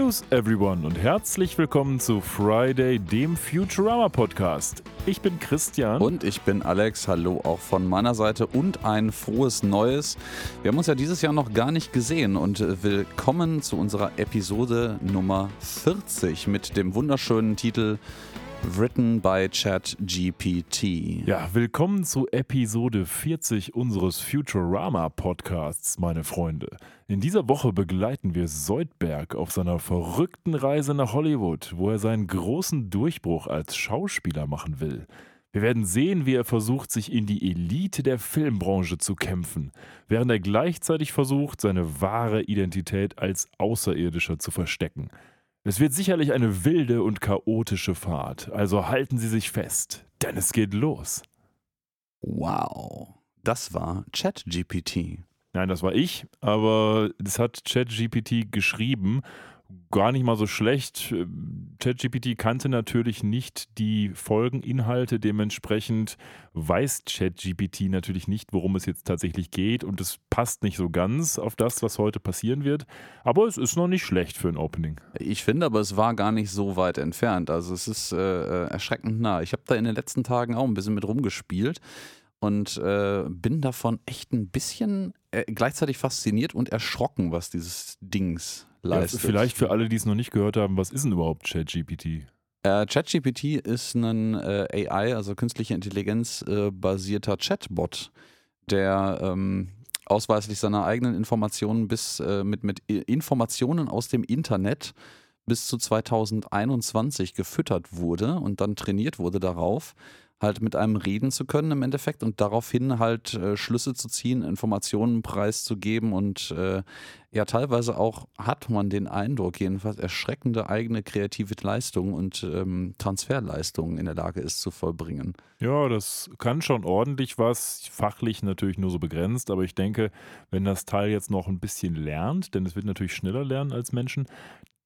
News, everyone, und herzlich willkommen zu Friday, dem Futurama Podcast. Ich bin Christian. Und ich bin Alex. Hallo auch von meiner Seite und ein frohes Neues. Wir haben uns ja dieses Jahr noch gar nicht gesehen und äh, willkommen zu unserer Episode Nummer 40 mit dem wunderschönen Titel Written by ChatGPT. Ja, willkommen zu Episode 40 unseres Futurama Podcasts, meine Freunde. In dieser Woche begleiten wir Soldberg auf seiner verrückten Reise nach Hollywood, wo er seinen großen Durchbruch als Schauspieler machen will. Wir werden sehen, wie er versucht, sich in die Elite der Filmbranche zu kämpfen, während er gleichzeitig versucht, seine wahre Identität als Außerirdischer zu verstecken. Es wird sicherlich eine wilde und chaotische Fahrt, also halten Sie sich fest, denn es geht los. Wow, das war ChatGPT. Nein, das war ich, aber das hat ChatGPT geschrieben gar nicht mal so schlecht. ChatGPT kannte natürlich nicht die Folgeninhalte, dementsprechend weiß ChatGPT natürlich nicht, worum es jetzt tatsächlich geht und es passt nicht so ganz auf das, was heute passieren wird. Aber es ist noch nicht schlecht für ein Opening. Ich finde aber, es war gar nicht so weit entfernt. Also es ist äh, erschreckend nah. Ich habe da in den letzten Tagen auch ein bisschen mit rumgespielt und äh, bin davon echt ein bisschen äh, gleichzeitig fasziniert und erschrocken, was dieses Dings leistet. Ja, vielleicht für alle, die es noch nicht gehört haben, was ist denn überhaupt ChatGPT? Äh, ChatGPT ist ein äh, AI, also künstliche Intelligenz äh, basierter Chatbot, der ähm, ausweislich seine eigenen Informationen bis äh, mit, mit Informationen aus dem Internet bis zu 2021 gefüttert wurde und dann trainiert wurde darauf, halt mit einem reden zu können im Endeffekt und daraufhin halt äh, Schlüsse zu ziehen, Informationen preiszugeben und äh, ja, teilweise auch hat man den Eindruck, jedenfalls erschreckende eigene kreative Leistung und ähm, Transferleistungen in der Lage ist zu vollbringen. Ja, das kann schon ordentlich was, fachlich natürlich nur so begrenzt, aber ich denke, wenn das Teil jetzt noch ein bisschen lernt, denn es wird natürlich schneller lernen als Menschen,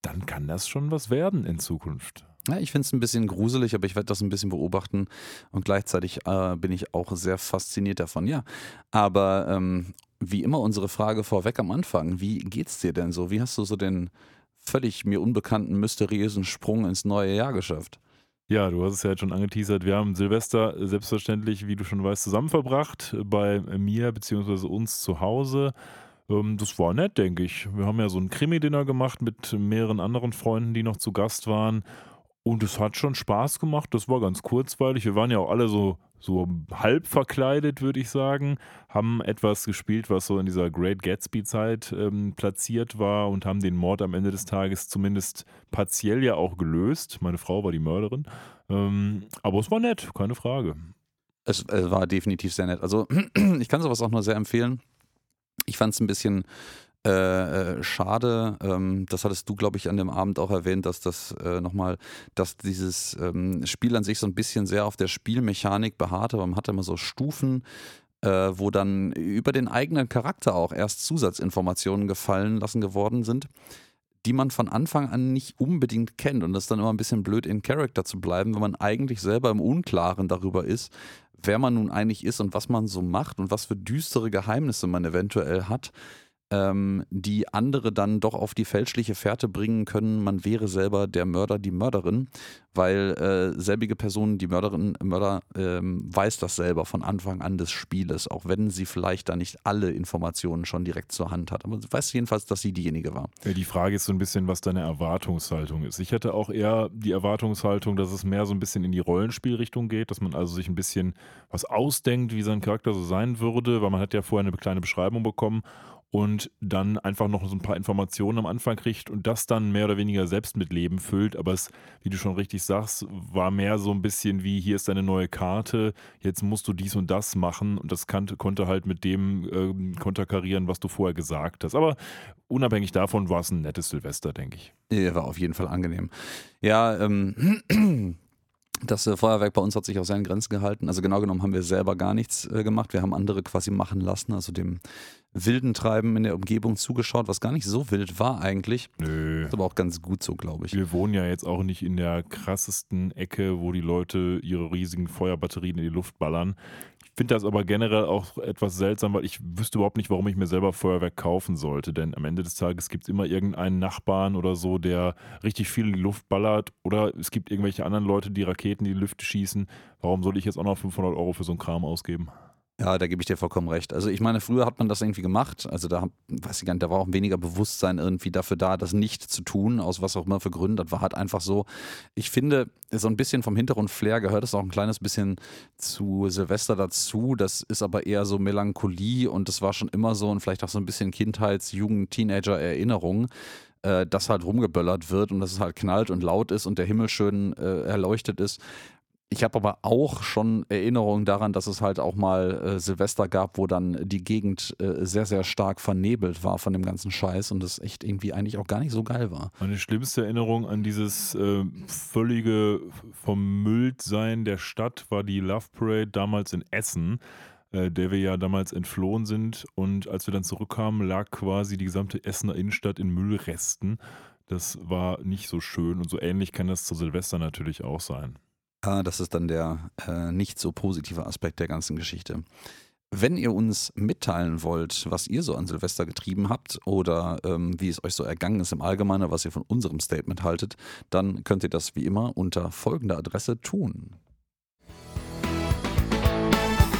dann kann das schon was werden in Zukunft. Ja, ich finde es ein bisschen gruselig, aber ich werde das ein bisschen beobachten und gleichzeitig äh, bin ich auch sehr fasziniert davon. Ja, aber ähm, wie immer unsere Frage vorweg am Anfang: Wie geht's dir denn so? Wie hast du so den völlig mir unbekannten, mysteriösen Sprung ins neue Jahr geschafft? Ja, du hast es ja jetzt schon angeteasert. Wir haben Silvester selbstverständlich, wie du schon weißt, zusammen verbracht bei mir bzw. uns zu Hause. Ähm, das war nett, denke ich. Wir haben ja so ein Krimi-Dinner gemacht mit mehreren anderen Freunden, die noch zu Gast waren. Und es hat schon Spaß gemacht. Das war ganz kurzweilig. Wir waren ja auch alle so, so halb verkleidet, würde ich sagen. Haben etwas gespielt, was so in dieser Great Gatsby-Zeit ähm, platziert war und haben den Mord am Ende des Tages zumindest partiell ja auch gelöst. Meine Frau war die Mörderin. Ähm, aber es war nett, keine Frage. Es, es war definitiv sehr nett. Also, ich kann sowas auch nur sehr empfehlen. Ich fand es ein bisschen äh, äh, schade, ähm, das hattest du, glaube ich, an dem Abend auch erwähnt, dass das äh, nochmal, dass dieses ähm, Spiel an sich so ein bisschen sehr auf der Spielmechanik beharrte. Man hatte immer so Stufen, äh, wo dann über den eigenen Charakter auch erst Zusatzinformationen gefallen lassen geworden sind, die man von Anfang an nicht unbedingt kennt. Und das ist dann immer ein bisschen blöd, in Character zu bleiben, wenn man eigentlich selber im Unklaren darüber ist, wer man nun eigentlich ist und was man so macht und was für düstere Geheimnisse man eventuell hat ähm, die andere dann doch auf die fälschliche Fährte bringen können, man wäre selber der Mörder, die Mörderin, weil äh, selbige Person, die Mörderin, Mörder, ähm, weiß das selber von Anfang an des Spieles, auch wenn sie vielleicht da nicht alle Informationen schon direkt zur Hand hat. Aber sie weiß jedenfalls, dass sie diejenige war. Ja, die Frage ist so ein bisschen, was deine Erwartungshaltung ist. Ich hatte auch eher die Erwartungshaltung, dass es mehr so ein bisschen in die Rollenspielrichtung geht, dass man also sich ein bisschen was ausdenkt, wie sein Charakter so sein würde, weil man hat ja vorher eine kleine Beschreibung bekommen und dann einfach noch so ein paar Informationen am Anfang kriegt und das dann mehr oder weniger selbst mit Leben füllt. Aber es, wie du schon richtig sagst, war mehr so ein bisschen wie, hier ist deine neue Karte, jetzt musst du dies und das machen und das kann, konnte halt mit dem äh, konterkarieren, was du vorher gesagt hast. Aber unabhängig davon war es ein nettes Silvester, denke ich. Ja, war auf jeden Fall angenehm. Ja, ähm. Das äh, Feuerwerk bei uns hat sich auch sehr in Grenzen gehalten. Also genau genommen haben wir selber gar nichts äh, gemacht. Wir haben andere quasi machen lassen, also dem wilden Treiben in der Umgebung zugeschaut, was gar nicht so wild war eigentlich. Nö. Ist aber auch ganz gut so, glaube ich. Wir wohnen ja jetzt auch nicht in der krassesten Ecke, wo die Leute ihre riesigen Feuerbatterien in die Luft ballern. Finde das aber generell auch etwas seltsam, weil ich wüsste überhaupt nicht, warum ich mir selber Feuerwerk kaufen sollte. Denn am Ende des Tages gibt es immer irgendeinen Nachbarn oder so, der richtig viel in die Luft ballert. Oder es gibt irgendwelche anderen Leute, die Raketen in die Lüfte schießen. Warum soll ich jetzt auch noch 500 Euro für so einen Kram ausgeben? Ja, da gebe ich dir vollkommen recht. Also ich meine, früher hat man das irgendwie gemacht. Also da, weiß ich gar nicht, da war auch weniger Bewusstsein irgendwie dafür da, das nicht zu tun, aus was auch immer für Gründen. Das war halt einfach so. Ich finde, so ein bisschen vom Hintergrund-Flair gehört es auch ein kleines bisschen zu Silvester dazu. Das ist aber eher so Melancholie und das war schon immer so und vielleicht auch so ein bisschen Kindheits-, Jugend-, Teenager-Erinnerung äh, dass halt rumgeböllert wird und dass es halt knallt und laut ist und der Himmel schön äh, erleuchtet ist. Ich habe aber auch schon Erinnerungen daran, dass es halt auch mal äh, Silvester gab, wo dann die Gegend äh, sehr, sehr stark vernebelt war von dem ganzen Scheiß und das echt irgendwie eigentlich auch gar nicht so geil war. Meine schlimmste Erinnerung an dieses äh, völlige Vermülltsein der Stadt war die Love Parade damals in Essen, äh, der wir ja damals entflohen sind. Und als wir dann zurückkamen, lag quasi die gesamte Essener Innenstadt in Müllresten. Das war nicht so schön und so ähnlich kann das zu Silvester natürlich auch sein. Ah, das ist dann der äh, nicht so positive Aspekt der ganzen Geschichte. Wenn ihr uns mitteilen wollt, was ihr so an Silvester getrieben habt oder ähm, wie es euch so ergangen ist im Allgemeinen, was ihr von unserem Statement haltet, dann könnt ihr das wie immer unter folgender Adresse tun.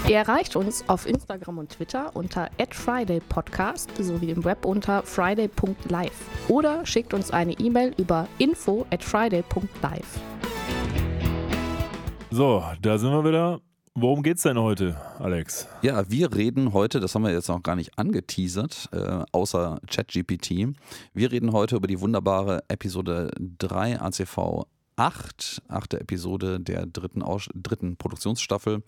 Ihr erreicht uns auf Instagram und Twitter unter @fridaypodcast sowie im Web unter friday.live oder schickt uns eine E-Mail über info at friday.live. So, da sind wir wieder. Worum geht's denn heute, Alex? Ja, wir reden heute, das haben wir jetzt noch gar nicht angeteasert, äh, außer ChatGPT. Wir reden heute über die wunderbare Episode 3 ACV 8, achte Episode der dritten, Aus dritten Produktionsstaffel.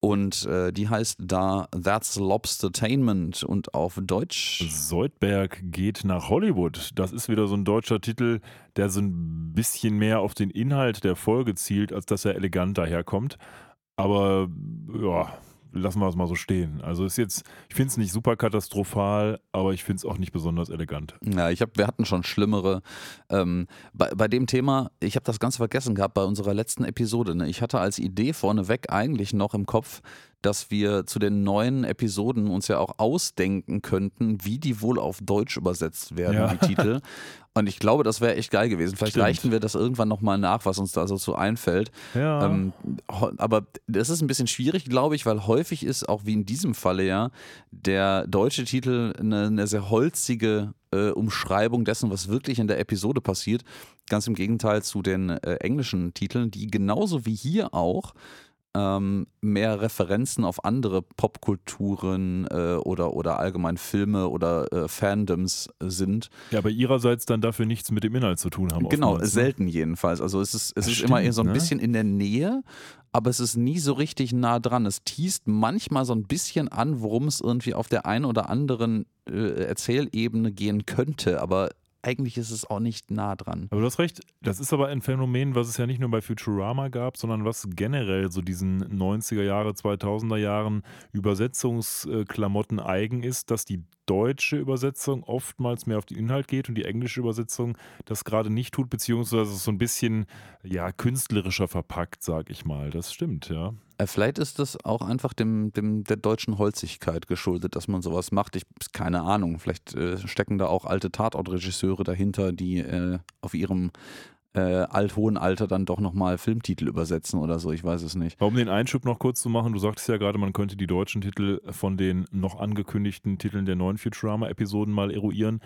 Und äh, die heißt da That's Lobstertainment und auf Deutsch. Soldberg geht nach Hollywood. Das ist wieder so ein deutscher Titel, der so ein bisschen mehr auf den Inhalt der Folge zielt, als dass er elegant daherkommt. Aber ja, lassen wir es mal so stehen. Also ist jetzt, ich finde es nicht super katastrophal, aber ich finde es auch nicht besonders elegant. Ja, ich habe, wir hatten schon schlimmere. Ähm, bei, bei dem Thema, ich habe das ganz vergessen gehabt bei unserer letzten Episode. Ne? Ich hatte als Idee vorneweg eigentlich noch im Kopf, dass wir zu den neuen Episoden uns ja auch ausdenken könnten, wie die wohl auf Deutsch übersetzt werden, Ja. die Titel. Und ich glaube, das wäre echt geil gewesen. Vielleicht Stimmt. reichen wir das irgendwann nochmal nach, was uns da so zu einfällt. Ja. Ähm, aber das ist ein bisschen schwierig, glaube ich, weil häufig ist, auch wie in diesem Falle ja, der deutsche Titel eine, eine sehr holzige äh, Umschreibung dessen, was wirklich in der Episode passiert. Ganz im Gegenteil zu den äh, englischen Titeln, die genauso wie hier auch ähm, mehr Referenzen auf andere Popkulturen äh, oder, oder allgemein Filme oder äh, Fandoms sind. ja, aber ihrerseits dann dafür nichts mit dem Inhalt zu tun haben. Genau, oftmals, ne? selten jedenfalls. Also es ist, es Das ist immer eher so ein stimmt, ne? bisschen in der Nähe, aber es ist nie so richtig nah dran. Es teast manchmal so ein bisschen an, worum es irgendwie auf der einen oder anderen äh, Erzählebene gehen könnte, aber eigentlich ist es auch nicht nah dran. Aber du hast recht, das ist aber ein Phänomen, was es ja nicht nur bei Futurama gab, sondern was generell so diesen 90er Jahre, 2000er Jahren Übersetzungsklamotten eigen ist, dass die deutsche Übersetzung oftmals mehr auf den Inhalt geht und die englische Übersetzung das gerade nicht tut, beziehungsweise so ein bisschen ja, künstlerischer verpackt, sag ich mal. Das stimmt, ja. Äh, Vielleicht ist das auch einfach dem, dem der deutschen Holzigkeit geschuldet, dass man sowas macht. Ich keine Ahnung. Vielleicht äh, stecken da auch alte Tatortregisseure dahinter, die äh, auf ihrem äh, althohen Alter dann doch nochmal Filmtitel übersetzen oder so. Ich weiß es nicht. Um den Einschub noch kurz zu machen, du sagtest ja gerade, man könnte die deutschen Titel von den noch angekündigten Titeln der neuen Futurama-Episoden mal eruieren.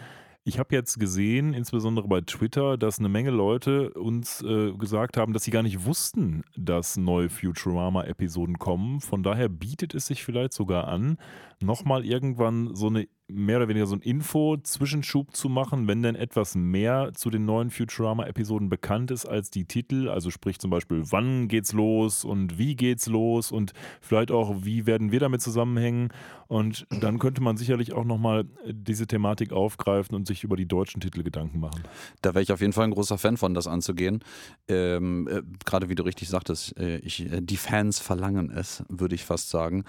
Ich habe jetzt gesehen, insbesondere bei Twitter, dass eine Menge Leute uns äh, gesagt haben, dass sie gar nicht wussten, dass neue Futurama-Episoden kommen. Von daher bietet es sich vielleicht sogar an, nochmal irgendwann so eine mehr oder weniger so ein Info-Zwischenschub zu machen, wenn denn etwas mehr zu den neuen Futurama-Episoden bekannt ist als die Titel. Also sprich zum Beispiel, wann geht's los und wie geht's los und vielleicht auch, wie werden wir damit zusammenhängen. Und dann könnte man sicherlich auch nochmal diese Thematik aufgreifen und sich über die deutschen Titel Gedanken machen. Da wäre ich auf jeden Fall ein großer Fan von, das anzugehen. Ähm, äh, Gerade wie du richtig sagtest, äh, ich, äh, die Fans verlangen es, würde ich fast sagen.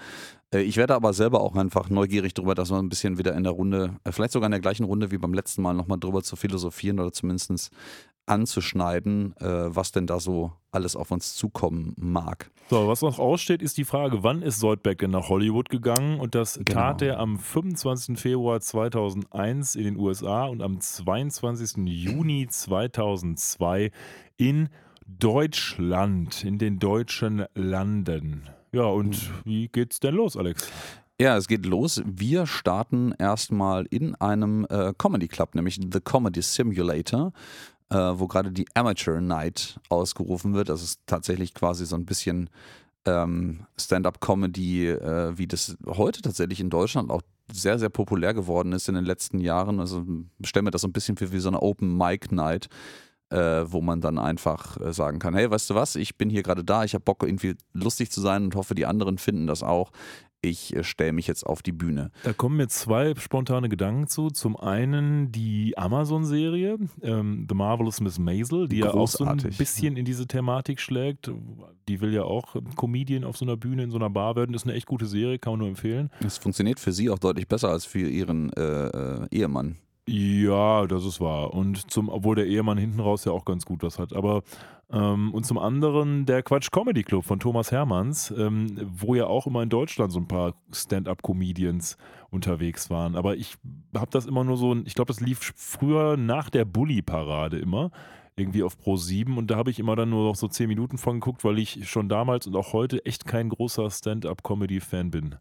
Äh, ich werde aber selber auch einfach neugierig darüber, dass wir ein bisschen wieder in der Runde, äh, vielleicht sogar in der gleichen Runde wie beim letzten Mal nochmal drüber zu philosophieren oder zumindest anzuschneiden, äh, was denn da so alles auf uns zukommen mag. So, was noch aussteht, ist die Frage, wann ist Soldbeck denn nach Hollywood gegangen? Und das Genau. tat er am 25. Februar 2001 in den USA und am 22. Juni 2002 in Deutschland, in den deutschen Landen. Ja, und wie geht's denn los, Alex? Ja, es geht los. Wir starten erstmal in einem äh, Comedy Club, nämlich The Comedy Simulator, äh, wo gerade die Amateur Night ausgerufen wird. Das ist tatsächlich quasi so ein bisschen ähm, Stand-up-Comedy, äh, wie das heute tatsächlich in Deutschland auch sehr, sehr populär geworden ist in den letzten Jahren. Also stell mir das so ein bisschen für wie so eine Open Mic Night. Äh, wo man dann einfach äh, sagen kann, hey, weißt du was, ich bin hier gerade da, ich habe Bock irgendwie lustig zu sein und hoffe, die anderen finden das auch ich äh, stelle mich jetzt auf die Bühne. Da kommen mir zwei spontane Gedanken zu. Zum einen die Amazon-Serie, ähm, The Marvelous Miss Maisel, die ja auch so ein Großartig. bisschen in diese Thematik schlägt. Die will ja auch Comedian auf so einer Bühne in so einer Bar werden. Ist eine echt gute Serie, kann man nur empfehlen. Es funktioniert für sie auch deutlich besser als für ihren äh, äh, Ehemann. Ja, das ist wahr. Und zum, obwohl der Ehemann hinten raus ja auch ganz gut was hat. Aber ähm, und zum anderen der Quatsch Comedy Club von Thomas Hermanns, ähm, wo ja auch immer in Deutschland so ein paar Stand-up-Comedians unterwegs waren. Aber ich habe das immer nur so, ich glaube, das lief früher nach der Bully-Parade immer. Irgendwie auf Pro 7 und da habe ich immer dann nur noch so 10 Minuten von geguckt, weil ich schon damals und auch heute echt kein großer Stand-up-Comedy-Fan bin.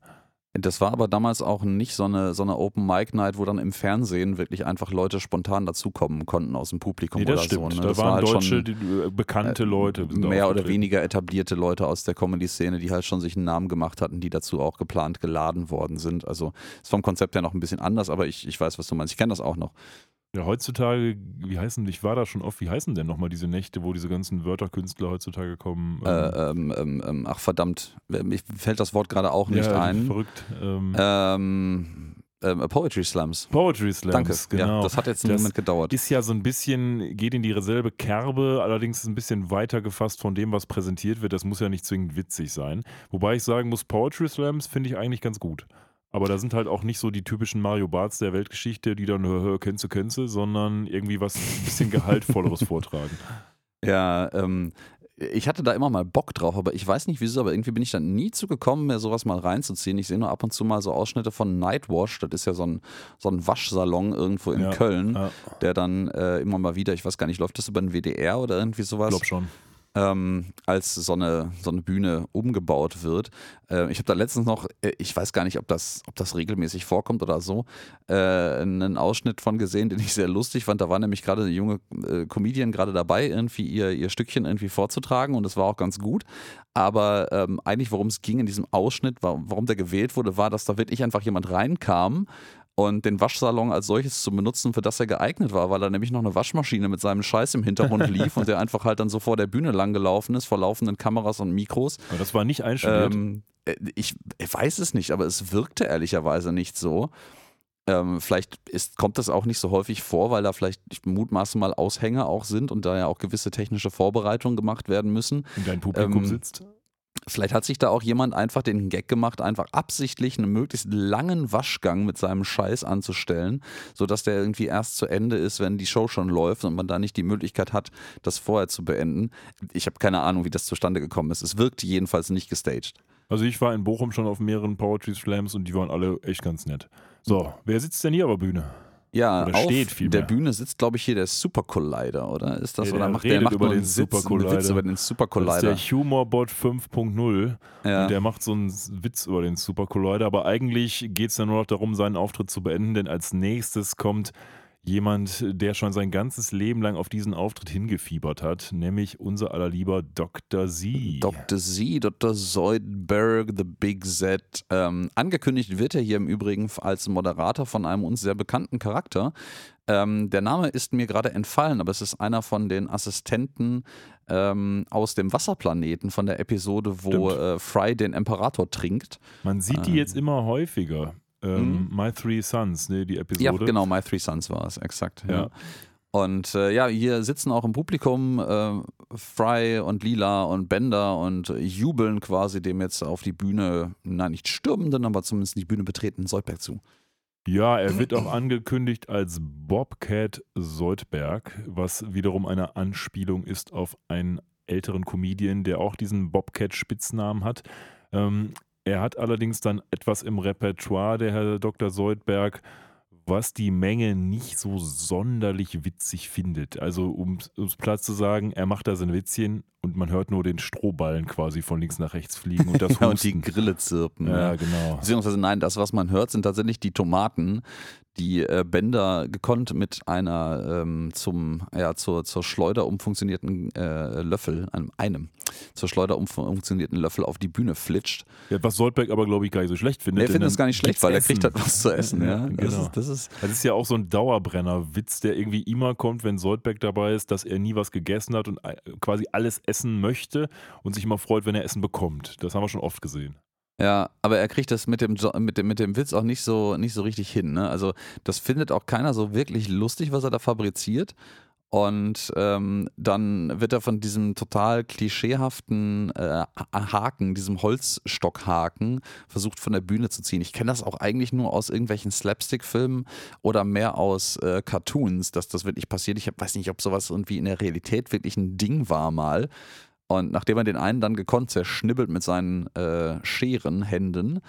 Das war aber damals auch nicht so eine, so eine Open Mic Night, wo dann im Fernsehen wirklich einfach Leute spontan dazukommen konnten aus dem Publikum Nee, das oder stimmt. so. Ne? Da das waren war halt deutsche, schon die, äh, bekannte Leute. sind da mehr oder weniger etablierte Leute aus der Comedy-Szene, die halt schon sich einen Namen gemacht hatten, die dazu auch geplant geladen worden sind. Also ist vom Konzept her noch ein bisschen anders, aber ich, ich weiß, was du meinst. Ich kenne das auch noch. Ja, heutzutage, wie heißen, ich war da schon oft, wie heißen denn nochmal diese Nächte, wo diese ganzen Wörterkünstler heutzutage kommen? Ähm, Äh, ähm, ähm, ähm, ach verdammt, mir fällt das Wort gerade auch nicht ja, ein. Verrückt. Ähm, Ähm, ähm, Poetry Slams. Poetry Slams, Danke. genau. Ja, das hat jetzt einen Das Moment gedauert. ist ja so ein bisschen, geht in dieselbe Kerbe, allerdings ist ein bisschen weiter gefasst von dem, was präsentiert wird. Das muss ja nicht zwingend witzig sein. Wobei ich sagen muss, Poetry Slams finde ich eigentlich ganz gut. Aber da sind halt auch nicht so die typischen Mario Barts der Weltgeschichte, die dann hör, hör, kennst du, sondern irgendwie was ein bisschen gehaltvolleres vortragen. Ja, ähm, ich hatte da immer mal Bock drauf, aber ich weiß nicht wieso, aber irgendwie bin ich dann nie zugekommen, mir sowas mal reinzuziehen. Ich sehe nur ab und zu mal so Ausschnitte von Nightwash, das ist ja so ein, so ein Waschsalon irgendwo in Ja, Köln, Ja, der dann äh, immer mal wieder, ich weiß gar nicht, läuft das über den WDR oder irgendwie sowas? glaub schon. Ähm, als so eine, so eine Bühne umgebaut wird. Äh, ich habe da letztens noch, äh, ich weiß gar nicht, ob das, ob das regelmäßig vorkommt oder so, äh, einen Ausschnitt von gesehen, den ich sehr lustig fand. Da war nämlich gerade eine junge äh, Comedian gerade dabei, irgendwie ihr, ihr Stückchen irgendwie vorzutragen und es war auch ganz gut. Aber ähm, eigentlich, worum es ging in diesem Ausschnitt, war, warum der gewählt wurde, war, dass da wirklich einfach jemand reinkam und den Waschsalon als solches zu benutzen, für das er geeignet war, weil da nämlich noch eine Waschmaschine mit seinem Scheiß im Hintergrund lief und der einfach halt dann so vor der Bühne lang gelaufen ist, vor laufenden Kameras und Mikros. Aber das war nicht einstudiert. Ähm, äh, ich, ich weiß es nicht, aber es wirkte ehrlicherweise nicht so. Ähm, vielleicht ist, kommt das auch nicht so häufig vor, weil da vielleicht, ich mutmaße mal, Aushänge auch sind und da ja auch gewisse technische Vorbereitungen gemacht werden müssen. in deinem Publikum ähm, sitzt. Vielleicht hat sich da auch jemand einfach den Gag gemacht, einfach absichtlich einen möglichst langen Waschgang mit seinem Scheiß anzustellen, sodass der irgendwie erst zu Ende ist, wenn die Show schon läuft und man da nicht die Möglichkeit hat, das vorher zu beenden. Ich habe keine Ahnung, wie das zustande gekommen ist. Es wirkte jedenfalls nicht gestaged. Also ich war in Bochum schon auf mehreren Poetry Slams und die waren alle echt ganz nett. So, wer sitzt denn hier auf der Bühne? Ja, Oder auf steht vielmehr. der Bühne sitzt, glaube ich, hier der Super Collider, oder? Ist das? Ja, oder der macht der macht über den Super einen Witz Collider. über den Super Das ist Collider? der Humorbot 5.0 Ja. und der macht so einen Witz über den Super Collider, aber eigentlich geht es ja nur noch darum, seinen Auftritt zu beenden, denn als nächstes kommt jemand, der schon sein ganzes Leben lang auf diesen Auftritt hingefiebert hat, nämlich unser allerlieber Dr. Z. Dr. Z, Dr. Zoidberg, The Big Z. Ähm, angekündigt wird er hier im Übrigen als Moderator von einem uns sehr bekannten Charakter. Ähm, der Name ist mir gerade entfallen, aber es ist einer von den Assistenten ähm, aus dem Wasserplaneten von der Episode, wo äh, Fry den Imperator trinkt. Man sieht die Ähm. jetzt immer häufiger. Ähm, My Three Sons, ne, die Episode. Ja, genau, My Three Sons war es, exakt. Ja. Ja. Und äh, ja, hier sitzen auch im Publikum äh, Fry und Lila und Bender und jubeln quasi dem jetzt auf die Bühne, nein, nicht stürmenden, aber zumindest die Bühne betreten Soldberg zu. Ja, er wird auch angekündigt als Bobcat Soldberg, was wiederum eine Anspielung ist auf einen älteren Comedian, der auch diesen Bobcat-Spitznamen hat. Ähm, er hat allerdings dann etwas im Repertoire, der Herr Dr. Soldberg, was die Menge nicht so sonderlich witzig findet. Also um es platt zu sagen, er macht da sein Witzchen und man hört nur den Strohballen quasi von links nach rechts fliegen und das ja, und die Grille zirpen. Ja, ja, genau. Beziehungsweise nein, das, was man hört, sind tatsächlich die Tomaten, die äh, Bender gekonnt mit einer ähm, zum, ja, zur, zur Schleuder umfunktionierten äh, Löffel, einem, einem zur Schleuder umfunktionierten Löffel auf die Bühne flitscht. Ja, was Soldberg aber, glaube ich, gar nicht so schlecht findet. Er findet es gar nicht schlecht, weil er kriegt halt was zu essen. Ja, ja. genau. Das ist, das, ist, das ist ja auch so ein Dauerbrenner-Witz, der irgendwie immer kommt, wenn Soldberg dabei ist, dass er nie was gegessen hat und äh, quasi alles essen möchte und sich immer freut, wenn er Essen bekommt. Das haben wir schon oft gesehen. Ja, aber er kriegt das mit dem, mit dem, mit dem Witz auch nicht so, nicht so richtig hin. Ne? Also das findet auch keiner so wirklich lustig, was er da fabriziert. Und ähm, dann wird er von diesem total klischeehaften äh, Haken, diesem Holzstockhaken, versucht von der Bühne zu ziehen. Ich kenne das auch eigentlich nur aus irgendwelchen Slapstick-Filmen oder mehr aus äh, Cartoons, dass das wirklich passiert. Ich weiß nicht, ob sowas irgendwie in der Realität wirklich ein Ding war mal. Und nachdem er den einen dann gekonnt zerschnibbelt mit seinen äh, Scherenhänden,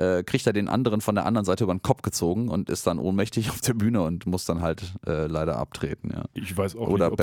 äh, kriegt er den anderen von der anderen Seite über den Kopf gezogen und ist dann ohnmächtig auf der Bühne und muss dann halt äh, leider abtreten. Ja. Ich weiß auch oder nicht,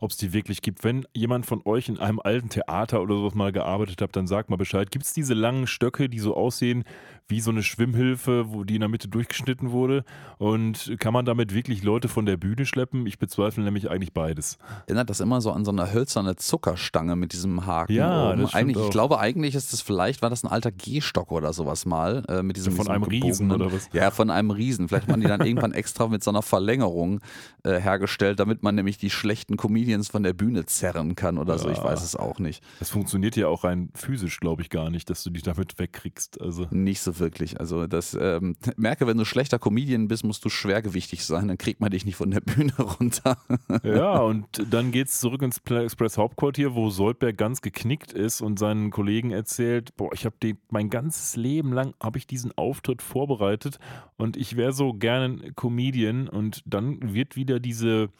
ob es die, die, wirklich gibt. Wenn jemand von euch in einem alten Theater oder sowas mal gearbeitet hat, dann sagt mal Bescheid. Gibt es diese langen Stöcke, die so aussehen wie so eine Schwimmhilfe, wo die in der Mitte durchgeschnitten wurde? Und kann man damit wirklich Leute von der Bühne schleppen? Ich bezweifle nämlich eigentlich beides. Erinnert das immer so an so eine hölzerne Zuckerstange mit diesem Haken ja, oben. Das eigentlich, auch. Ich glaube eigentlich ist das vielleicht, war das ein alter Gehstock oder sowas mal. Äh, mit diesem, von diesem einem Riesen oder was? Ja, von einem Riesen. Vielleicht waren die dann irgendwann extra mit so einer Verlängerung äh, hergestellt, damit man nämlich die schlechten Comedians von der Bühne zerren kann oder ja. so. Ich weiß es auch nicht. Das funktioniert ja auch rein physisch, glaube ich, gar nicht, dass du dich damit wegkriegst. Also. Nicht so wirklich. Also das ähm, merke, wenn du schlechter Comedian bist, musst du schwergewichtig sein, dann kriegt man dich nicht von der Bühne runter. ja, und dann geht es zurück ins Express Hauptquartier, wo Soldberg ganz geknickt ist und seinen Kollegen erzählt, boah, ich habe mein ganzes Leben lang habe ich diesen Auftritt vorbereitet und ich wäre so gerne ein Comedian und dann wird wieder diese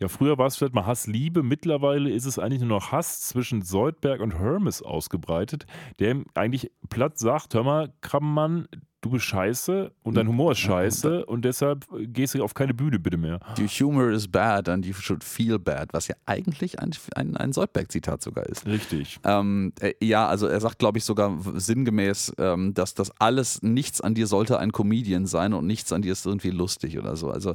ja, früher war es vielleicht mal Hass-Liebe, mittlerweile ist es eigentlich nur noch Hass zwischen Soldberg und Hermes ausgebreitet, der eigentlich platt sagt, hör mal, Krabbenmann, du bist scheiße und dein Humor ist scheiße und deshalb gehst du auf keine Bühne bitte mehr. Your humor is bad and you should feel bad, was ja eigentlich ein, ein, ein Soldberg-Zitat sogar ist. Richtig. Ähm, äh, ja, also er sagt, glaube ich, sogar sinngemäß, ähm, dass das alles, nichts an dir sollte ein Comedian sein und nichts an dir ist irgendwie lustig oder so. Also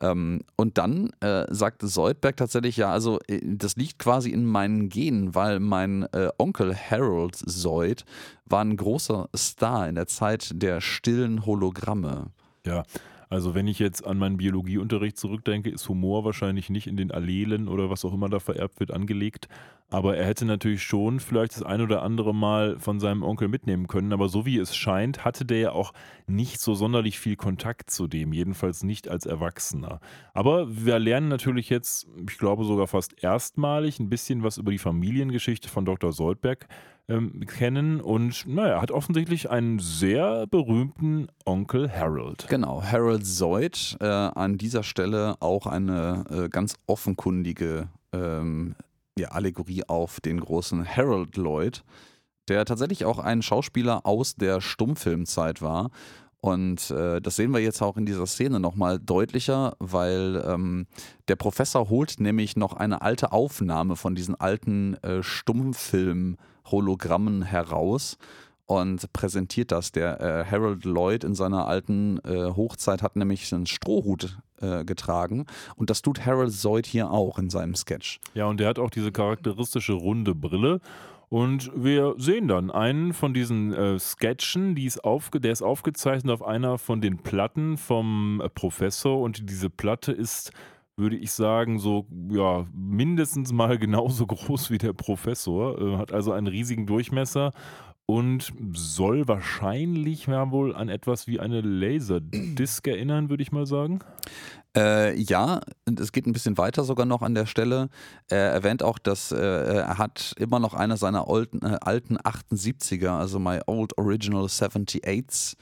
ähm, und dann äh, sagte Soldberg tatsächlich, ja, also äh, das liegt quasi in meinen Genen, weil mein äh, Onkel Harold Soyd war ein großer Star in der Zeit der stillen Hologramme. Ja, also wenn ich jetzt an meinen Biologieunterricht zurückdenke, ist Humor wahrscheinlich nicht in den Allelen oder was auch immer da vererbt wird angelegt. Aber er hätte natürlich schon vielleicht das ein oder andere Mal von seinem Onkel mitnehmen können. Aber so wie es scheint, hatte der ja auch nicht so sonderlich viel Kontakt zu dem, jedenfalls nicht als Erwachsener. Aber wir lernen natürlich jetzt, ich glaube sogar fast erstmalig, ein bisschen was über die Familiengeschichte von Dr. Soldberg ähm, kennen. Und naja, hat offensichtlich einen sehr berühmten Onkel Harold. Genau, Harold Zoid. Äh, an dieser Stelle auch eine äh, ganz offenkundige ähm, ja, Allegorie auf den großen Harold Lloyd, der tatsächlich auch ein Schauspieler aus der Stummfilmzeit war. Und äh, das sehen wir jetzt auch in dieser Szene nochmal deutlicher, weil ähm, der Professor holt nämlich noch eine alte Aufnahme von diesen alten äh, Stummfilm-Hologrammen heraus und präsentiert das. Der äh, Harold Lloyd in seiner alten äh, Hochzeit hat nämlich einen Strohhut äh, getragen und das tut Harold Lloyd hier auch in seinem Sketch. Ja, und der hat auch diese charakteristische runde Brille. Und wir sehen dann einen von diesen äh, Sketchen, die ist aufge der ist aufgezeichnet auf einer von den Platten vom äh, Professor und diese Platte ist würde ich sagen, so ja, mindestens mal genauso groß wie der Professor, äh, hat also einen riesigen Durchmesser und soll wahrscheinlich ja wohl an etwas wie eine Laserdisc erinnern, würde ich mal sagen. Äh, ja, es geht ein bisschen weiter sogar noch an der Stelle. Er erwähnt auch, dass äh, er hat immer noch eine seiner alten, äh, alten 78er, also My Old Original 78s,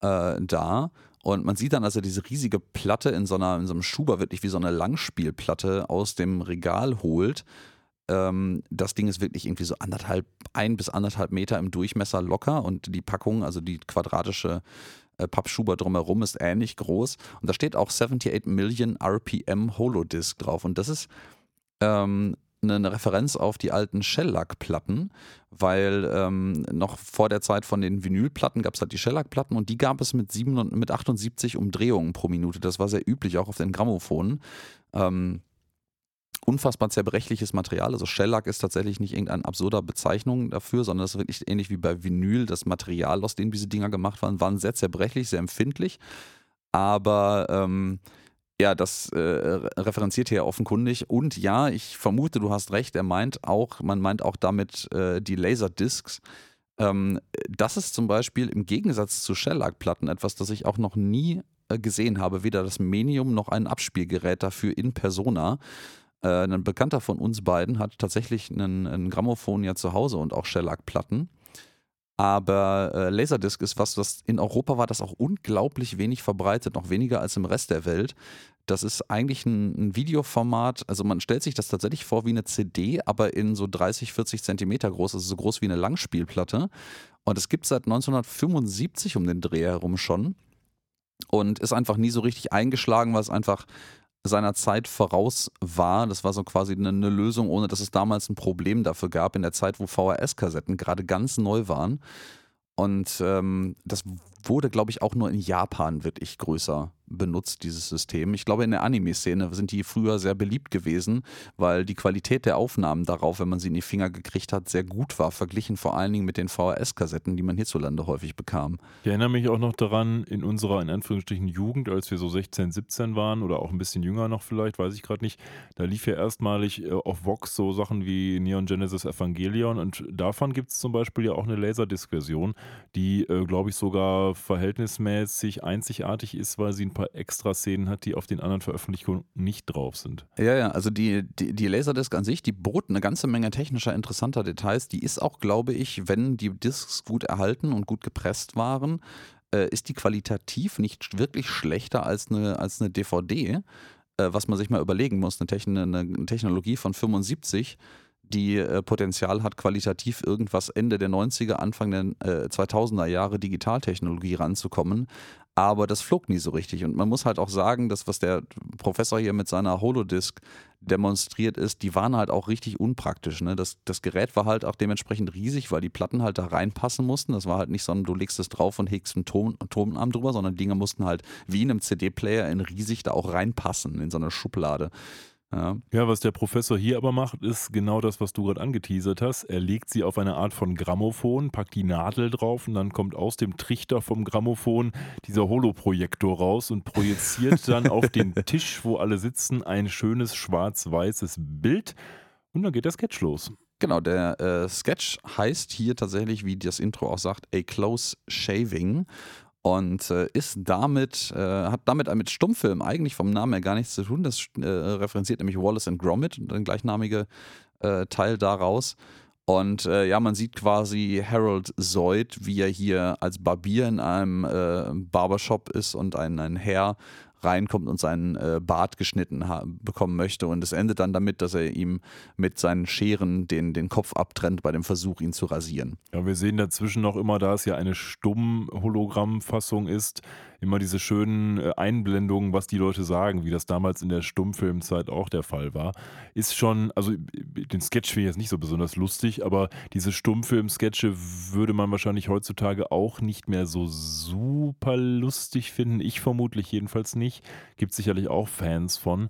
äh, da. Und man sieht dann also diese riesige Platte in so, einer, in so einem Schuber, wirklich wie so eine Langspielplatte aus dem Regal holt. Ähm, das Ding ist wirklich irgendwie so anderthalb, ein bis anderthalb Meter im Durchmesser locker und die Packung, also die quadratische äh, Pappschuber drumherum ist ähnlich groß. Und da steht auch 78 Million RPM Holodisc drauf. Und das ist ähm, eine Referenz auf die alten Shellac-Platten, weil ähm, noch vor der Zeit von den Vinylplatten gab es halt die Shellac-Platten und die gab es mit, 7, mit 78 Umdrehungen pro Minute. Das war sehr üblich, auch auf den Grammophоnen. Ähm, unfassbar zerbrechliches Material. Also Shellac ist tatsächlich nicht irgendeine absurder Bezeichnung dafür, sondern das ist wirklich ähnlich wie bei Vinyl. Das Material, aus dem diese Dinger gemacht waren, waren sehr zerbrechlich, sehr empfindlich. Aber ähm, ja, das äh, referenziert hier offenkundig. Und ja, ich vermute, du hast recht, er meint auch, man meint auch damit äh, die Laserdiscs. Ähm, das ist zum Beispiel im Gegensatz zu Shellac-Platten etwas, das ich auch noch nie äh, gesehen habe. Weder das Menium noch ein Abspielgerät dafür in Persona. Äh, ein Bekannter von uns beiden hat tatsächlich einen Grammophon ja zu Hause und auch Shellac-Platten. Aber äh, Laserdisc ist was, was in Europa war das auch unglaublich wenig verbreitet, noch weniger als im Rest der Welt. Das ist eigentlich ein, ein, Videoformat, also man stellt sich das tatsächlich vor wie eine CD, aber in so 30, 40 Zentimeter groß, also so groß wie eine Langspielplatte. Und es gibt seit 1975 um den Dreh herum schon und ist einfach nie so richtig eingeschlagen, weil es einfach seiner Zeit voraus war. Das war so quasi eine, eine, Lösung, ohne dass es damals ein Problem dafür gab, in der Zeit, wo VHS-Kassetten gerade ganz neu waren. Und ähm, das wurde, glaube ich, auch nur in Japan wirklich größer benutzt, dieses System. Ich glaube, in der Anime-Szene sind die früher sehr beliebt gewesen, weil die Qualität der Aufnahmen darauf, wenn man sie in die Finger gekriegt hat, sehr gut war, verglichen vor allen Dingen mit den VHS-Kassetten, die man hierzulande häufig bekam. Ich erinnere mich auch noch daran, in unserer, in Anführungsstrichen, Jugend, als wir so 16, 17 waren oder auch ein bisschen jünger noch vielleicht, weiß ich gerade nicht, da lief ja erstmalig äh, auf Vox so Sachen wie Neon Genesis Evangelion und davon gibt es zum Beispiel ja auch eine Laserdisc-Version, die, äh, glaube ich, sogar verhältnismäßig einzigartig ist, weil sie ein paar Extra-Szenen hat, die auf den anderen Veröffentlichungen nicht drauf sind. Ja, ja, also die, die, die Laserdisc an sich, die bot eine ganze Menge technischer, interessanter Details. Die ist auch, glaube ich, wenn die Discs gut erhalten und gut gepresst waren, äh, ist die qualitativ nicht wirklich schlechter als eine, als eine DVD. Äh, was man sich mal überlegen muss, eine, Techn eine Technologie von 75 die äh, Potenzial hat, qualitativ irgendwas Ende der 90er, Anfang der äh, 2000er Jahre Digitaltechnologie ranzukommen. Aber das flog nie so richtig. Und man muss halt auch sagen, dass was der Professor hier mit seiner Holodisc demonstriert ist, die waren halt auch richtig unpraktisch. Ne? Das, das Gerät war halt auch dementsprechend riesig, weil die Platten halt da reinpassen mussten. Das war halt nicht so, du legst es drauf und hegst einen Ton, Tonarm drüber, sondern Dinge mussten halt wie in einem CD-Player in riesig da auch reinpassen, in so eine Schublade. Ja. ja, was der Professor hier aber macht, ist genau das, was du gerade angeteasert hast. Er legt sie auf eine Art von Grammophon, packt die Nadel drauf und dann kommt aus dem Trichter vom Grammophon dieser Holoprojektor raus und projiziert dann auf den Tisch, wo alle sitzen, ein schönes schwarz-weißes Bild. Und dann geht der Sketch los. Genau, der äh, Sketch heißt hier tatsächlich, wie das Intro auch sagt, A Close Shaving und äh, ist damit, äh, hat damit mit Stummfilm eigentlich vom Namen her gar nichts zu tun. Das äh, referenziert nämlich Wallace and Gromit, der gleichnamige äh, Teil daraus. Und äh, ja, man sieht quasi Harold Zoid, wie er hier als Barbier in einem äh, Barbershop ist und ein, ein Herr reinkommt und seinen äh, Bart geschnitten bekommen möchte. Und es endet dann damit, dass er ihm mit seinen Scheren den, den Kopf abtrennt bei dem Versuch, ihn zu rasieren. Ja, wir sehen dazwischen noch immer, da es ja eine Stumm-Hologrammfassung ist, immer diese schönen äh, Einblendungen, was die Leute sagen, wie das damals in der Stummfilmzeit auch der Fall war. Ist schon, also den Sketch finde ich jetzt nicht so besonders lustig, aber diese Stummfilm-Sketche würde man wahrscheinlich heutzutage auch nicht mehr so super lustig finden. Ich vermutlich jedenfalls nicht. Gibt sicherlich auch Fans von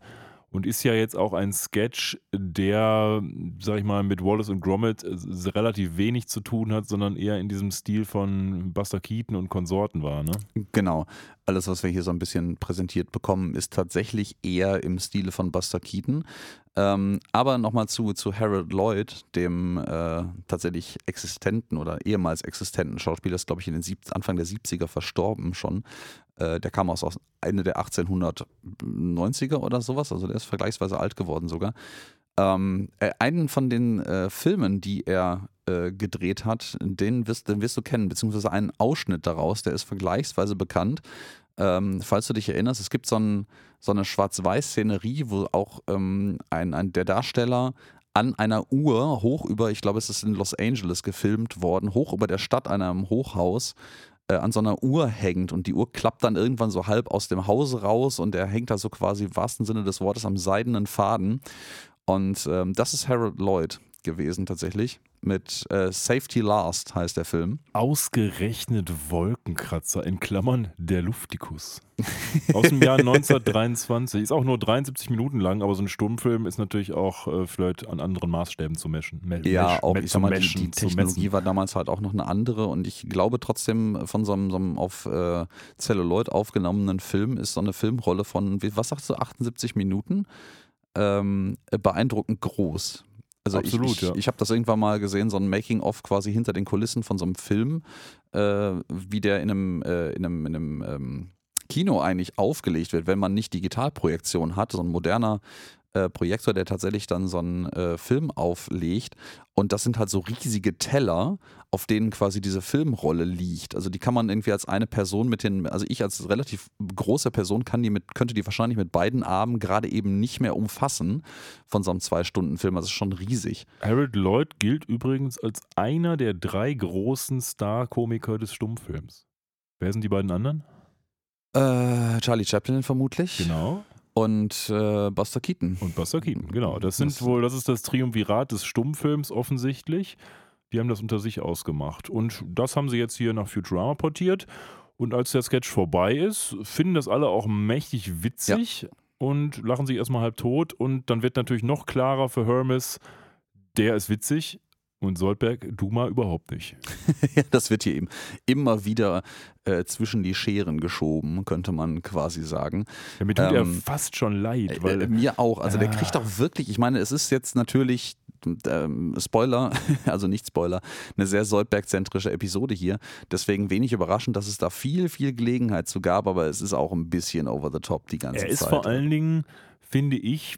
und ist ja jetzt auch ein Sketch, der, sag ich mal, mit Wallace und Gromit äh, relativ wenig zu tun hat, sondern eher in diesem Stil von Buster Keaton und Konsorten war, ne? Genau. Alles, was wir hier so ein bisschen präsentiert bekommen, ist tatsächlich eher im Stile von Buster Keaton. Ähm, aber nochmal zu, zu Harold Lloyd, dem äh, tatsächlich existenten oder ehemals existenten Schauspieler, ist glaube ich in den Sieb Anfang der 70er verstorben schon. Äh, der kam aus, Ende der 1890er oder sowas, also der ist vergleichsweise alt geworden sogar. Ähm, äh, einen von den äh, Filmen, die er äh, gedreht hat, den wirst, den wirst du kennen, beziehungsweise einen Ausschnitt daraus, der ist vergleichsweise bekannt. Ähm, falls du dich erinnerst, es gibt so, ein, so eine Schwarz-Weiß-Szenerie, wo auch ähm, ein, ein, der Darsteller an einer Uhr hoch über, ich glaube, es ist in Los Angeles gefilmt worden, hoch über der Stadt einem Hochhaus äh, an so einer Uhr hängt und die Uhr klappt dann irgendwann so halb aus dem Hause raus und er hängt da so quasi im wahrsten Sinne des Wortes am seidenen Faden. Und ähm, das ist Harold Lloyd gewesen tatsächlich. Mit äh, Safety Last heißt der Film. Ausgerechnet Wolkenkratzer in Klammern der Luftikus. Aus dem Jahr 1923. Ist auch nur 73 Minuten lang, aber so ein Sturmfilm ist natürlich auch äh, vielleicht an anderen Maßstäben zu meschen. Me ja, auch ich sag mal, die, die Technologie war damals halt auch noch eine andere und ich glaube trotzdem von so einem, so einem auf äh, Celluloid aufgenommenen Film ist so eine Filmrolle von, was sagst du, 78 Minuten? ähm, beeindruckend groß. Also Absolut, ich, ich, ja. ich habe das irgendwann mal gesehen, so ein Making-of quasi hinter den Kulissen von so einem Film, äh, wie der in einem, äh, in einem, in einem ähm, Kino eigentlich aufgelegt wird, wenn man nicht Digitalprojektion hat, so ein moderner äh, Projektor, der tatsächlich dann so einen äh, Film auflegt. Und das sind halt so riesige Teller, auf denen quasi diese Filmrolle liegt. Also die kann man irgendwie als eine Person mit den, also ich als relativ große Person kann die mit, könnte die wahrscheinlich mit beiden Armen gerade eben nicht mehr umfassen von so einem Zwei-Stunden-Film. Also ist schon riesig. Harold Lloyd gilt übrigens als einer der drei großen Star-Komiker des Stummfilms. Wer sind die beiden anderen? Äh, Charlie Chaplin vermutlich. Genau. Und äh, Buster Keaton. Und Buster Keaton, genau. Das sind das wohl, das ist das Triumvirat des Stummfilms offensichtlich. Die haben das unter sich ausgemacht. Und das haben sie jetzt hier nach Futurama portiert. Und als der Sketch vorbei ist, finden das alle auch mächtig witzig ja. und lachen sich erstmal halb tot. Und dann wird natürlich noch klarer für Hermes, der ist witzig, und Soldberg, du mal überhaupt nicht. ja, das wird hier eben immer wieder äh, zwischen die Scheren geschoben, könnte man quasi sagen. Ja, mir tut ähm, er fast schon leid. Äh, weil, äh, mir auch. Also ja. der kriegt auch wirklich, ich meine, es ist jetzt natürlich ähm, Spoiler, also nicht Spoiler, eine sehr Soldberg-zentrische Episode hier. Deswegen wenig überraschend, dass es da viel, viel Gelegenheit zu gab, aber es ist auch ein bisschen over the top die ganze Zeit. Er ist Zeit. vor allen Dingen, finde ich,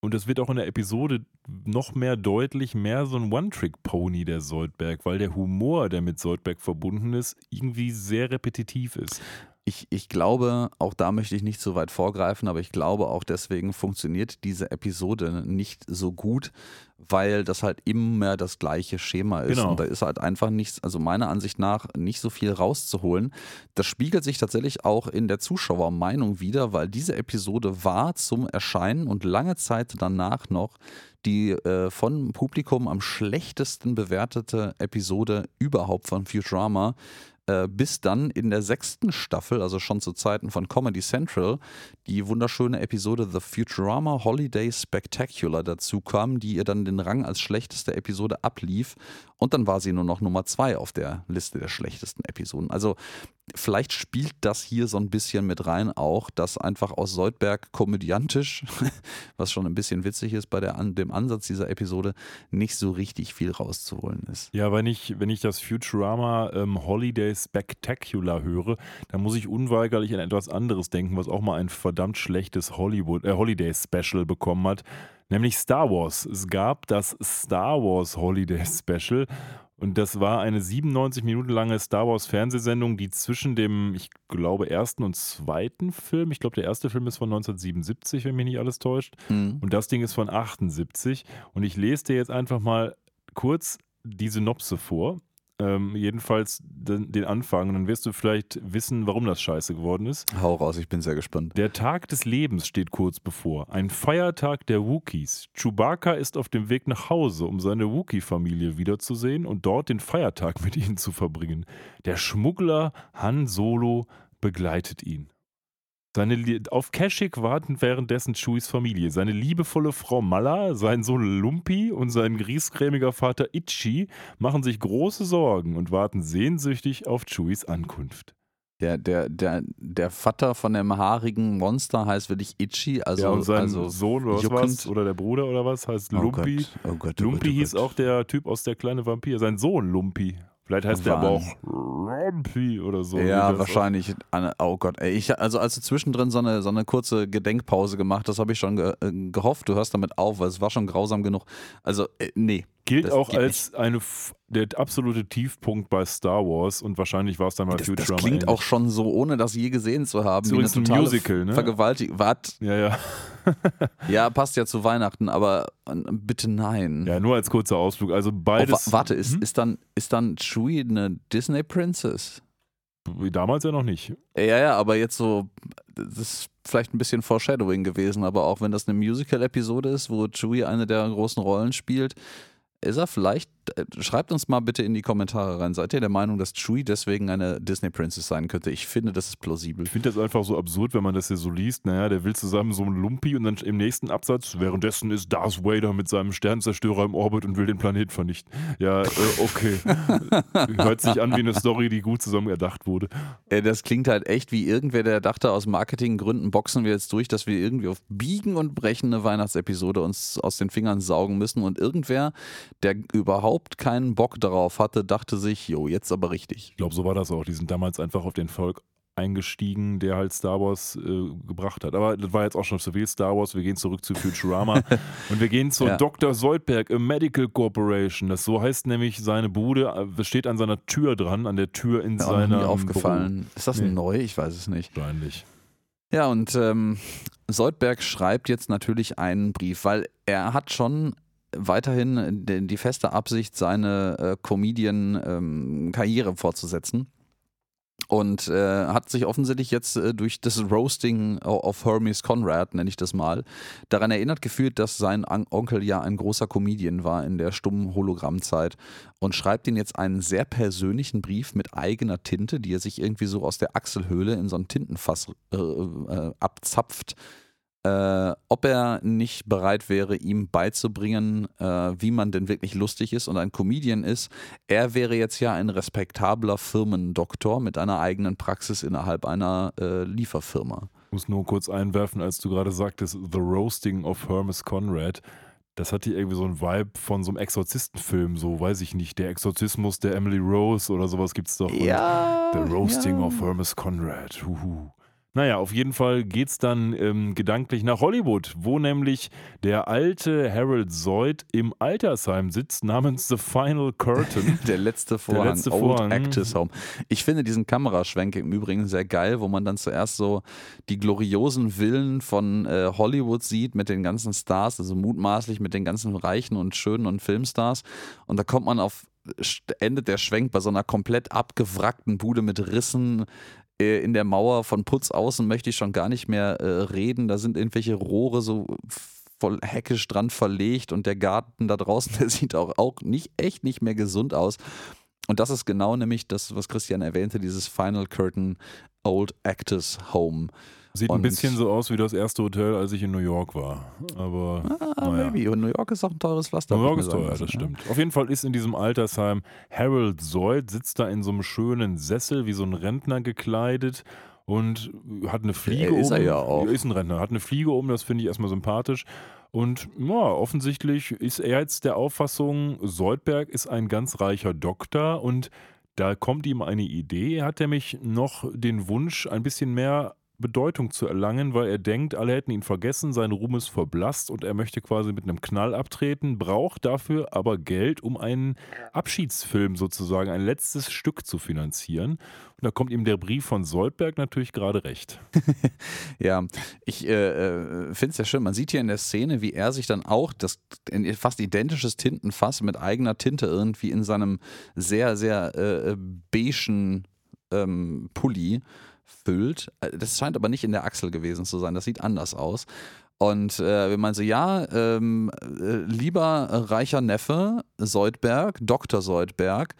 und das wird auch in der Episode noch mehr deutlich, mehr so ein One-Trick-Pony der Soldberg, weil der Humor, der mit Soldberg verbunden ist, irgendwie sehr repetitiv ist. Ich, ich glaube, auch da möchte ich nicht so weit vorgreifen, aber ich glaube auch deswegen funktioniert diese Episode nicht so gut, weil das halt immer das gleiche Schema ist. Genau. Und da ist halt einfach nichts, also meiner Ansicht nach, nicht so viel rauszuholen. Das spiegelt sich tatsächlich auch in der Zuschauermeinung wieder, weil diese Episode war zum Erscheinen und lange Zeit danach noch die äh, von Publikum am schlechtesten bewertete Episode überhaupt von Futurama. Äh, bis dann in der sechsten Staffel, also schon zu Zeiten von Comedy Central, die wunderschöne Episode The Futurama Holiday Spectacular dazu kam, die ihr dann den Rang als schlechteste Episode ablief. Und dann war sie nur noch Nummer zwei auf der Liste der schlechtesten Episoden. Also vielleicht spielt das hier so ein bisschen mit rein auch, dass einfach aus Soldberg komödiantisch, was schon ein bisschen witzig ist bei der, dem Ansatz dieser Episode, nicht so richtig viel rauszuholen ist. Ja, wenn ich, wenn ich das Futurama ähm, Holiday Spectacular höre, dann muss ich unweigerlich an etwas anderes denken, was auch mal ein verdammt schlechtes Hollywood, äh, Holiday Special bekommen hat nämlich Star Wars. Es gab das Star Wars Holiday Special und das war eine 97 Minuten lange Star Wars Fernsehsendung, die zwischen dem, ich glaube, ersten und zweiten Film, ich glaube, der erste Film ist von 1977, wenn mich nicht alles täuscht, mhm. und das Ding ist von 78. Und ich lese dir jetzt einfach mal kurz die Synopse vor. Ähm, jedenfalls den, den, Anfang. Und dann wirst du vielleicht wissen, warum das scheiße geworden ist. Hau raus, ich bin sehr gespannt. Der Tag des Lebens steht kurz bevor. Ein Feiertag der Wookies. Chewbacca ist auf dem Weg nach Hause, um seine Wookie-Familie wiederzusehen und dort den Feiertag mit ihnen zu verbringen. Der Schmuggler Han Solo begleitet ihn. Seine, auf Kashyyyk warten währenddessen Chewies Familie. Seine liebevolle Frau Malla, sein Sohn Lumpi und sein griesgrämiger Vater Itchi machen sich große Sorgen und warten sehnsüchtig auf Chewies Ankunft. Der, der, der, der Vater von dem haarigen Monster heißt wirklich Itchy, also, ja, und sein also Sohn oder was? Oder der Bruder oder was heißt Oh Lumpi. Gott, oh Gott, oh Lumpi Gott, oh hieß auch der Typ aus der kleine Vampir, sein Sohn Lumpi. Vielleicht heißt der aber auch Lumpi oder so. Ja, das wahrscheinlich. Anne- Oh Gott, ey. Ich, also als du zwischendrin so eine, so eine kurze Gedenkpause gemacht hast, habe ich schon ge äh, gehofft, du hörst damit auf, weil es war schon grausam genug. Also, äh, nee. Gilt Das auch als eine, der absolute Tiefpunkt bei Star Wars und wahrscheinlich war es dann mal Das, das Futurama klingt auch schon so, ohne das je gesehen zu haben. Ist wie eine übrigens ein Musical, ne? Vergewaltigung. Was? Ja, ja. Ja, passt ja zu Weihnachten, aber äh, bitte nein. Ja, nur als kurzer Ausflug. Also Oh, beides. warte, ist, Hm? ist, dann, ist dann Chewie eine Disney Princess? Wie Damals ja noch nicht. Ja, ja, aber jetzt so, das ist vielleicht ein bisschen Foreshadowing gewesen, aber auch wenn das eine Musical-Episode ist, wo Chewie eine der großen Rollen spielt, ist er vielleicht, schreibt uns mal bitte in die Kommentare rein, seid ihr der Meinung, dass Chewie deswegen eine Disney Princess sein könnte? Ich finde, das ist plausibel. Ich finde das einfach so absurd, wenn man das hier so liest. Naja, der will zusammen so einen Lumpi und dann im nächsten Absatz, währenddessen ist Darth Vader mit seinem Sternzerstörer im Orbit und will den Planeten vernichten. Ja, äh, okay. Hört sich an wie eine Story, die gut zusammen erdacht wurde. Äh, Das klingt halt echt wie irgendwer, der dachte, aus Marketinggründen boxen wir jetzt durch, dass wir irgendwie auf Biegen und Brechen eine Weihnachtsepisode uns aus den Fingern saugen müssen. Und irgendwer, der überhaupt keinen Bock darauf hatte, dachte sich, jo, jetzt aber richtig. Ich glaube, so war das auch. Die sind damals einfach auf den Volk eingestiegen, der halt Star Wars äh, gebracht hat. Aber das war jetzt auch schon zu viel Star Wars. Wir gehen zurück zu Futurama und wir gehen zur Ja. Dr. Soldberg, a Medical Corporation. Das so heißt nämlich seine Bude. Das steht an seiner Tür dran, an der Tür in mir noch seiner nie aufgefallen. Ist das Nee. neu? Ich weiß es nicht. Wahrscheinlich. Ja, und ähm, Soldberg schreibt jetzt natürlich einen Brief, weil er hat schon weiterhin die, feste Absicht, seine äh, Comedian-Karriere fortzusetzen. Und äh, hat sich offensichtlich jetzt äh, durch das Roasting of Hermes Conrad, nenne ich das mal, daran erinnert gefühlt, dass sein An Onkel ja ein großer Comedian war in der stummen Hologrammzeit und schreibt ihm jetzt einen sehr persönlichen Brief mit eigener Tinte, die er sich irgendwie so aus der Achselhöhle in so ein Tintenfass äh, äh, abzapft. Äh, ob er nicht bereit wäre, ihm beizubringen, äh, wie man denn wirklich lustig ist und ein Comedian ist. Er wäre jetzt ja ein respektabler Firmendoktor mit einer eigenen Praxis innerhalb einer äh, Lieferfirma. Ich muss nur kurz einwerfen, als du gerade sagtest, The Roasting of Hermes Conrad. Das hatte irgendwie so einen Vibe von so einem Exorzistenfilm, so weiß ich nicht, der Exorzismus der Emily Rose oder sowas gibt's doch. Und Ja. The Roasting ja. of Hermes Conrad. Huhu. Naja, auf jeden Fall geht's dann ähm, gedanklich nach Hollywood, wo nämlich der alte Harold Zoid im Altersheim sitzt, namens The Final Curtain. Der letzte Vorhang, letzte Old Vorhang. Actors Home. Ich finde diesen Kameraschwenk im Übrigen sehr geil, wo man dann zuerst so die gloriosen Villen von äh, Hollywood sieht mit den ganzen Stars, also mutmaßlich mit den ganzen reichen und schönen und Filmstars. Und da kommt man auf endet der Schwenk bei so einer komplett abgewrackten Bude mit Rissen äh, in der Mauer von Putz außen möchte ich schon gar nicht mehr äh, reden. Da sind irgendwelche Rohre so voll heckisch dran verlegt und der Garten da draußen, der sieht auch, auch nicht, echt nicht mehr gesund aus. Und das ist genau nämlich das, was Christian erwähnte, dieses Final Curtain Old Actors Home. Sieht ein Und- bisschen so aus wie das erste Hotel, als ich in New York war. Aber Ah, naja. maybe. Und New York ist auch ein teures Pflaster. New York ist teuer, das stimmt. Auf jeden Fall ist in diesem Altersheim Harold Zoid, sitzt da in so einem schönen Sessel, wie so ein Rentner gekleidet und hat eine Fliege ist um. er ja auch. Ist ein Rentner, hat eine Fliege um, das finde ich erstmal sympathisch. Und ja, offensichtlich ist er jetzt der Auffassung, Soldberg ist ein ganz reicher Doktor und da kommt ihm eine Idee. Er hat nämlich noch den Wunsch, ein bisschen mehr Bedeutung zu erlangen, weil er denkt, alle hätten ihn vergessen, sein Ruhm ist verblasst und er möchte quasi mit einem Knall abtreten, braucht dafür aber Geld, um einen Abschiedsfilm sozusagen, ein letztes Stück zu finanzieren. Und da kommt ihm der Brief von Soldberg natürlich gerade recht. Ja, ich äh, äh, finde es ja schön. Man sieht hier in der Szene, wie er sich dann auch das fast identisches Tintenfass mit eigener Tinte irgendwie in seinem sehr, sehr äh, beigen ähm, Pulli füllt. Äh, Das scheint aber nicht in der Achsel gewesen zu sein. Das sieht anders aus. Und äh, wenn man so, ja, ähm, äh, lieber reicher Neffe Soldberg, Dr. Soldberg,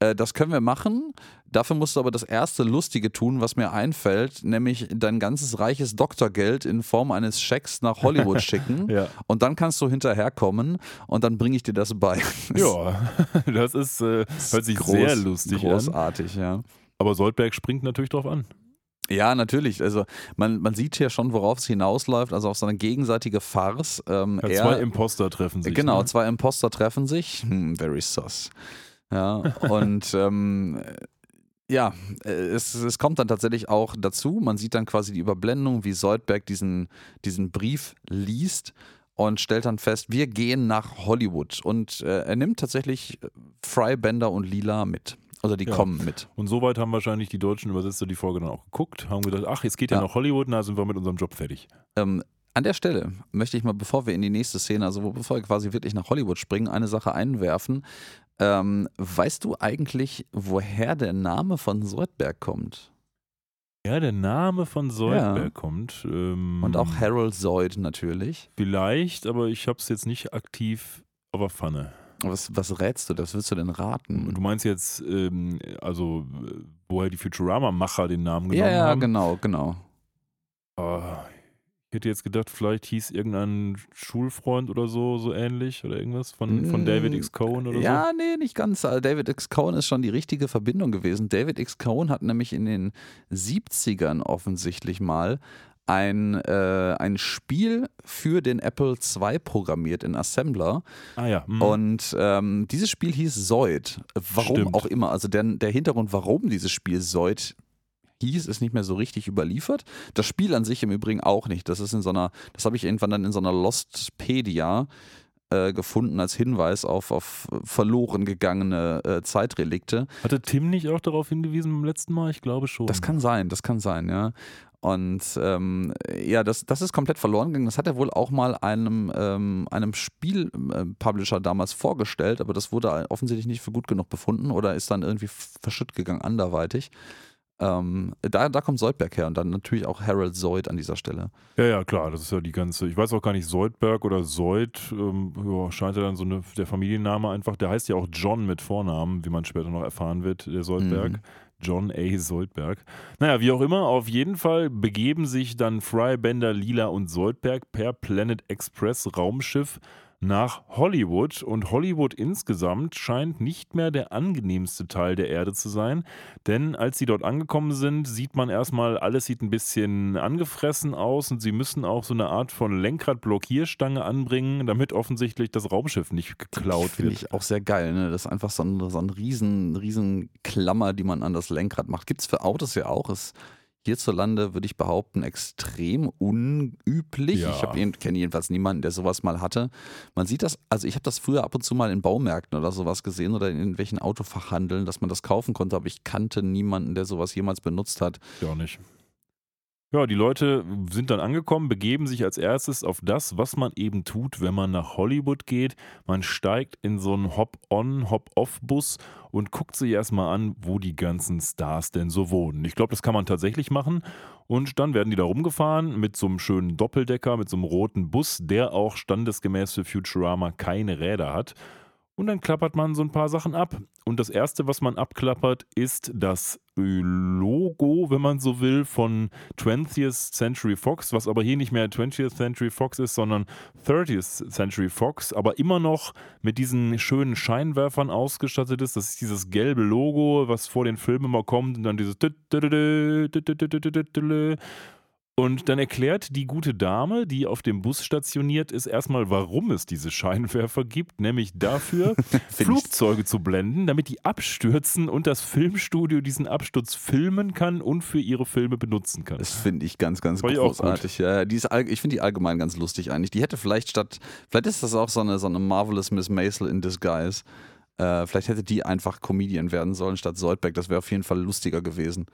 äh, das können wir machen. Dafür musst du aber das erste Lustige tun, was mir einfällt, nämlich dein ganzes reiches Doktorgeld in Form eines Schecks nach Hollywood schicken. Ja. Und dann kannst du hinterherkommen und dann bringe ich dir das bei. Ja, das ist, äh, hört sich Groß- sehr lustig an. Großartig, ja. Aber Soldberg springt natürlich drauf an. Ja, natürlich. Also man, man sieht hier schon, worauf es hinausläuft, also auf so eine gegenseitige Farce. Ähm, Ja, zwei Imposter treffen sich. Genau, Ne? zwei Imposter treffen sich. Hm, very sus. Ja, und ähm, ja, es, es kommt dann tatsächlich auch dazu. Man sieht dann quasi die Überblendung, wie Soldberg diesen, diesen Brief liest und stellt dann fest, wir gehen nach Hollywood. Und äh, er nimmt tatsächlich Fry, Bender und Lila mit. Also die Ja. kommen mit. Und soweit haben wahrscheinlich die deutschen Übersetzer die Folge dann auch geguckt, haben gedacht, ach, jetzt geht ja, Ja. nach Hollywood, na sind wir mit unserem Job fertig. Ähm, an der Stelle möchte ich mal, bevor wir in die nächste Szene, also bevor wir quasi wirklich nach Hollywood springen, eine Sache einwerfen. Ähm, weißt du eigentlich, woher der Name von Soldberg kommt? Ja, der Name von Soldberg kommt. Ähm, Und auch Harold Zoid natürlich. Vielleicht, aber ich habe es jetzt nicht aktiv auf der Pfanne. Was, was rätst du? Das willst du denn raten? Du meinst jetzt, ähm, also, woher die Futurama-Macher den Namen Ja, genommen ja, haben? genau, genau. Ah, ich hätte jetzt gedacht, vielleicht hieß irgendein Schulfreund oder so, so ähnlich oder irgendwas von, von Mm, David X. Cohen oder Ja, nee, nicht ganz. Also David X. Cohen ist schon die richtige Verbindung gewesen. David X. Cohen hat nämlich in den 70ern offensichtlich mal ein, äh, ein Spiel für den Apple II programmiert in Assembler. Ah ja. hm. Und ähm, dieses Spiel hieß Zoid. Warum Stimmt. auch immer. Also der, der Hintergrund, warum dieses Spiel Zoid hieß, ist nicht mehr so richtig überliefert. Das Spiel an sich im Übrigen auch nicht. Das ist in so einer, das habe ich irgendwann dann in so einer Lostpedia äh, gefunden als Hinweis auf, auf verloren gegangene äh, Zeitrelikte. Hatte Tim nicht auch darauf hingewiesen beim letzten Mal? Ich glaube schon. Das kann sein, das kann sein, ja. Und ähm, ja, das, das ist komplett verloren gegangen. Das hat er wohl auch mal einem, ähm, einem Spielpublisher damals vorgestellt, aber das wurde offensichtlich nicht für gut genug befunden oder ist dann irgendwie verschütt gegangen anderweitig. Ähm, da, da kommt Soldberg her und dann natürlich auch Harold Zoid an dieser Stelle. Ja, ja, klar, das ist ja die ganze, ich weiß auch gar nicht, Soldberg oder Sold, ähm, ja, scheint ja dann so eine, der Familienname einfach, der heißt ja auch John mit Vornamen, wie man später noch erfahren wird, der Soldberg. Mhm. John A. Soldberg. Naja, wie auch immer, auf jeden Fall begeben sich dann Fry, Bender, Lila und Soldberg per Planet Express Raumschiff nach Hollywood und Hollywood insgesamt scheint nicht mehr der angenehmste Teil der Erde zu sein, denn als sie dort angekommen sind, sieht man erstmal, alles sieht ein bisschen angefressen aus und sie müssen auch so eine Art von Lenkrad-Blockierstange anbringen, damit offensichtlich das Raumschiff nicht geklaut Finde wird. ich auch sehr geil. Ne? Das ist einfach so ein, so ein riesen, riesen Klammer, die man an das Lenkrad macht. Gibt es für Autos ja auch. Ist hierzulande, würde ich behaupten, extrem unüblich. Ja. Ich kenne jedenfalls niemanden, der sowas mal hatte. Man sieht das, also ich habe das früher ab und zu mal in Baumärkten oder sowas gesehen oder in irgendwelchen Autofachhandeln, dass man das kaufen konnte, aber ich kannte niemanden, der sowas jemals benutzt hat. Ja, nicht. Ja, die Leute sind dann angekommen, begeben sich als erstes auf das, was man eben tut, wenn man nach Hollywood geht. Man steigt in so einen Hop-on, Hop-off-Bus und guckt sich erstmal an, wo die ganzen Stars denn so wohnen. Ich glaube, das kann man tatsächlich machen. Und dann werden die da rumgefahren mit so einem schönen Doppeldecker, mit so einem roten Bus, der auch standesgemäß für Futurama keine Räder hat. Und dann klappert man so ein paar Sachen ab. Und das erste, was man abklappert, ist das Logo, wenn man so will, von 20th Century Fox, was aber hier nicht mehr 20th Century Fox ist, sondern 30th Century Fox, aber immer noch mit diesen schönen Scheinwerfern ausgestattet ist. Das ist dieses gelbe Logo, was vor den Filmen immer kommt und dann dieses und dann erklärt die gute Dame, die auf dem Bus stationiert ist, erstmal, warum es diese Scheinwerfer gibt, nämlich dafür, Flugzeuge zu blenden, damit die abstürzen und das Filmstudio diesen Absturz filmen kann und für ihre Filme benutzen kann. Das finde ich ganz, ganz auch großartig. Ja, die ist, all- ich finde die allgemein ganz lustig eigentlich. Die hätte vielleicht statt, vielleicht ist das auch so eine, so eine Marvelous Miss Maisel in Disguise. Äh, vielleicht hätte die einfach Comedian werden sollen statt Soldberg. Das wäre auf jeden Fall lustiger gewesen.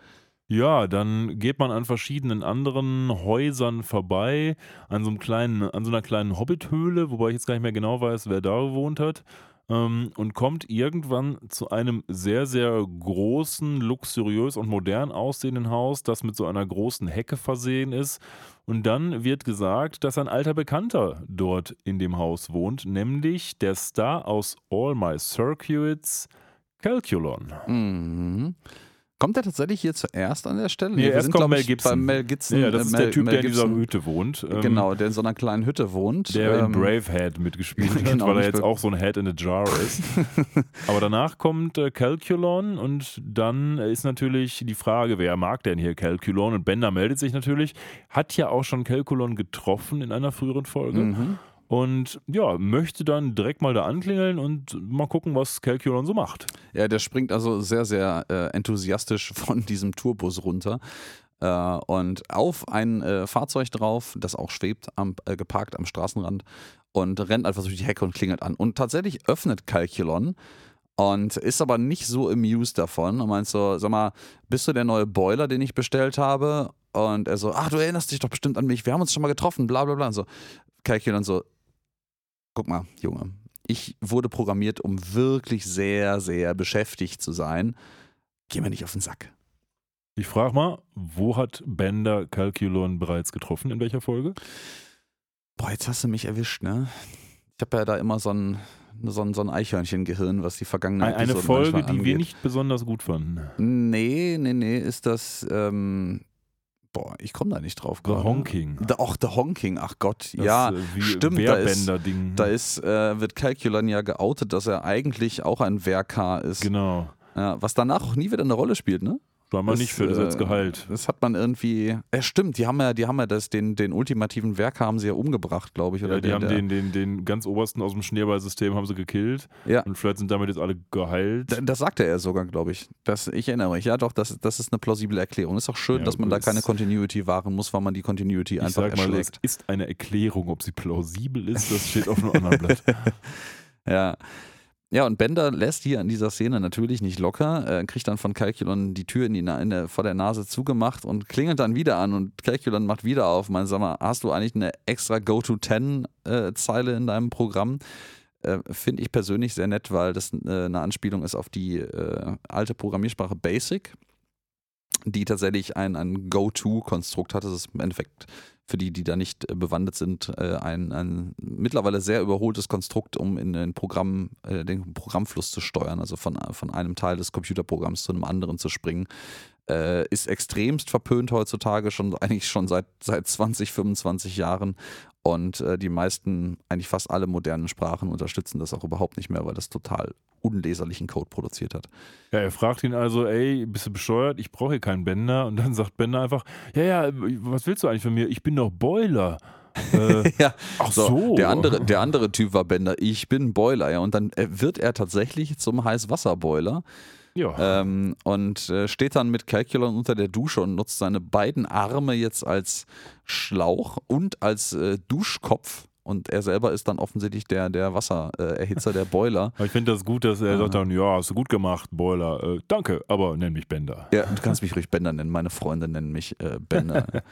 Ja, dann geht man an verschiedenen anderen Häusern vorbei, an so, einem kleinen, an so einer kleinen Hobbithöhle, wobei ich jetzt gar nicht mehr genau weiß, wer da gewohnt hat, ähm, und kommt irgendwann zu einem sehr, sehr großen, luxuriös und modern aussehenden Haus, das mit so einer großen Hecke versehen ist. Und dann wird gesagt, dass ein alter Bekannter dort in dem Haus wohnt, nämlich der Star aus All My Circuits, Calculon. Mhm. Kommt der tatsächlich hier zuerst an der Stelle? Nee, wir erst sind, kommt Mel Gibson. Mel Gibson. Ja, das äh, ist Mel, der Typ, Mel der in dieser Hütte wohnt. ähm, Genau, der in so einer kleinen Hütte wohnt. Der in Ähm, Bravehead mitgespielt hat, genau, weil er jetzt auch so ein Head in a Jar ist. Aber danach kommt äh, Calculon und dann ist natürlich die Frage, wer mag denn hier Calculon? Und Bender meldet sich natürlich, hat ja auch schon Calculon getroffen in einer früheren Folge. Mhm. Und ja, möchte dann direkt mal da anklingeln und mal gucken, was Calculon so macht. Ja, der springt also sehr, sehr äh, enthusiastisch von diesem Tourbus runter äh, und auf ein äh, Fahrzeug drauf, das auch schwebt, am, äh, geparkt am Straßenrand und rennt einfach durch die Hecke und klingelt an. Und tatsächlich öffnet Calculon und ist aber nicht so amused davon und meint so, sag mal, bist du der neue Boiler, den ich bestellt habe? Und er so, ach, du erinnerst dich doch bestimmt an mich, wir haben uns schon mal getroffen, bla bla bla. Und so, Calculon so, guck mal, Junge, ich wurde programmiert, um wirklich sehr, sehr beschäftigt zu sein. Geh mir nicht auf den Sack. Ich frage mal, wo hat Bender Calculon bereits getroffen? In welcher Folge? Boah, jetzt hast du mich erwischt, ne? Ich habe ja da immer so ein, so ein, so ein Eichhörnchen-Gehirn, was die vergangene Ein- Eine Episoden Folge, die wir angeht. nicht besonders gut fanden. Nee, nee, nee, ist das, ähm, boah, ich komme da nicht drauf The gerade. Honking. The, ach, The Honking, ach Gott, Das, ja. äh, wie stimmt, da ist-. Da ist, äh, wird Calculon ja geoutet, dass er eigentlich auch ein Wehrkar ist. Genau. Ja, was danach auch nie wieder eine Rolle spielt, ne? Scheinbar Das, nicht für das als äh, Gehalt. Das hat man irgendwie. Ja, stimmt, die haben ja, die haben ja das, den, den ultimativen Werk haben sie ja umgebracht, glaube ich. Oder Ja, die der, haben den, den, den ganz obersten aus dem Schneeballsystem haben sie gekillt Ja. und vielleicht sind damit jetzt alle geheilt. D- Das sagte er sogar, glaube ich. Das, ich erinnere mich. Ja, doch, das, das ist eine plausible Erklärung. Ist auch schön, Ja, dass man da keine Continuity wahren muss, weil man die Continuity ich einfach sag mal, erschlägt. ist eine Erklärung. Ob sie plausibel ist, das steht auf einem anderen Blatt. Ja. Ja, und Bender lässt hier an dieser Szene natürlich nicht locker, äh, kriegt dann von Calculon die Tür in die, Na- in der, vor der Nase zugemacht und klingelt dann wieder an und Calculon macht wieder auf. Mein, sag mal, hast du eigentlich eine extra Go-to-10-Zeile in deinem Programm? Äh, Finde ich persönlich sehr nett, weil das äh, eine Anspielung ist auf die äh, alte Programmiersprache Basic, die tatsächlich ein, ein Go-To-Konstrukt hat. Das ist im Endeffekt für die, die da nicht äh, bewandert sind, äh, ein, ein mittlerweile sehr überholtes Konstrukt, um in den Programm, äh, den Programmfluss zu steuern, also von, von einem Teil des Computerprogramms zu einem anderen zu springen. Äh, ist extremst verpönt heutzutage, schon eigentlich schon seit, seit 20, 25 Jahren. Und äh, die meisten, eigentlich fast alle modernen Sprachen unterstützen das auch überhaupt nicht mehr, weil das total unleserlichen Code produziert hat. Ja, er fragt ihn also, ey, bist du bescheuert? Ich brauche hier keinen Bender. Und dann sagt Bender einfach, ja, ja, was willst du eigentlich von mir? Ich bin doch Boiler. Äh, Ja, ach so. So, Der, andere, der andere Typ war Bender, ich bin Boiler, ja. Und dann äh, wird er tatsächlich zum Heißwasserboiler. Ähm, und äh, steht dann mit Calculon unter der Dusche und nutzt seine beiden Arme jetzt als Schlauch und als äh, Duschkopf. Und er selber ist dann offensichtlich der, der Wassererhitzer, der Boiler. Ich finde das gut, dass er sagt dann, ja, hast du gut gemacht, Boiler. Äh, danke, aber nenn mich Bender. Ja, du kannst mich ruhig Bender nennen. Meine Freunde nennen mich äh, Bender.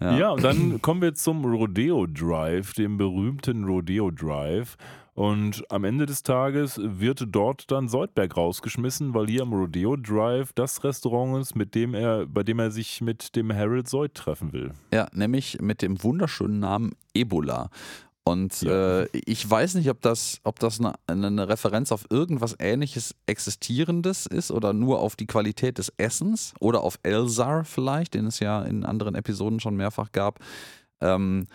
Ja. und dann kommen wir zum Rodeo Drive, dem berühmten Rodeo Drive. Und am Ende des Tages wird dort dann Soldberg rausgeschmissen, weil hier am Rodeo Drive das Restaurant ist, mit dem er, bei dem er sich mit dem Harold Soyd treffen will. Ja, nämlich mit dem wunderschönen Namen Ebola. Und Ja. äh, ich weiß nicht, ob das, ob das eine, eine Referenz auf irgendwas ähnliches Existierendes ist oder nur auf die Qualität des Essens oder auf Elzar vielleicht, den es ja in anderen Episoden schon mehrfach gab. Ähm,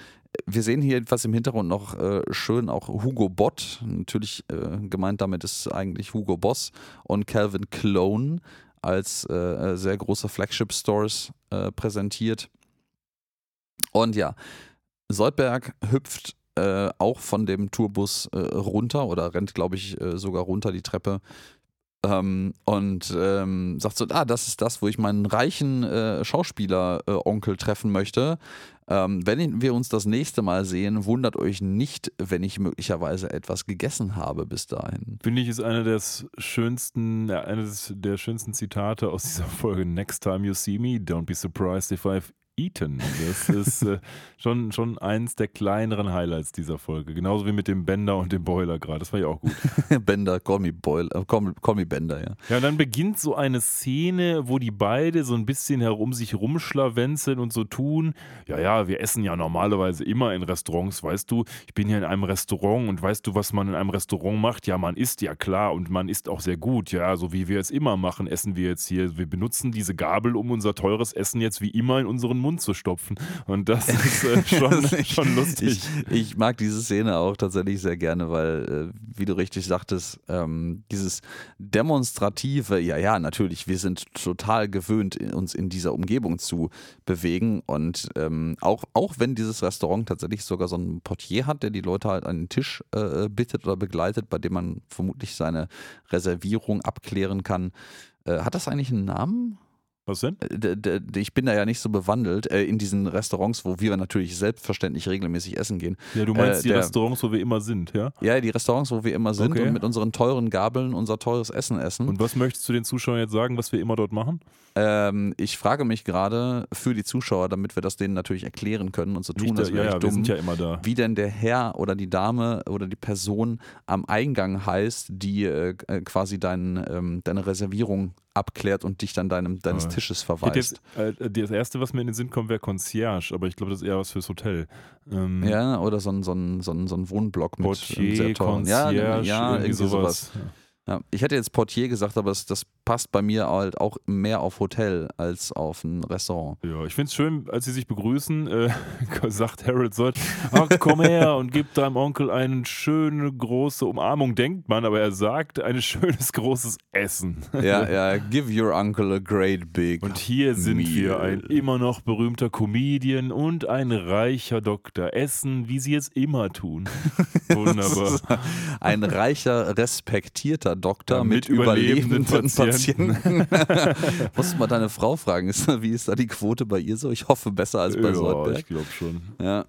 wir sehen hier etwas im Hintergrund noch äh, schön auch Hugo Bott. Natürlich äh, gemeint damit ist eigentlich Hugo Boss und Calvin Clone als äh, sehr große Flagship-Stores äh, präsentiert. Und ja, Soldberg hüpft äh, auch von dem Tourbus äh, runter oder rennt, glaube ich, sogar runter die Treppe. Ähm, und ähm, sagt so, ah, das ist das, wo ich meinen reichen äh, Schauspieler-Onkel treffen möchte. Ähm, wenn wir uns das nächste Mal sehen, wundert euch nicht, wenn ich möglicherweise etwas gegessen habe bis dahin. Finde ich, ist einer des schönsten, eines der schönsten Zitate aus dieser Folge. Next time you see me, don't be surprised if I've Eaton. Das ist äh, schon, schon eins der kleineren Highlights dieser Folge. Genauso wie mit dem Bender und dem Boiler gerade. Das war ja auch gut. Bender, call me, Boil, äh, call, call me Bender, ja. Ja, und dann beginnt so eine Szene, wo die beide so ein bisschen herum sich rumschlawenzeln und so tun. Ja, ja, wir essen ja normalerweise immer in Restaurants, weißt du. Ich bin hier in einem Restaurant und weißt du, was man in einem Restaurant macht? Ja, man isst ja klar und man isst auch sehr gut. Ja, so wie wir es immer machen, essen wir jetzt hier. Wir benutzen diese Gabel, um unser teures Essen jetzt wie immer in unseren Mund zu stopfen. Und das ist äh, schon, schon lustig. Ich, ich, mag diese Szene auch tatsächlich sehr gerne, weil, äh, wie du richtig sagtest, ähm, dieses demonstrative, ja, ja, natürlich, wir sind total gewöhnt, uns in dieser Umgebung zu bewegen. Und ähm, auch, auch wenn dieses Restaurant tatsächlich sogar so einen Portier hat, der die Leute halt an den Tisch äh, bittet oder begleitet, bei dem man vermutlich seine Reservierung abklären kann. Äh, hat das eigentlich einen Namen? Was denn? Äh, ich bin da ja nicht so bewandelt äh, in diesen Restaurants, wo wir natürlich selbstverständlich regelmäßig essen gehen. Ja, du meinst äh, die der, Restaurants, wo wir immer sind, ja? Ja, die Restaurants, wo wir immer sind okay. und mit unseren teuren Gabeln unser teures Essen essen. Und was möchtest du den Zuschauern jetzt sagen, was wir immer dort machen? Ähm, ich frage mich gerade für die Zuschauer, damit wir das denen natürlich erklären können und so tun, dass wir ja, ja, dumm, wir sind ja immer da. wie denn der Herr oder die Dame oder die Person am Eingang heißt, die äh, quasi dein, ähm, deine Reservierung abklärt und dich dann deinem, deines aber Tisches verweist. Jetzt, äh, das erste, was mir in den Sinn kommt, wäre Concierge, aber ich glaube, das ist eher was fürs Hotel. Ähm, ja, oder so ein, so ein, so ein, so ein Wohnblock Portier, mit sehr teuren. Concierge, ja, ja irgendwie sowas. sowas. Ja. Ich hätte jetzt Portier gesagt, aber das, das passt bei mir halt auch mehr auf Hotel als auf ein Restaurant. Ja, ich finde es schön, als sie sich begrüßen, äh, sagt Harold Sold, ach komm her und gib deinem Onkel eine schöne große Umarmung, denkt man, aber er sagt ein schönes großes Essen. Ja, ja, give your uncle a great big Und hier sind meal. wir, ein immer noch berühmter Comedian und ein reicher Doktor. Essen, wie sie es immer tun. Wunderbar. ein reicher, respektierter Doktor ja, mit, mit, überlebenden, überlebenden Patienten. Patienten. Musst mal deine Frau fragen, ist, wie ist da die Quote bei ihr so? Ich hoffe besser als bei ja, Soldberg. ich glaube schon. Ja.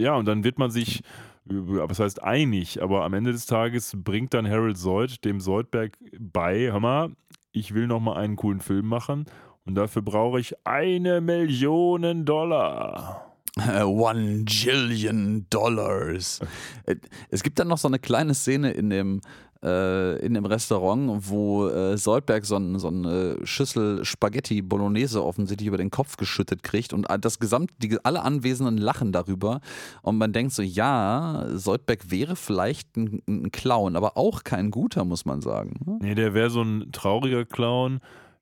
ja, und dann wird man sich, was heißt einig, aber am Ende des Tages bringt dann Harold Sold dem Soldberg bei, hör mal, ich will nochmal einen coolen Film machen und dafür brauche ich eine Million Dollar. One Jillion Dollars. Äh, es gibt dann noch so eine kleine Szene in dem äh, in dem Restaurant, wo äh, Soldberg so, ein, so eine Schüssel Spaghetti Bolognese offensichtlich über den Kopf geschüttet kriegt und das gesamt, die, alle Anwesenden lachen darüber und man denkt so, ja, Soldberg wäre vielleicht ein, ein Clown, aber auch kein guter, muss man sagen. Ne? Nee, der wäre so ein trauriger Clown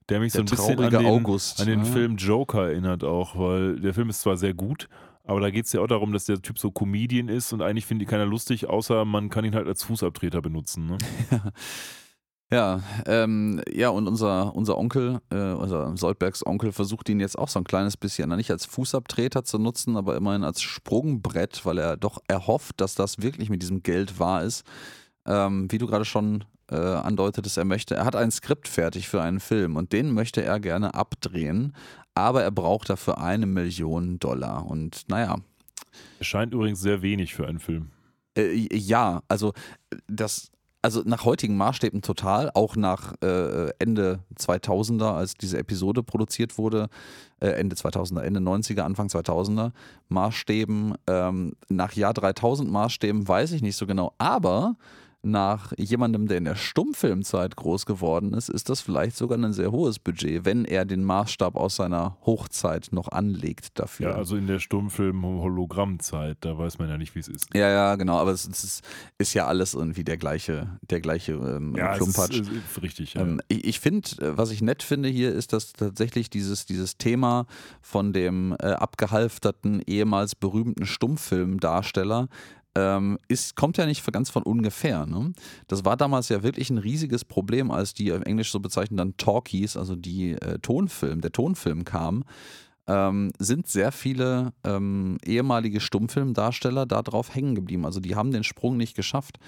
der mich der so ein bisschen an den, August, an den ja. Film Joker erinnert auch, weil der Film ist zwar sehr gut, aber da geht es ja auch darum, dass der Typ so Comedian ist und eigentlich findet die keiner lustig, außer man kann ihn halt als Fußabtreter benutzen. Ne? Ja, ähm, ja, und unser, unser Onkel, äh, unser Soldbergs Onkel, versucht ihn jetzt auch so ein kleines bisschen, nicht als Fußabtreter zu nutzen, aber immerhin als Sprungbrett, weil er doch erhofft, dass das wirklich mit diesem Geld wahr ist. Ähm, wie du gerade schon äh, andeutetest, er möchte, er hat ein Skript fertig für einen Film und den möchte er gerne abdrehen, aber er braucht dafür eine Million Dollar. Und naja. Scheint übrigens sehr wenig für einen Film. Äh, ja, also das, also nach heutigen Maßstäben total, auch nach äh, Ende 2000er, als diese Episode produziert wurde, äh, Ende 2000er, Ende 90er, Anfang 2000er Maßstäben, ähm, nach Jahr 3000 Maßstäben weiß ich nicht so genau, aber nach jemandem, der in der Stummfilmzeit groß geworden ist, ist das vielleicht sogar ein sehr hohes Budget, wenn er den Maßstab aus seiner Hochzeit noch anlegt dafür. Ja, also in der Stummfilm-Hologrammzeit, da weiß man ja nicht, wie es ist. Ja, ja, genau, aber es ist, ist ja alles irgendwie der gleiche, der gleiche ähm, ja, Klumpatsch. Ist, ist richtig, ja. Ähm, ich, ich finde, äh, was ich nett finde hier, ist, dass tatsächlich dieses, dieses Thema von dem äh, abgehalfterten, ehemals berühmten Stummfilmdarsteller ähm, ist, kommt ja nicht ganz von ungefähr. Ne? Das war damals ja wirklich ein riesiges Problem, als die im Englisch so bezeichnen dann Talkies, also die äh, Tonfilm, der Tonfilm kam. Ähm, sind sehr viele ähm, ehemalige Stummfilmdarsteller darauf hängen geblieben. Also die haben den Sprung nicht geschafft.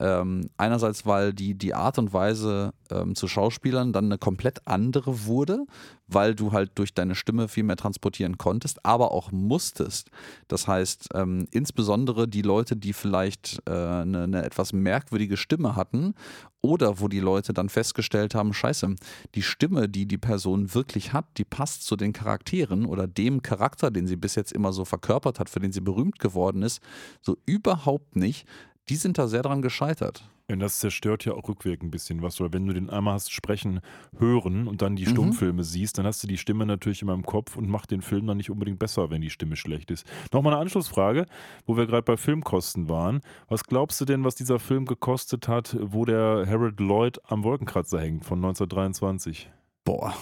Ähm, einerseits, weil die, die Art und Weise ähm, zu Schauspielern dann eine komplett andere wurde, weil du halt durch deine Stimme viel mehr transportieren konntest, aber auch musstest. Das heißt, ähm, insbesondere die Leute, die vielleicht äh, eine, eine etwas merkwürdige Stimme hatten oder wo die Leute dann festgestellt haben, scheiße, die Stimme, die die Person wirklich hat, die passt zu den Charakteren oder dem Charakter, den sie bis jetzt immer so verkörpert hat, für den sie berühmt geworden ist, so überhaupt nicht die sind da sehr dran gescheitert. Und das zerstört ja auch rückwirkend ein bisschen was, weil wenn du den einmal hast sprechen, hören und dann die mhm. Stummfilme siehst, dann hast du die Stimme natürlich immer im Kopf und macht den Film dann nicht unbedingt besser, wenn die Stimme schlecht ist. Nochmal eine Anschlussfrage, wo wir gerade bei Filmkosten waren. Was glaubst du denn, was dieser Film gekostet hat, wo der Harold Lloyd am Wolkenkratzer hängt von 1923? Boah,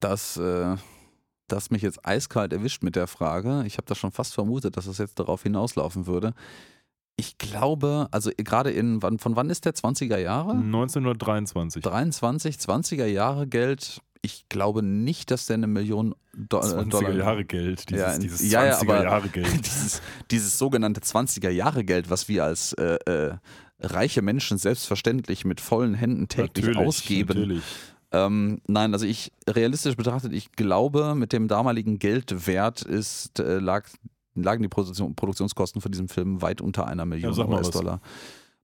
das, äh, das mich jetzt eiskalt erwischt mit der Frage. Ich habe das schon fast vermutet, dass es das jetzt darauf hinauslaufen würde. Ich glaube, also gerade in, von wann ist der 20er Jahre? 1923. 23, 20er Jahre Geld. Ich glaube nicht, dass der eine Million Do 20er Dollar. Jahre Geld, dieses, ja, dieses 20er ja, ja, Jahre Geld. Dieses, dieses, sogenannte 20er Jahre Geld, was wir als äh, äh, reiche Menschen selbstverständlich mit vollen Händen täglich natürlich, ausgeben. Natürlich. Ähm, nein, also ich realistisch betrachtet, ich glaube, mit dem damaligen Geldwert ist, äh, lag lagen die Produktion, Produktionskosten für diesen Film weit unter einer Million ja, US-Dollar.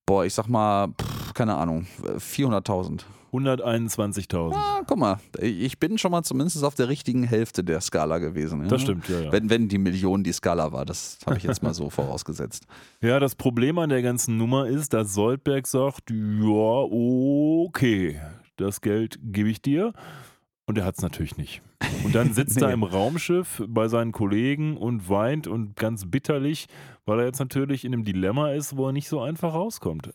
Boah, ich sag mal, pff, keine Ahnung, 400.000. 121.000. Ah, guck mal, ich bin schon mal zumindest auf der richtigen Hälfte der Skala gewesen. Ja? Das stimmt, ja, ja. Wenn, wenn die Million die Skala war, das habe ich jetzt mal so vorausgesetzt. Ja, das Problem an der ganzen Nummer ist, dass Soldberg sagt, ja, okay, das Geld gebe ich dir. Und er hat es natürlich nicht. Und dann sitzt nee. er im Raumschiff bei seinen Kollegen und weint und ganz bitterlich, weil er jetzt natürlich in einem Dilemma ist, wo er nicht so einfach rauskommt.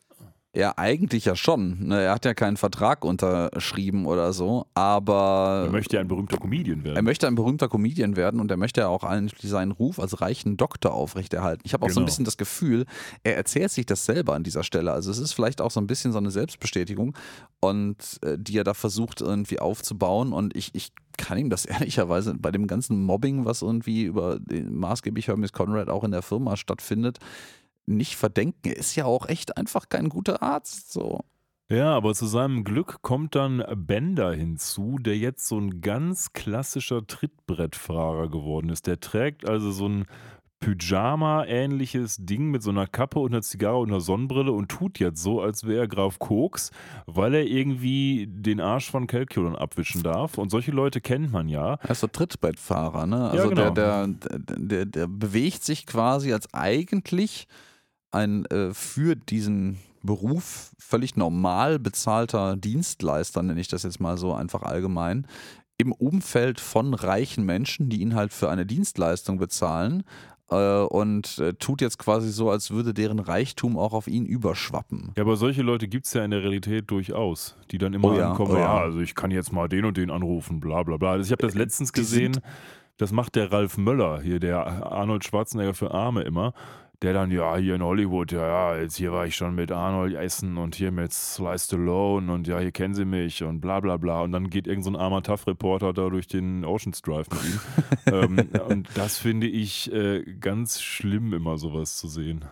Ja, eigentlich ja schon. Ne, er hat ja keinen Vertrag unterschrieben oder so, aber. Er möchte ja ein berühmter Comedian werden. Er möchte ein berühmter Comedian werden und er möchte ja auch eigentlich seinen Ruf als reichen Doktor aufrechterhalten. Ich habe auch genau. so ein genau. bisschen das Gefühl, er erzählt sich das selber an dieser Stelle. Also es ist vielleicht auch so ein bisschen so eine Selbstbestätigung und äh, die er da versucht irgendwie aufzubauen. Und ich, ich kann ihm das ehrlicherweise bei dem ganzen Mobbing, was irgendwie über maßgeblich Hermes Conrad auch in der Firma stattfindet, nicht verdenken. Er ist ja auch echt einfach kein guter Arzt. So. Ja, aber zu seinem Glück kommt dann Bender hinzu, der jetzt so ein ganz klassischer Trittbrettfahrer geworden ist. Der trägt also so ein Pyjama-ähnliches Ding mit so einer Kappe und einer Zigarre und einer Sonnenbrille und tut jetzt so, als wäre er Graf Koks, weil er irgendwie den Arsch von Calculon abwischen darf. Und solche Leute kennt man ja. Er ist so Trittbrettfahrer, ne? Also ja, genau. der, der, der, der bewegt sich quasi als eigentlich ein äh, für diesen Beruf völlig normal bezahlter Dienstleister, nenne ich das jetzt mal so einfach allgemein, im Umfeld von reichen Menschen, die ihn halt für eine Dienstleistung bezahlen äh, und äh, tut jetzt quasi so, als würde deren Reichtum auch auf ihn überschwappen. Ja, aber solche Leute gibt es ja in der Realität durchaus, die dann immer oh ja, ankommen, oh ja. also ich kann jetzt mal den und den anrufen, bla bla bla. Also ich habe das äh, letztens gesehen, das macht der Ralf Möller hier, der Arnold Schwarzenegger für Arme immer der dann, ja, hier in Hollywood, ja, ja, jetzt hier war ich schon mit Arnold essen und hier mit Sly Stallone und ja, hier kennen sie mich und bla bla bla. Und dann geht irgend so ein armer Tough-Reporter da durch den Oceans Drive mit ihm. ähm, und das finde ich äh, ganz schlimm, immer sowas zu sehen.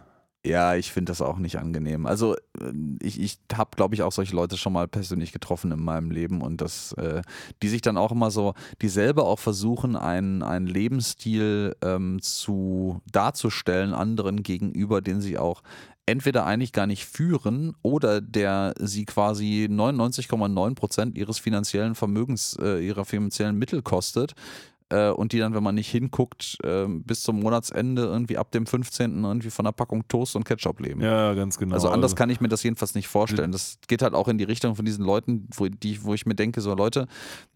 Ja, ich finde das auch nicht angenehm. Also äh, ich, ich habe, glaube ich, auch solche Leute schon mal persönlich getroffen in meinem Leben und das, äh, die sich dann auch immer so, die selber auch versuchen, einen, einen Lebensstil ähm, zu darzustellen anderen gegenüber, den sie auch entweder eigentlich gar nicht führen oder der sie quasi 99,9 Prozent ihres finanziellen Vermögens, äh, ihrer finanziellen Mittel kostet, äh, und die dann, wenn man nicht hinguckt, äh, bis zum Monatsende irgendwie ab dem 15. irgendwie von einer Packung Toast und Ketchup leben. Ja, ganz genau. Also anders also, kann ich mir das jedenfalls nicht vorstellen. Das geht halt auch in die Richtung von diesen Leuten, wo, die, wo ich mir denke, so Leute,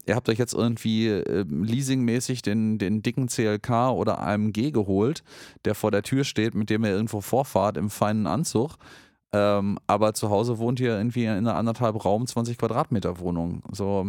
ihr habt euch jetzt irgendwie äh, leasingmäßig den, den dicken CLK oder AMG geholt, der vor der Tür steht, mit dem ihr irgendwo vorfahrt im feinen Anzug. Ähm, aber zu Hause wohnt ihr irgendwie in einer anderthalb Raum, 20 Quadratmeter Wohnung. So,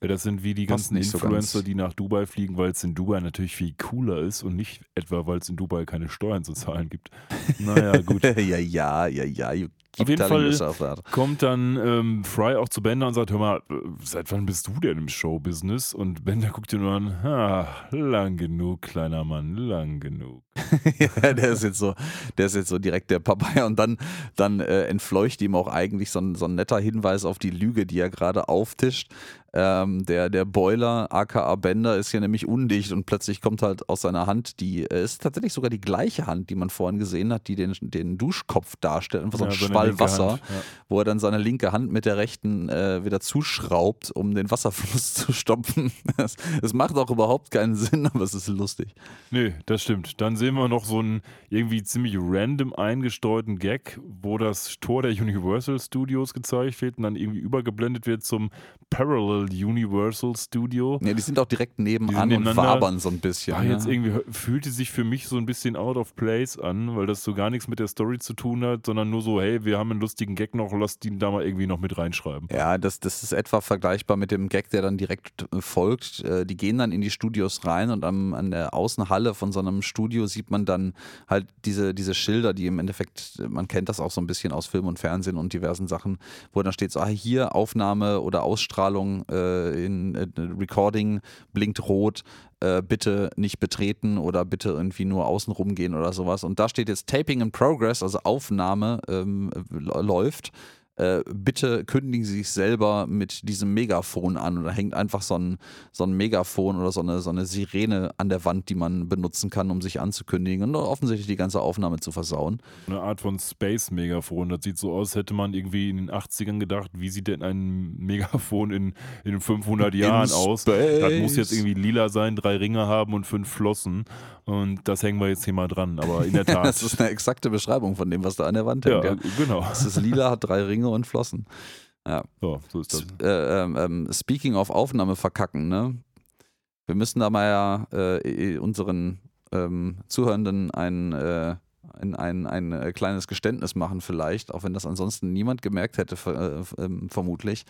ja, das sind wie die ganzen Influencer, so die nach Dubai fliegen, weil es in Dubai natürlich viel cooler ist und nicht etwa, weil es in Dubai keine Steuern zu zahlen gibt. Naja, gut. ja, ja, ja, ja. Auf jeden Fall kommt dann ähm, Fry auch zu Bender und sagt, hör mal, äh, seit wann bist du denn im Showbusiness? Und Bender guckt ihn nur an, lang genug, kleiner Mann, lang genug. ja, der ist jetzt so, der ist jetzt so direkt der Papaya und dann, dann äh, entfleucht ihm auch eigentlich so ein, so ein netter Hinweis auf die Lüge, die er gerade auftischt. Ähm, der, der Boiler, aka Bender, ist ja nämlich undicht und plötzlich kommt halt aus seiner Hand die, äh, ist tatsächlich sogar die gleiche Hand, die man vorhin gesehen hat, die den, den Duschkopf darstellt, einfach so ein Ja, seine Schwall Wasser, Hand, ja. wo er dann seine linke Hand mit der rechten äh, wieder zuschraubt, um den Wasserfluss zu stopfen. Es das macht auch überhaupt keinen Sinn, aber es ist lustig. Nee, das stimmt. Dann sehen wir noch so einen irgendwie ziemlich random eingestreuten Gag, wo das Tor der Universal Studios gezeigt wird und dann irgendwie übergeblendet wird zum Parallel Universal Studio. Ja, die sind auch direkt nebenan und wabern so ein bisschen. War jetzt ne? irgendwie, fühlte sich für mich so ein bisschen out of place an, weil das so gar nichts mit der Story zu tun hat, sondern nur so, hey, wir haben einen lustigen Gag noch, lass den da mal irgendwie noch mit reinschreiben. Ja, das, das ist etwa vergleichbar mit dem Gag, der dann direkt äh, folgt. Äh, Die gehen dann in die Studios rein und am, an der Außenhalle von so einem Studio sieht man dann halt diese, diese Schilder, die im Endeffekt, man kennt das auch so ein bisschen aus Film und Fernsehen und diversen Sachen, wo dann steht so, ah, hier Aufnahme oder Ausstrahlung äh, in äh, Recording blinkt rot, äh, bitte nicht betreten oder bitte irgendwie nur außen rumgehen oder sowas. Und da steht jetzt Taping in Progress, also Aufnahme ähm, l- läuft. Äh, bitte kündigen Sie sich selber mit diesem Megafon an. Und da hängt einfach so ein, so ein Megafon oder so eine, so eine Sirene an der Wand, die man benutzen kann, um sich anzukündigen und offensichtlich die ganze Aufnahme zu versauen. Eine Art von Space-Megafon. Das sieht so aus, hätte man irgendwie in den 80ern gedacht, wie sieht denn ein Megafon in, in 500 Jahren aus? Das muss jetzt irgendwie lila sein, drei Ringe haben und fünf Flossen. Und das hängen wir jetzt hier mal dran. Aber in der Tat. Das ist eine exakte Beschreibung von dem, was da an der Wand hängt. ja, Ja. genau. Es ist lila, hat drei Ringe und Flossen. Ja. Ja, so ist das. äh, ähm, ähm, speaking of Aufnahme verkacken, ne? Wir müssen da mal ja äh, unseren ähm, Zuhörenden ein, äh, ein, ein, ein äh, kleines Geständnis machen, vielleicht, auch wenn das ansonsten niemand gemerkt hätte, äh, ähm, vermutlich.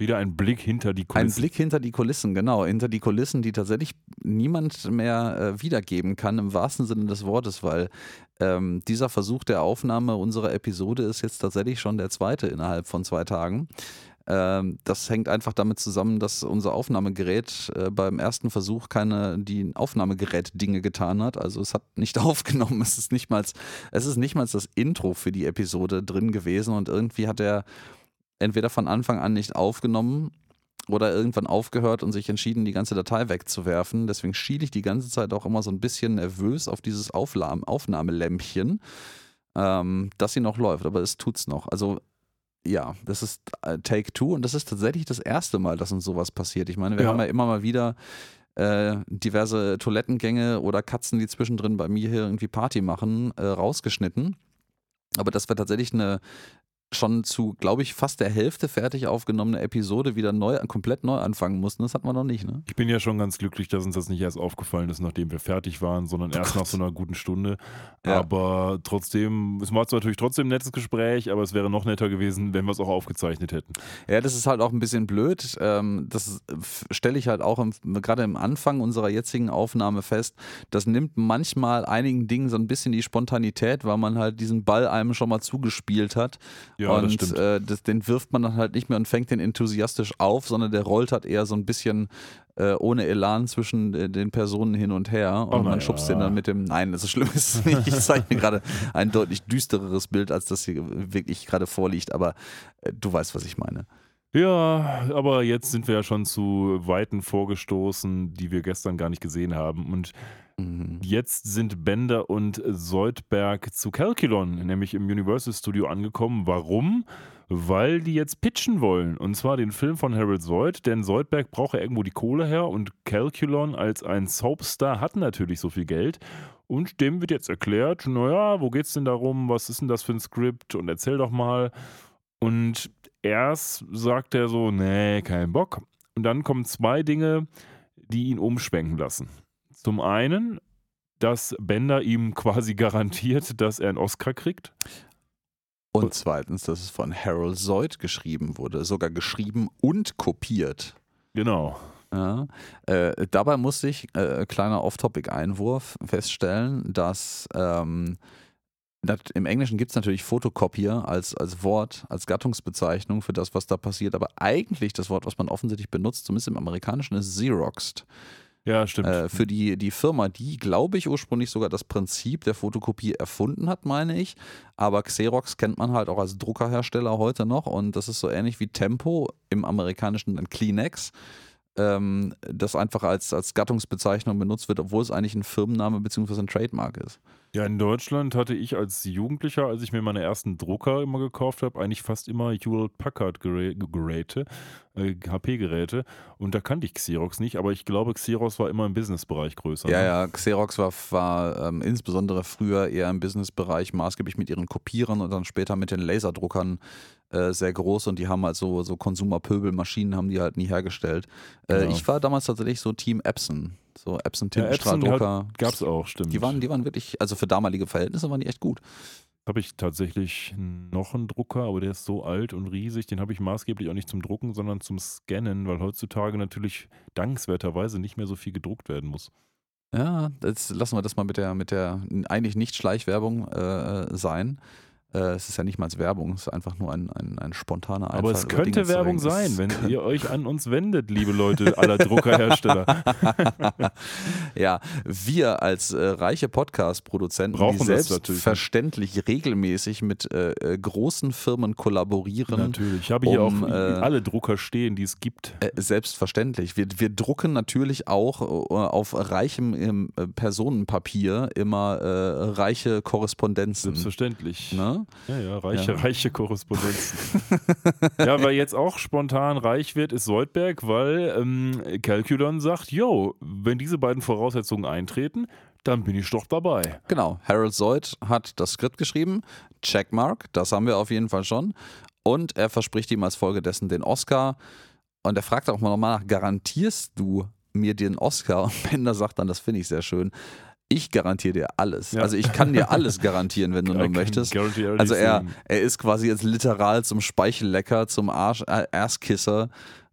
Wieder ein Blick hinter die Ein Kulissen. Blick hinter die Kulissen, genau, hinter die Kulissen, die tatsächlich niemand mehr äh, wiedergeben kann, im wahrsten Sinne des Wortes, weil ähm, dieser Versuch der Aufnahme unserer Episode ist jetzt tatsächlich schon der zweite innerhalb von zwei Tagen. Ähm, das hängt einfach damit zusammen, dass unser Aufnahmegerät äh, beim ersten Versuch keine die Aufnahmegerät-Dinge getan hat. Also es hat nicht aufgenommen. Es ist nicht mal, es ist nicht mal das Intro für die Episode drin gewesen und irgendwie hat er entweder von Anfang an nicht aufgenommen oder irgendwann aufgehört und sich entschieden, die ganze Datei wegzuwerfen. Deswegen schiele ich die ganze Zeit auch immer so ein bisschen nervös auf dieses Aufla- Aufnahmelämpchen, ähm, dass sie noch läuft, aber es tut's noch. Also ja, das ist äh, Take Two und das ist tatsächlich das erste Mal, dass uns sowas passiert. Ich meine, wir Ja. haben ja immer mal wieder äh, diverse Toilettengänge oder Katzen, die zwischendrin bei mir hier irgendwie Party machen, äh, rausgeschnitten. Aber dass wir tatsächlich eine schon zu, glaube ich, fast der Hälfte fertig aufgenommene Episode wieder neu, komplett neu anfangen mussten, das hatten wir noch nicht, ne? Ich bin ja schon ganz glücklich, dass uns das nicht erst aufgefallen ist, nachdem wir fertig waren, sondern erst nach so einer guten Stunde. Ja. Aber trotzdem, es war zwar natürlich trotzdem ein nettes Gespräch, aber es wäre noch netter gewesen, wenn wir es auch aufgezeichnet hätten. Ja, das ist halt auch ein bisschen blöd. Ähm, das stelle ich halt auch im, gerade im Anfang unserer jetzigen Aufnahme fest. Das nimmt manchmal einigen Dingen so ein bisschen die Spontanität, weil man halt diesen Ball einem schon mal zugespielt hat. Ja, das und stimmt. Äh, das, den wirft man dann halt nicht mehr und fängt den enthusiastisch auf, sondern der rollt halt eher so ein bisschen äh, ohne Elan zwischen äh, den Personen hin und her. Und Oh, man na schubst ja. den dann mit dem. Nein, so schlimm ist es nicht. Ich zeige mir gerade ein deutlich düstereres Bild, als das hier wirklich gerade vorliegt. Aber äh, du weißt, was ich meine. Ja, aber jetzt sind wir ja schon zu Weiten vorgestoßen, die wir gestern gar nicht gesehen haben. Und Mhm. jetzt sind Bender und Soldberg zu Calculon, nämlich im Universal Studio angekommen. Warum? Weil die jetzt pitchen wollen. Und zwar den Film von Harold Zoid, denn Soldberg braucht ja irgendwo die Kohle her und Calculon als ein Soapstar hat natürlich so viel Geld. Und dem wird jetzt erklärt, naja, wo geht's denn darum, was ist denn das für ein Skript und erzähl doch mal. Und erst sagt er so, nee, kein Bock. Und dann kommen zwei Dinge, die ihn umschwenken lassen. Zum einen, dass Bender ihm quasi garantiert, dass er einen Oscar kriegt. Und zweitens, dass es von Harold Zoid geschrieben wurde, sogar geschrieben und kopiert. Genau. Ja. Äh, dabei musste ich, äh, kleiner Off-Topic-Einwurf, feststellen, dass ähm, Dat, Im Englischen gibt es natürlich Fotokopier als, als Wort, als Gattungsbezeichnung für das, was da passiert, aber eigentlich das Wort, was man offensichtlich benutzt, zumindest im Amerikanischen, ist Xeroxed. Ja, stimmt. Äh, für die, die Firma, die, glaube ich, ursprünglich sogar das Prinzip der Fotokopie erfunden hat, meine ich. Aber Xerox kennt man halt auch als Druckerhersteller heute noch und das ist so ähnlich wie Tempo im amerikanischen dann Kleenex. Ähm, das einfach als, als Gattungsbezeichnung benutzt wird, obwohl es eigentlich ein Firmenname bzw. ein Trademark ist. Ja, in Deutschland hatte ich als Jugendlicher, als ich mir meine ersten Drucker immer gekauft habe, eigentlich fast immer Hewlett Packard Geräte, äh, HP-Geräte. Und da kannte ich Xerox nicht, aber ich glaube, Xerox war immer im Businessbereich größer. Ja, ne? ja, Xerox war, war ähm, insbesondere früher eher im Businessbereich maßgeblich mit ihren Kopierern und dann später mit den Laserdruckern äh, sehr groß und die haben halt so, so Konsumerpöbelmaschinen haben die halt nie hergestellt. Äh, Genau. Ich war damals tatsächlich so Team Epson. So Epson Ja, Epson Tintenstrahldrucker. gab es auch, stimmt. die, waren, die waren wirklich, also für damalige Verhältnisse waren die echt gut. habe ich tatsächlich noch einen Drucker, aber der ist so alt und riesig, den habe ich maßgeblich auch nicht zum Drucken, sondern zum Scannen, weil heutzutage natürlich dankenswerterweise nicht mehr so viel gedruckt werden muss. Ja, jetzt lassen wir das mal mit der, mit der eigentlich nicht Schleichwerbung äh, sein. Äh, es ist ja nicht mal Werbung, es ist einfach nur ein, ein, ein spontaner Aber Einfall, es über könnte Werbung. Es sein, wenn ihr euch an uns wendet, liebe Leute aller Druckerhersteller. Ja, wir als äh, reiche Podcast-Produzenten, Brauchen die selbstverständlich regelmäßig mit äh, äh, großen Firmen kollaborieren. Natürlich. Ich habe hier um, auch äh, alle Drucker stehen, die es gibt. Äh, selbstverständlich. Wir, wir drucken natürlich auch auf reichem ähm, äh, Personenpapier immer reiche Korrespondenzen. Selbstverständlich. Ne? Ja, ja, reiche, Ja. reiche Korrespondenzen. ja, wer jetzt auch spontan reich wird, ist Soldberg, weil ähm, Calculon sagt, yo, wenn diese beiden Voraussetzungen eintreten, dann bin ich doch dabei. Genau. Harold Zoid hat das Skript geschrieben. Checkmark, das haben wir auf jeden Fall schon. Und er verspricht ihm als Folge dessen den Oscar. Und er fragt auch mal nochmal nach, garantierst du mir den Oscar? Und Bender sagt dann, das finde ich sehr schön. Ich garantiere dir alles. Ja. Also ich kann dir alles garantieren, wenn du nur möchtest. Also er, er ist quasi jetzt literal zum Speichellecker, zum Arsch, äh, Asskisser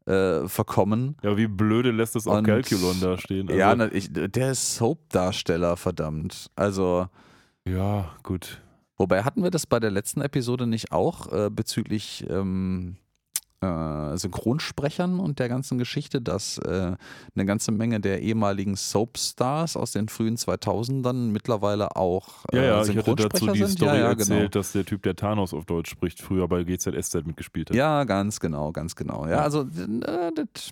äh, verkommen. Ja, wie blöde lässt das auch Calculon da stehen. Also, ja, na, ich, der ist Soap-Darsteller, verdammt. Also, ja, gut. wobei hatten wir das bei der letzten Episode nicht auch äh, bezüglich ähm, äh, Synchronsprechern und der ganzen Geschichte, dass äh, eine ganze Menge der ehemaligen Soap-Stars aus den frühen 2000ern mittlerweile auch äh, Ja, ja, ich hatte Synchronsprecher dazu die sind? Story ja, ja, erzählt, genau. dass der Typ, der Thanos auf Deutsch spricht, früher bei GZSZ mitgespielt hat. Ja, ganz genau, ganz genau. Ja, also äh, das,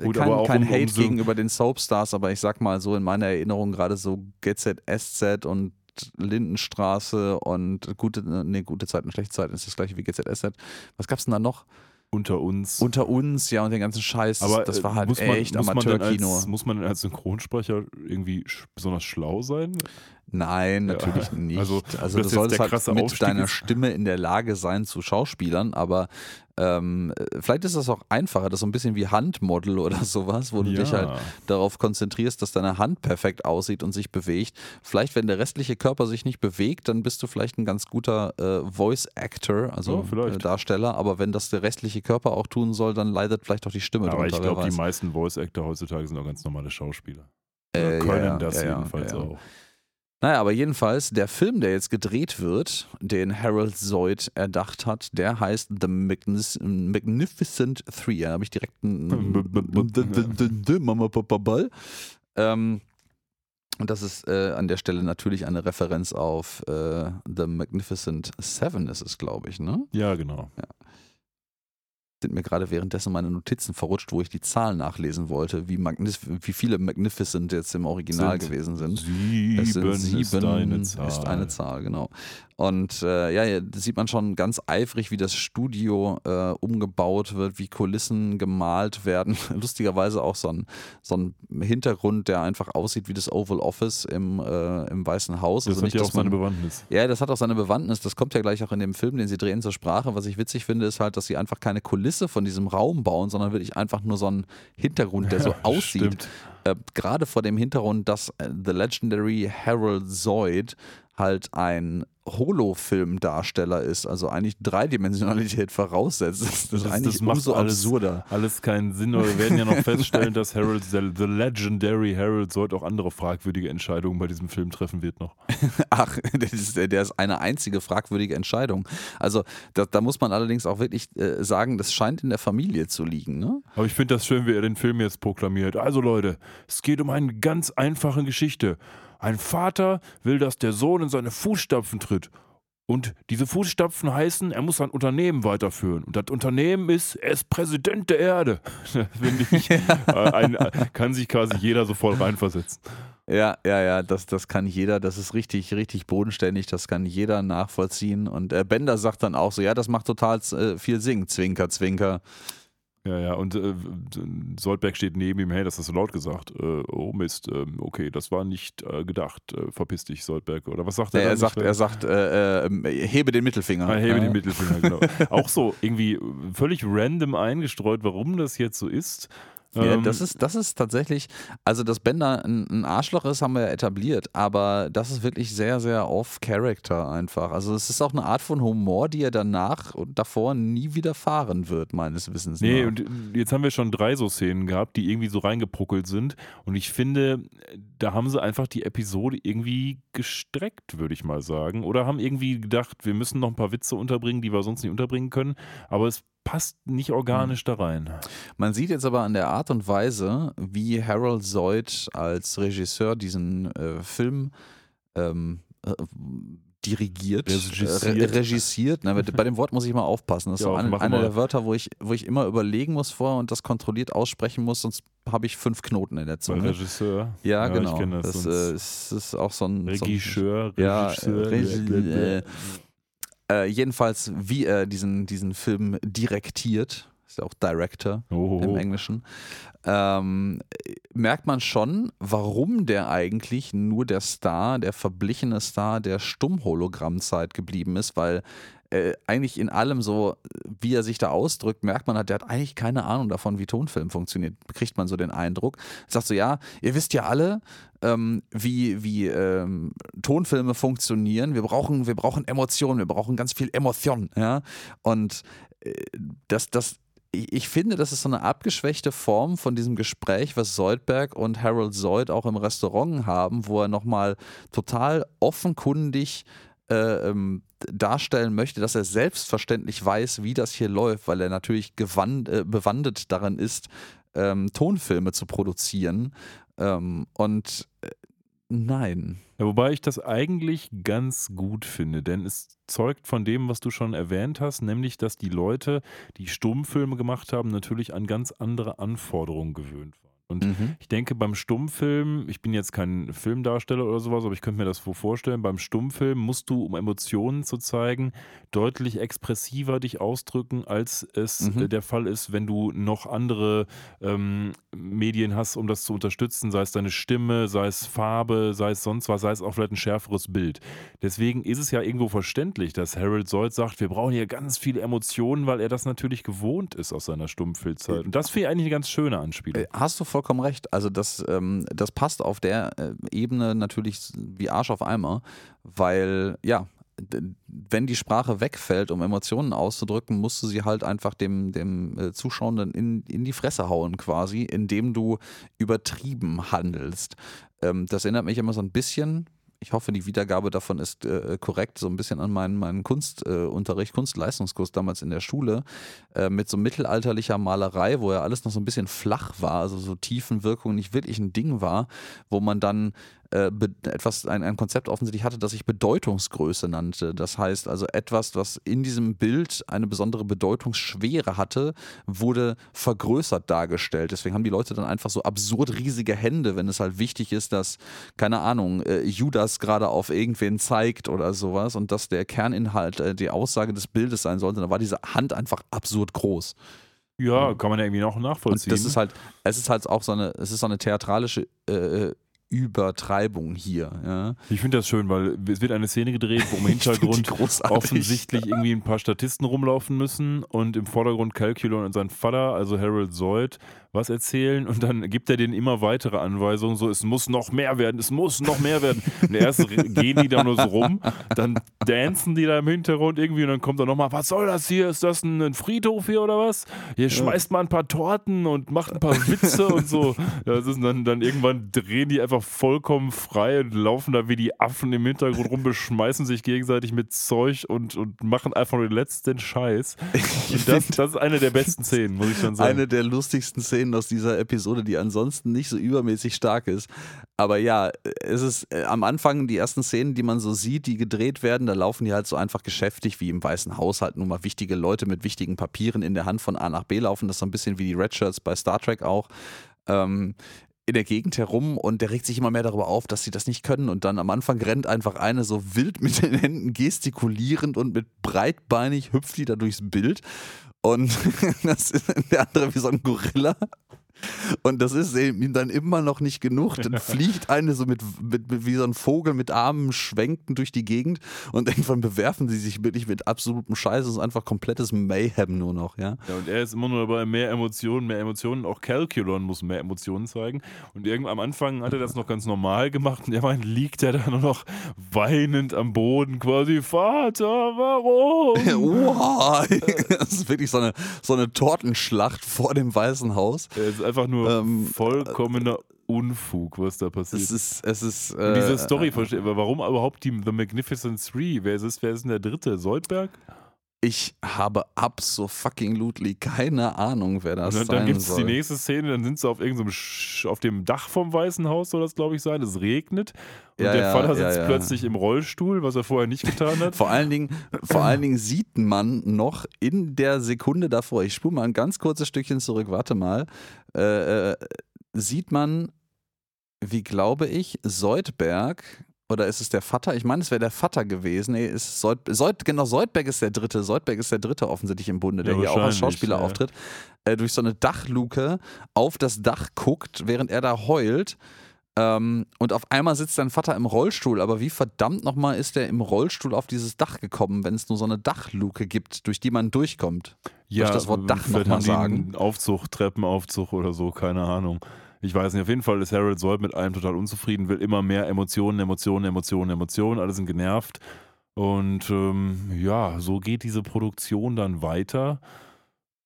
Gut, kein, aber auch kein um- um Hate so- gegenüber den Soapstars, aber ich sag mal so in meiner Erinnerung gerade so GZSZ und Lindenstraße und gute, nee, gute Zeiten, schlechte Zeiten ist das gleiche wie GZSZ. Was gab's denn da noch? Unter uns. Unter uns, ja, und den ganzen Scheiß. aber das äh, war halt muss man, echt muss man denn Amateurkino. Als, muss man denn als Synchronsprecher irgendwie besonders schlau sein? Nein, Ja, natürlich nicht. also, Also, du sollst halt mit deiner ist. Stimme in der Lage sein zu Schauspielern, aber ähm, vielleicht ist das auch einfacher, das ist so ein bisschen wie Handmodel oder sowas, wo du dich halt darauf konzentrierst, dass deine Hand perfekt aussieht und sich bewegt. Vielleicht, wenn der restliche Körper sich nicht bewegt, dann bist du vielleicht ein ganz guter äh, Voice Actor, also Ja, äh, Darsteller, aber wenn das der restliche Körper auch tun soll, dann leidet vielleicht auch die Stimme Aber ich drunter, wer glaube, die meisten Voice-Actor heutzutage sind auch ganz normale Schauspieler. Äh, ja, können ja, das ja, ja, jedenfalls ja, ja. auch. Naja, aber jedenfalls, der Film, der jetzt gedreht wird, den Harold Zoid erdacht hat, der heißt The Magnificent Three. Da habe ich direkt einen Mama Papa Ball. Ähm, und das ist äh, an der Stelle natürlich eine Referenz auf äh, The Magnificent Seven, ist es, glaube ich, ne? Ja, genau. Sind mir gerade währenddessen meine Notizen verrutscht, wo ich die Zahlen nachlesen wollte, wie, Magnif wie viele Magnificent jetzt im Original Sind gewesen sind. Sieben, Es sind sieben, ist eine Zahl. ist eine Zahl, genau. Und äh, ja, ja, da sieht man schon ganz eifrig, wie das Studio äh, umgebaut wird, wie Kulissen gemalt werden. Lustigerweise auch so ein, so ein Hintergrund, der einfach aussieht wie das Oval Office im, äh, im Weißen Haus. Das also hat nicht, ja auch man, seine Bewandtnis. ja, das hat auch seine Bewandtnis. Das kommt ja gleich auch in dem Film, den sie drehen zur Sprache. Was ich witzig finde, ist halt, dass sie einfach keine Kulisse von diesem Raum bauen, sondern wirklich einfach nur so einen Hintergrund, der so aussieht. Stimmt. Äh, Gerade vor dem Hintergrund, dass äh, The Legendary Harold Zoid halt ein Holo-Filmdarsteller ist, also eigentlich Dreidimensionalität voraussetzt. Das, das, ist eigentlich das macht umso alles, absurder. alles keinen Sinn. Aber wir werden ja noch feststellen, dass Harold, the, the legendary Harold, sollte auch andere fragwürdige Entscheidungen bei diesem Film treffen wird noch. Ach, der ist, der ist eine einzige fragwürdige Entscheidung. Also da, da muss man allerdings auch wirklich äh, sagen, das scheint in der Familie zu liegen. Ne? Aber ich finde das schön, wie er den Film jetzt proklamiert. Also Leute, es geht um eine ganz einfache Geschichte. Ein Vater will, dass der Sohn in seine Fußstapfen tritt. Und diese Fußstapfen heißen, er muss sein Unternehmen weiterführen. Und das Unternehmen ist, er ist Präsident der Erde. Finde ich, äh, ein, kann sich quasi jeder sofort reinversetzen. Ja, ja, ja, das, das kann jeder, das ist richtig, richtig bodenständig, das kann jeder nachvollziehen. Und äh, Bender sagt dann auch so, ja, das macht total äh, viel Sinn, Zwinker, Zwinker. Ja, ja, und äh, Soldberg steht neben ihm, hey, das hast du laut gesagt. Äh, oh Mist, äh, okay, das war nicht äh, gedacht. Äh, verpiss dich, Soldberg. Oder was sagt er? Er sagt, er sagt, äh, äh, hebe den Mittelfinger. Ah, hebe ja. den Mittelfinger, genau. Auch so irgendwie völlig random eingestreut, warum das jetzt so ist. Ja, Ähm, das ist, das ist tatsächlich, also dass Bender ein, Arschloch ist, haben wir ja etabliert, aber das ist wirklich sehr, sehr off-Character einfach. Also es ist auch eine Art von Humor, die er danach und davor nie widerfahren wird, meines Wissens Nee, nach. und jetzt haben wir schon drei so Szenen gehabt, die irgendwie so reingepruckelt sind. Und ich finde, da haben sie einfach die Episode irgendwie gestreckt, würde ich mal sagen. Oder haben irgendwie gedacht, wir müssen noch ein paar Witze unterbringen, die wir sonst nicht unterbringen können. Aber es passt nicht organisch da rein. Man sieht jetzt aber an der Art und Weise, wie Harold Lloyd als Regisseur diesen äh, Film ähm, äh, dirigiert, Regisiert. äh, re regissiert. Na, bei dem Wort muss ich mal aufpassen. Das ist Ja, so eine, mach einer der Wörter, wo ich, wo ich immer überlegen muss vor und das kontrolliert aussprechen muss, sonst habe ich fünf Knoten in der Bei Zunge. Regisseur. Ja, genau. Ich kenne das das. äh, sonst ist, ist auch so ein. so ein Regisseur, ja, Regisseur. Regi- äh, jedenfalls, wie er diesen, diesen Film direktiert, ist ja auch Director oh, im. Englischen, ähm, merkt man schon, warum der eigentlich nur der Star, der verblichene Star der Stummhologrammzeit geblieben ist, weil äh, eigentlich in allem so, wie er sich da ausdrückt, merkt man halt, der hat eigentlich keine Ahnung davon, wie Tonfilm funktioniert. Kriegt man so den Eindruck. Sagt so, ja, ihr wisst ja alle, ähm, wie, wie ähm, Tonfilme funktionieren. Wir brauchen, wir brauchen Emotionen, wir brauchen ganz viel Emotion. Ja? Und äh, das, das, ich finde, das ist so eine abgeschwächte Form von diesem Gespräch, was Soldberg und Harold Lloyd auch im Restaurant haben, wo er nochmal total offenkundig äh, ähm, darstellen möchte, dass er selbstverständlich weiß, wie das hier läuft, weil er natürlich gewand, äh, bewandt darin ist, ähm, Tonfilme zu produzieren. Ähm, und äh, nein. Ja, wobei ich das eigentlich ganz gut finde, denn es zeugt von dem, was du schon erwähnt hast, nämlich, dass die Leute, die Stummfilme gemacht haben, natürlich an ganz andere Anforderungen gewöhnt waren. Und Mhm. ich denke, beim Stummfilm, ich bin jetzt kein Filmdarsteller oder sowas, aber ich könnte mir das vorstellen, beim Stummfilm musst du, um Emotionen zu zeigen, deutlich expressiver dich ausdrücken, als es Mhm. äh, der Fall ist, wenn du noch andere ähm, Medien hast, um das zu unterstützen, sei es deine Stimme, sei es Farbe, sei es sonst was, sei es auch vielleicht ein schärferes Bild. Deswegen ist es ja irgendwo verständlich, dass Harold Lloyd sagt, wir brauchen hier ganz viele Emotionen, weil er das natürlich gewohnt ist aus seiner Stummfilmzeit. Und das finde ich eigentlich eine ganz schöne Anspielung. Äh, Hast du vollkommen recht. Also das, ähm, das passt auf der äh, Ebene natürlich wie Arsch auf Eimer, weil ja, wenn die Sprache wegfällt, um Emotionen auszudrücken, musst du sie halt einfach dem, dem äh, Zuschauenden in, in die Fresse hauen quasi, indem du übertrieben handelst. Ähm, das erinnert mich immer so ein bisschen, ich hoffe, die Wiedergabe davon ist äh, korrekt, so ein bisschen an meinen, meinen Kunstunterricht, äh, Kunstleistungskurs damals in der Schule, äh, mit so mittelalterlicher Malerei, wo ja alles noch so ein bisschen flach war, also so Tiefenwirkung nicht wirklich ein Ding war, wo man dann äh, etwas, ein, ein Konzept offensichtlich hatte, das sich Bedeutungsgröße nannte. Das heißt also etwas, was in diesem Bild eine besondere Bedeutungsschwere hatte, wurde vergrößert dargestellt. Deswegen haben die Leute dann einfach so absurd riesige Hände, wenn es halt wichtig ist, dass, keine Ahnung, äh, Judas gerade auf irgendwen zeigt oder sowas und dass der Kerninhalt, äh, die Aussage des Bildes sein sollte. Da war diese Hand einfach absurd groß. Ja, kann man ja irgendwie noch Und nachvollziehen. das ist halt, es ist halt auch so eine, es ist so eine theatralische äh, Übertreibung hier. Ja. Ich finde das schön, weil es wird eine Szene gedreht, wo im Hintergrund offensichtlich irgendwie ein paar Statisten rumlaufen müssen und im Vordergrund Calculon und sein Vater, also Harold Zoid, was erzählen und dann gibt er denen immer weitere Anweisungen, so es muss noch mehr werden, es muss noch mehr werden. Und erst gehen die da nur so rum, dann dancen die da im Hintergrund irgendwie und dann kommt er nochmal, was soll das hier? Ist das ein Friedhof hier oder was? Hier schmeißt mal ein paar Torten und macht ein paar Witze und so. Das ist dann, dann irgendwann drehen die einfach vollkommen frei und laufen da wie die Affen im Hintergrund rum, beschmeißen sich gegenseitig mit Zeug und, und machen einfach nur den letzten Scheiß. Das, das ist eine der besten Szenen, muss ich schon sagen. Eine der lustigsten Szenen Szenen aus dieser Episode, die ansonsten nicht so übermäßig stark ist. Aber ja, es ist äh, am Anfang die ersten Szenen, die man so sieht, die gedreht werden, da laufen die halt so einfach geschäftig, wie im Weißen Haus halt nun mal wichtige Leute mit wichtigen Papieren in der Hand von A nach B laufen. Das ist so ein bisschen wie die Red Shirts bei Star Trek auch. Ähm, in der Gegend herum und der regt sich immer mehr darüber auf, dass sie das nicht können. Und dann am Anfang rennt einfach eine so wild mit den Händen gestikulierend und mit breitbeinig hüpft die da durchs Bild. Und das ist der andere wie so ein Gorilla. Und das ist ihm dann immer noch nicht genug. Dann fliegt eine so mit, mit, mit, wie so ein Vogel mit Armen schwenkend durch die Gegend und irgendwann bewerfen sie sich wirklich mit absolutem Scheiß. Es ist einfach komplettes Mayhem nur noch, ja. Ja, und er ist immer nur dabei, mehr Emotionen, mehr Emotionen. Auch Calculon muss mehr Emotionen zeigen. Und irgendwann am Anfang hat er das noch ganz normal gemacht und irgendwann liegt er da nur noch weinend am Boden quasi. Vater, warum? wow. Das ist wirklich so eine, so eine Tortenschlacht vor dem Weißen Haus. Ist einfach nur ähm, vollkommener Unfug, was da passiert. Es ist, es ist. Äh, diese Story äh, verstehe, warum überhaupt die The Magnificent Three? Wer ist, wer ist denn der dritte? Soldberg? Ich habe absolutely keine Ahnung, wer das dann, sein soll. Dann gibt es die nächste Szene, dann sind sie auf irgendeinem Sch auf dem Dach vom Weißen Haus, soll das glaube ich sein. Es regnet und Ja, der ja, Vater sitzt ja. plötzlich im Rollstuhl, was er vorher nicht getan hat. Vor allen, Dingen, vor allen Dingen sieht man noch in der Sekunde davor, ich spule mal ein ganz kurzes Stückchen zurück, warte mal, äh, äh, sieht man, wie glaube ich, Soldberg, oder ist es der Vater? Ich meine, es wäre der Vater gewesen. Nee, ist Sold, Sold, genau, Soldberg ist der Dritte. Soldberg ist der Dritte offensichtlich im Bunde, der Ja, hier auch als Schauspieler ja. auftritt, äh, durch so eine Dachluke auf das Dach guckt, während er da heult. Ähm, und auf einmal sitzt sein Vater im Rollstuhl. Aber wie verdammt nochmal ist er im Rollstuhl auf dieses Dach gekommen, wenn es nur so eine Dachluke gibt, durch die man durchkommt? Soll ich das Wort Dach vielleicht noch mal haben die sagen? Aufzug, Treppenaufzug oder so, keine Ahnung. Ich weiß nicht, auf jeden Fall ist Harold Sold mit allem total unzufrieden, will immer mehr Emotionen, Emotionen, Emotionen, Emotionen, alle sind genervt. Und ähm, ja, so geht diese Produktion dann weiter,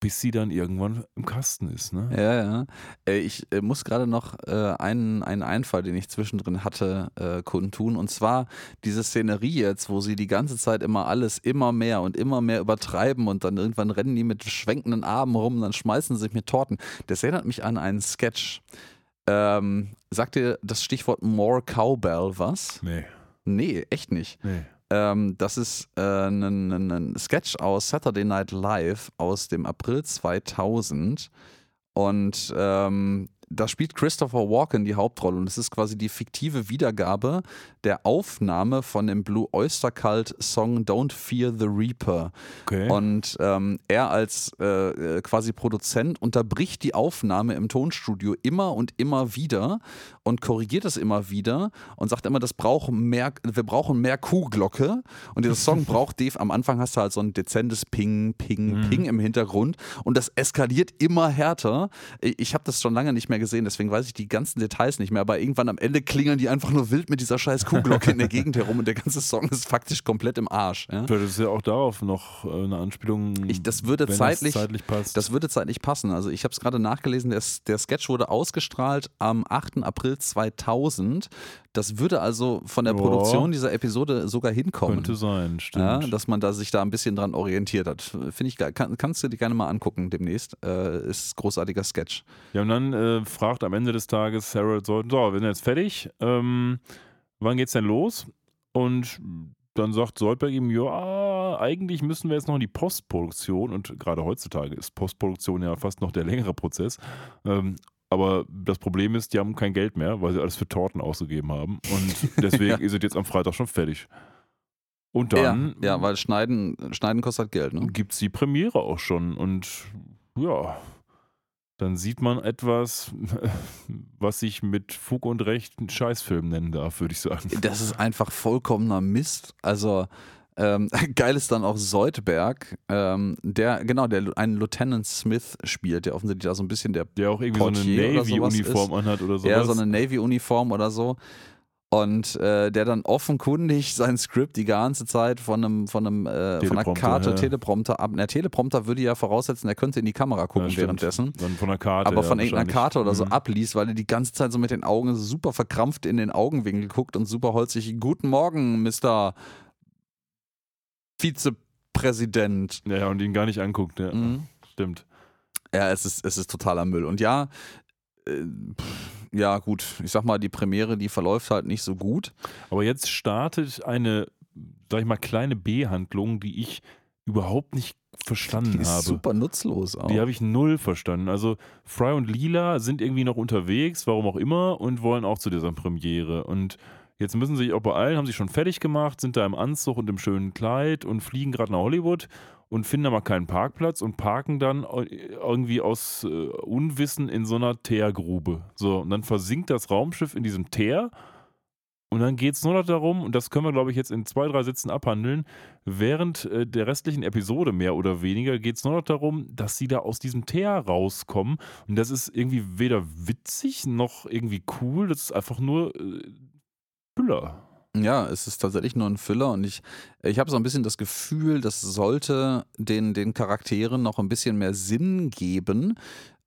bis sie dann irgendwann im Kasten ist. Ne? Ja, ja. Äh, Ich äh, muss gerade noch äh, einen, einen Einfall, den ich zwischendrin hatte, kundtun. Und zwar diese Szenerie jetzt, wo sie die ganze Zeit immer alles immer mehr und immer mehr übertreiben und dann irgendwann rennen die mit schwenkenden Armen rum, dann schmeißen sie sich mit Torten. Das erinnert mich an einen Sketch. Ähm, sagt dir das Stichwort More Cowbell was? Nee, Nee, echt nicht. nee. Ähm, das ist äh, ein, ein, ein Sketch aus Saturday Night Live aus dem April 2000. Und ähm, da spielt Christopher Walken die Hauptrolle und es ist quasi die fiktive Wiedergabe der Aufnahme von dem Blue Oyster Cult Song Don't Fear the Reaper. Okay. Und ähm, er als äh, äh, quasi Produzent unterbricht die Aufnahme im Tonstudio immer und immer wieder und korrigiert es immer wieder und sagt immer, das braucht mehr, wir brauchen mehr Kuhglocke. Und dieser Song braucht def am Anfang hast du halt so ein dezentes Ping, Ping, Mhm. Ping im Hintergrund und das eskaliert immer härter. Ich, habe das schon lange nicht mehr gesehen, deswegen weiß ich die ganzen Details nicht mehr, aber irgendwann am Ende klingeln die einfach nur wild mit dieser scheiß Kuhglocke in der Gegend herum und der ganze Song ist faktisch komplett im Arsch. Ja? Vielleicht ist ja auch darauf noch äh, eine Anspielung, Ich- das würde zeitlich- das zeitlich passt. Das würde zeitlich passen. Also ich habe es gerade nachgelesen, der, der Sketch wurde ausgestrahlt am 8. April 2000. Das würde also von der. Produktion dieser Episode sogar hinkommen. könnte sein, stimmt. Ja, dass man da sich da ein bisschen dran orientiert hat. Finde ich geil. Kann, kannst du dir gerne mal angucken demnächst. Äh, ist ein großartiger Sketch. Ja, und dann äh, fragt am Ende des Tages Harold so, so, wir sind jetzt fertig, ähm, wann geht's denn los? Und dann sagt Soldberg ihm, ja, eigentlich müssen wir jetzt noch in die Postproduktion und gerade heutzutage ist Postproduktion ja fast noch der längere Prozess. Ähm, aber das Problem ist, die haben kein Geld mehr, weil sie alles für Torten ausgegeben haben. Und deswegen ist es jetzt am Freitag schon fertig. Und dann ja, ja, weil Schneiden, Schneiden kostet Geld. Ne? gibt es die Premiere auch schon. Und ja, dann sieht man etwas, was ich mit Fug und Recht einen Scheißfilm nennen darf, würde ich sagen. Das ist einfach vollkommener Mist. Also ähm, geil ist dann auch Soldberg, ähm, der, genau, der einen Lieutenant Smith spielt, der offensichtlich da so ein bisschen der Der auch irgendwie so Portier eine oder sowas Navy-Uniform anhat oder sowas. Ja, so eine Navy-Uniform oder so. Und äh, der dann offenkundig sein Skript die ganze Zeit von einem, von einem, äh, von einer Karte, ja. Teleprompter ab. Der Teleprompter würde ja voraussetzen, er könnte in die Kamera gucken Ja, währenddessen. Dann von der Karte. Aber ja, von irgendeiner wahrscheinlich. Karte oder so Mhm. abliest, weil er die ganze Zeit so mit den Augen super verkrampft in den Augenwinkel guckt und super holzig. Guten Morgen, Mr. Vizepräsident. Ja, ja, und ihn gar nicht anguckt. Ja, Mhm. stimmt. Ja, es ist, es ist totaler Müll. Und ja, äh, pff, ja, gut, ich sag mal, die Premiere, die verläuft halt nicht so gut. Aber jetzt startet eine, sag ich mal, kleine B-Handlung, die ich überhaupt nicht verstanden Die ist habe. super nutzlos auch. Die habe ich null verstanden. Also Fry und Lila sind irgendwie noch unterwegs, warum auch immer, und wollen auch zu dieser Premiere. Und jetzt müssen sie sich auch beeilen, haben sich schon fertig gemacht, sind da im Anzug und im schönen Kleid und fliegen gerade nach Hollywood und finden aber keinen Parkplatz und parken dann irgendwie aus äh, Unwissen in so einer Teergrube. So, und dann versinkt das Raumschiff in diesem Teer. Und dann geht es nur noch darum, und das können wir, glaube ich, jetzt in zwei, drei Sätzen abhandeln, während äh, der restlichen Episode mehr oder weniger geht es nur noch darum, dass sie da aus diesem Teer rauskommen. Und das ist irgendwie weder witzig noch irgendwie cool, das ist einfach nur äh, Füller. Ja, es ist tatsächlich nur ein Füller und ich, ich habe so ein bisschen das Gefühl, das sollte den, den Charakteren noch ein bisschen mehr Sinn geben,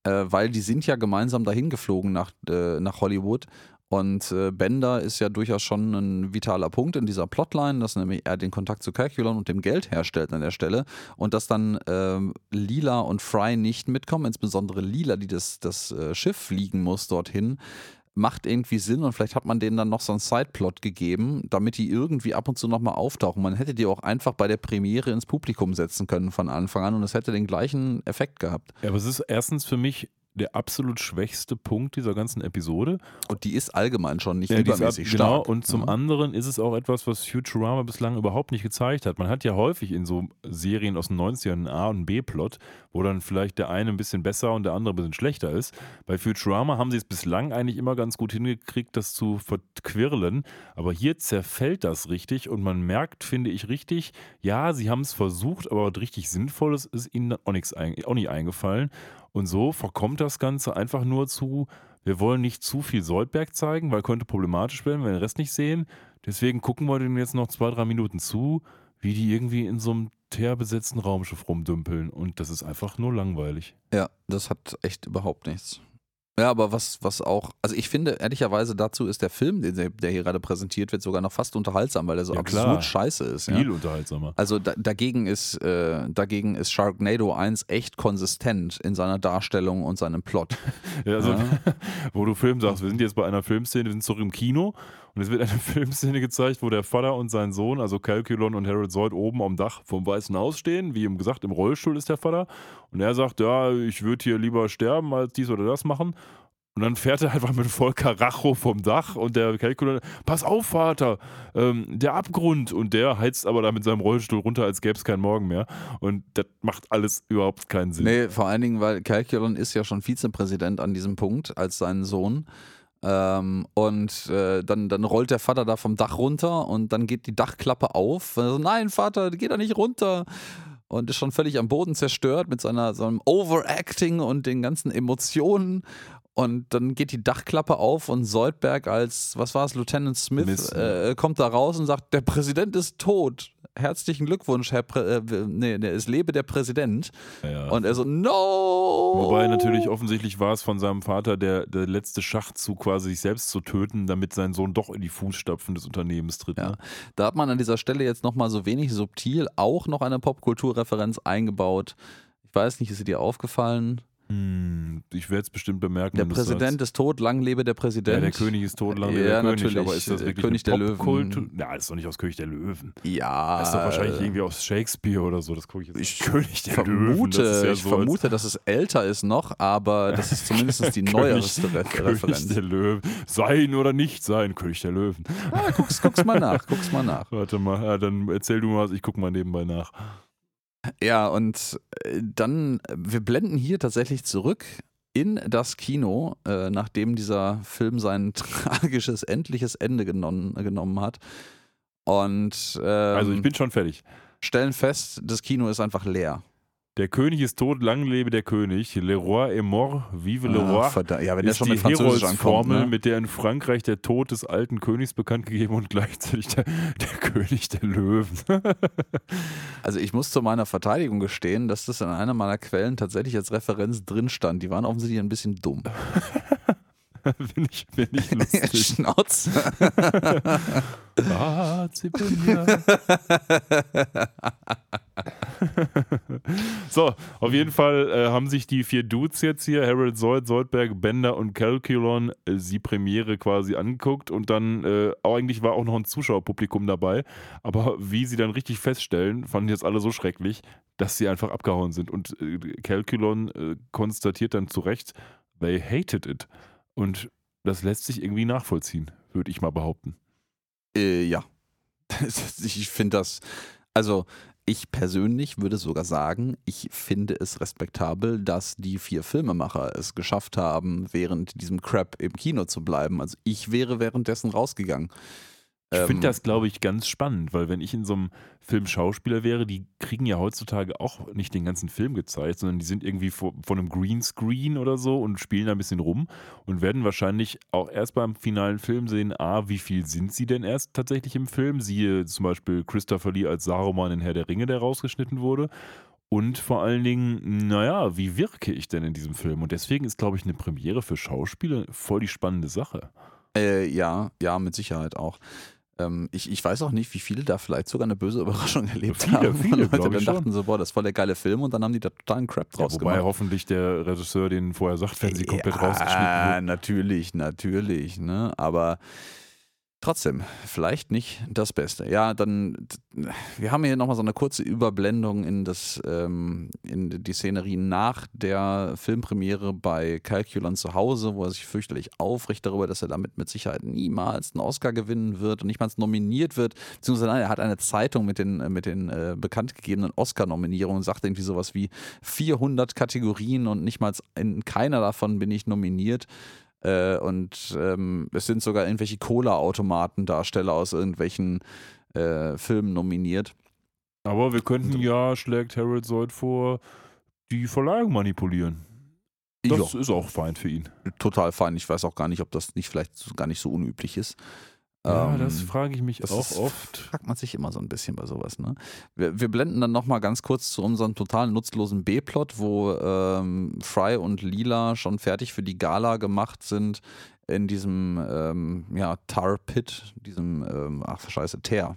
äh, weil die sind ja gemeinsam dahin geflogen nach, äh, nach Hollywood. Und äh, Bender ist ja durchaus schon ein vitaler Punkt in dieser Plotline, dass nämlich er den Kontakt zu Calculon und dem Geld herstellt an der Stelle. Und dass dann ähm, Lila und Fry nicht mitkommen, insbesondere Lila, die das, das äh, Schiff fliegen muss dorthin, macht irgendwie Sinn und vielleicht hat man denen dann noch so einen Sideplot gegeben, damit die irgendwie ab und zu nochmal auftauchen. Man hätte die auch einfach bei der Premiere ins Publikum setzen können von Anfang an und es hätte den gleichen Effekt gehabt. Ja, aber es ist erstens für mich der absolut schwächste Punkt dieser ganzen Episode. Und die ist allgemein schon nicht Ja, übermäßig ab- genau, stark. und zum Ja. anderen ist es auch etwas, was Futurama bislang überhaupt nicht gezeigt hat. Man hat ja häufig in so Serien aus den 90ern einen A- und B-Plot, wo dann vielleicht der eine ein bisschen besser und der andere ein bisschen schlechter ist. Bei Futurama haben sie es bislang eigentlich immer ganz gut hingekriegt, das zu verquirlen. Aber hier zerfällt das richtig und man merkt, finde ich richtig, ja, sie haben es versucht, aber was richtig Sinnvolles ist ihnen auch, nichts auch nicht eingefallen. Und so verkommt das Ganze einfach nur zu, wir wollen nicht zu viel Soldberg zeigen, weil könnte problematisch werden, wenn wir den Rest nicht sehen. Deswegen gucken wir denen jetzt noch zwei, drei Minuten zu, wie die irgendwie in so einem teerbesetzten Raumschiff rumdümpeln. Und das ist einfach nur langweilig. Ja, das hat echt überhaupt nichts. Ja, aber was, was auch, also ich finde, ehrlicherweise dazu ist der Film, den, der- der hier gerade präsentiert wird, sogar noch fast unterhaltsam, weil er so Ja, absolut klar. scheiße ist. Ja? Viel unterhaltsamer. Also da, dagegen, ist, äh, dagegen ist Sharknado 1 echt konsistent in seiner Darstellung und seinem Plot. Ja, also, Ja. wo du Film sagst, wir sind jetzt bei einer Filmszene, wir sind zurück im Kino und es wird eine Filmszene gezeigt, wo der Vater und sein Sohn, also Calculon und Harold Zoid, oben am Dach vom Weißen Haus stehen. Wie ihm gesagt, im Rollstuhl ist der Vater. Und er sagt, ja, ich würde hier lieber sterben, als dies oder das machen. Und dann fährt er einfach mit voll Karacho vom Dach und der Calculon, pass auf, Vater, ähm, der Abgrund. Und der heizt aber da mit seinem Rollstuhl runter, als gäbe es keinen Morgen mehr. Und das macht alles überhaupt keinen Sinn. Nee, vor allen Dingen, weil Calculon ist ja schon Vizepräsident an diesem Punkt als sein Sohn. Ähm, und äh, dann, dann rollt der Vater da vom Dach runter und dann geht die Dachklappe auf. Also, Nein, Vater, geh da nicht runter. Und ist schon völlig am Boden zerstört mit seiner, seinem Overacting und den ganzen Emotionen. Und dann geht die Dachklappe auf und Soldberg als, was war es, Lieutenant Smith, äh, kommt da raus und sagt, der Präsident ist tot. Herzlichen Glückwunsch, Herr Prä äh, nee, nee, es lebe der Präsident. Ja. Und er so, no! Wobei natürlich offensichtlich war es von seinem Vater der, der letzte Schachzug, quasi sich selbst zu töten, damit sein Sohn doch in die Fußstapfen des Unternehmens tritt. Ja. Ne? Da hat man an dieser Stelle jetzt nochmal so wenig subtil auch noch eine Popkulturreferenz eingebaut. Ich weiß nicht, ist sie dir aufgefallen? Hm, ich werde es bestimmt bemerken. Der Präsident ist tot, lang lebe der. Präsident. Ja, der König ist tot, lange Ja, der König. natürlich. Aber ist das wirklich König der Löwen. Ja, das ist doch nicht aus König der Löwen. Ja. Das ist doch wahrscheinlich irgendwie aus Shakespeare oder so. Das gucke ich jetzt. Ich König der vermute, Löwen. Ja ich so, vermute, dass es älter ist noch, aber das ist zumindest die neueste Re König Referenz. der Löwen. Sein oder nicht sein, König der Löwen. Ah, guck's, guck's mal nach, guck's mal nach. Warte mal, ja, dann erzähl du mal was, ich gucke mal nebenbei nach. Ja, und äh, dann, wir blenden hier tatsächlich zurück in das Kino, äh, nachdem dieser Film sein tragisches, endliches Ende genommen, genommen hat. Und ähm, Also ich bin schon fertig. stellen fest, das Kino ist einfach leer. Der König ist tot, lang lebe der König. Le roi est mort, vive le roi. Ah, verdammt. Ja, wenn ist schon die. Heroldsformel, Ne? mit der in Frankreich der Tod des alten Königs bekannt gegeben und gleichzeitig der, der König der Löwen. Also ich muss zu meiner Verteidigung gestehen, dass das in einer meiner Quellen tatsächlich als Referenz drin stand. Die waren offensichtlich ein bisschen dumm. Finde ich, find ich lustig. Ah, Zippelja. so, auf jeden Fall äh, haben sich die vier Dudes jetzt hier, Harold Zoid, Zoidberg, Bender und Calculon, äh, die Premiere quasi angeguckt und dann, äh, eigentlich war auch noch ein Zuschauerpublikum dabei, aber wie sie dann richtig feststellen, fanden jetzt alle so schrecklich, dass sie einfach abgehauen sind und äh, Calculon äh, konstatiert dann zu Recht, they hated it und das lässt sich irgendwie nachvollziehen, würde ich mal behaupten. Äh, ja. ich finde das, also ich persönlich würde sogar sagen, ich finde es respektabel, dass die vier Filmemacher es geschafft haben, während diesem Crap im Kino zu bleiben. Also ich wäre währenddessen rausgegangen. Ich Ähm, finde das, glaube ich, ganz spannend, weil wenn ich in so einem Film Schauspieler wäre, die kriegen ja heutzutage auch nicht den ganzen Film gezeigt, sondern die sind irgendwie vor, von einem Greenscreen oder so und spielen da ein bisschen rum und werden wahrscheinlich auch erst beim finalen Film sehen, a, wie viel sind sie denn erst tatsächlich im Film? Siehe zum Beispiel Christopher Lee als Saruman in Herr der Ringe, der rausgeschnitten wurde. Und vor allen Dingen, naja, wie wirke ich denn in diesem Film? Und deswegen ist, glaube ich, eine Premiere für Schauspieler voll die spannende Sache. Äh, ja, ja, mit Sicherheit auch. Ähm, ich, ich weiß auch nicht, wie viele da vielleicht sogar eine böse Überraschung erlebt Viele, haben. viele, Leute dann ich schon. dachten so, boah, das ist voll der geile Film und dann haben die da totalen Crap Ja, draus wobei gemacht. hoffentlich der Regisseur den vorher sagt, wenn sie komplett ja, rausgeschnitten wird. natürlich, natürlich, ne? Aber trotzdem, vielleicht nicht das Beste. Ja, dann, wir haben hier nochmal so eine kurze Überblendung in das, ähm, in die Szenerie nach der Filmpremiere bei Calculon zu Hause, wo er sich fürchterlich aufricht darüber, dass er damit mit Sicherheit niemals einen Oscar gewinnen wird und nicht mal nominiert wird. Beziehungsweise nein, er hat eine Zeitung mit den, mit den äh, bekannt gegebenen Oscar-Nominierungen und sagt irgendwie sowas wie 400 Kategorien und nicht mal in keiner davon bin ich nominiert. Äh, und ähm, es sind sogar irgendwelche Cola-Automaten-Darsteller aus irgendwelchen äh, Filmen nominiert. Aber wir könnten ja, schlägt Harold Zoid vor, die Verleihung manipulieren. Das Ja, ist auch fein für ihn. total fein. Ich weiß auch gar nicht, ob das nicht vielleicht gar nicht so unüblich ist. Ja, Ähm, das frage ich mich auch ist- oft. fragt man sich immer so ein bisschen bei sowas. Ne? Wir, wir blenden dann nochmal ganz kurz zu unserem total nutzlosen B-Plot, wo ähm, Fry und Lila schon fertig für die Gala gemacht sind in diesem ähm, ja, Tar-Pit, diesem, ähm, ach scheiße, Teer.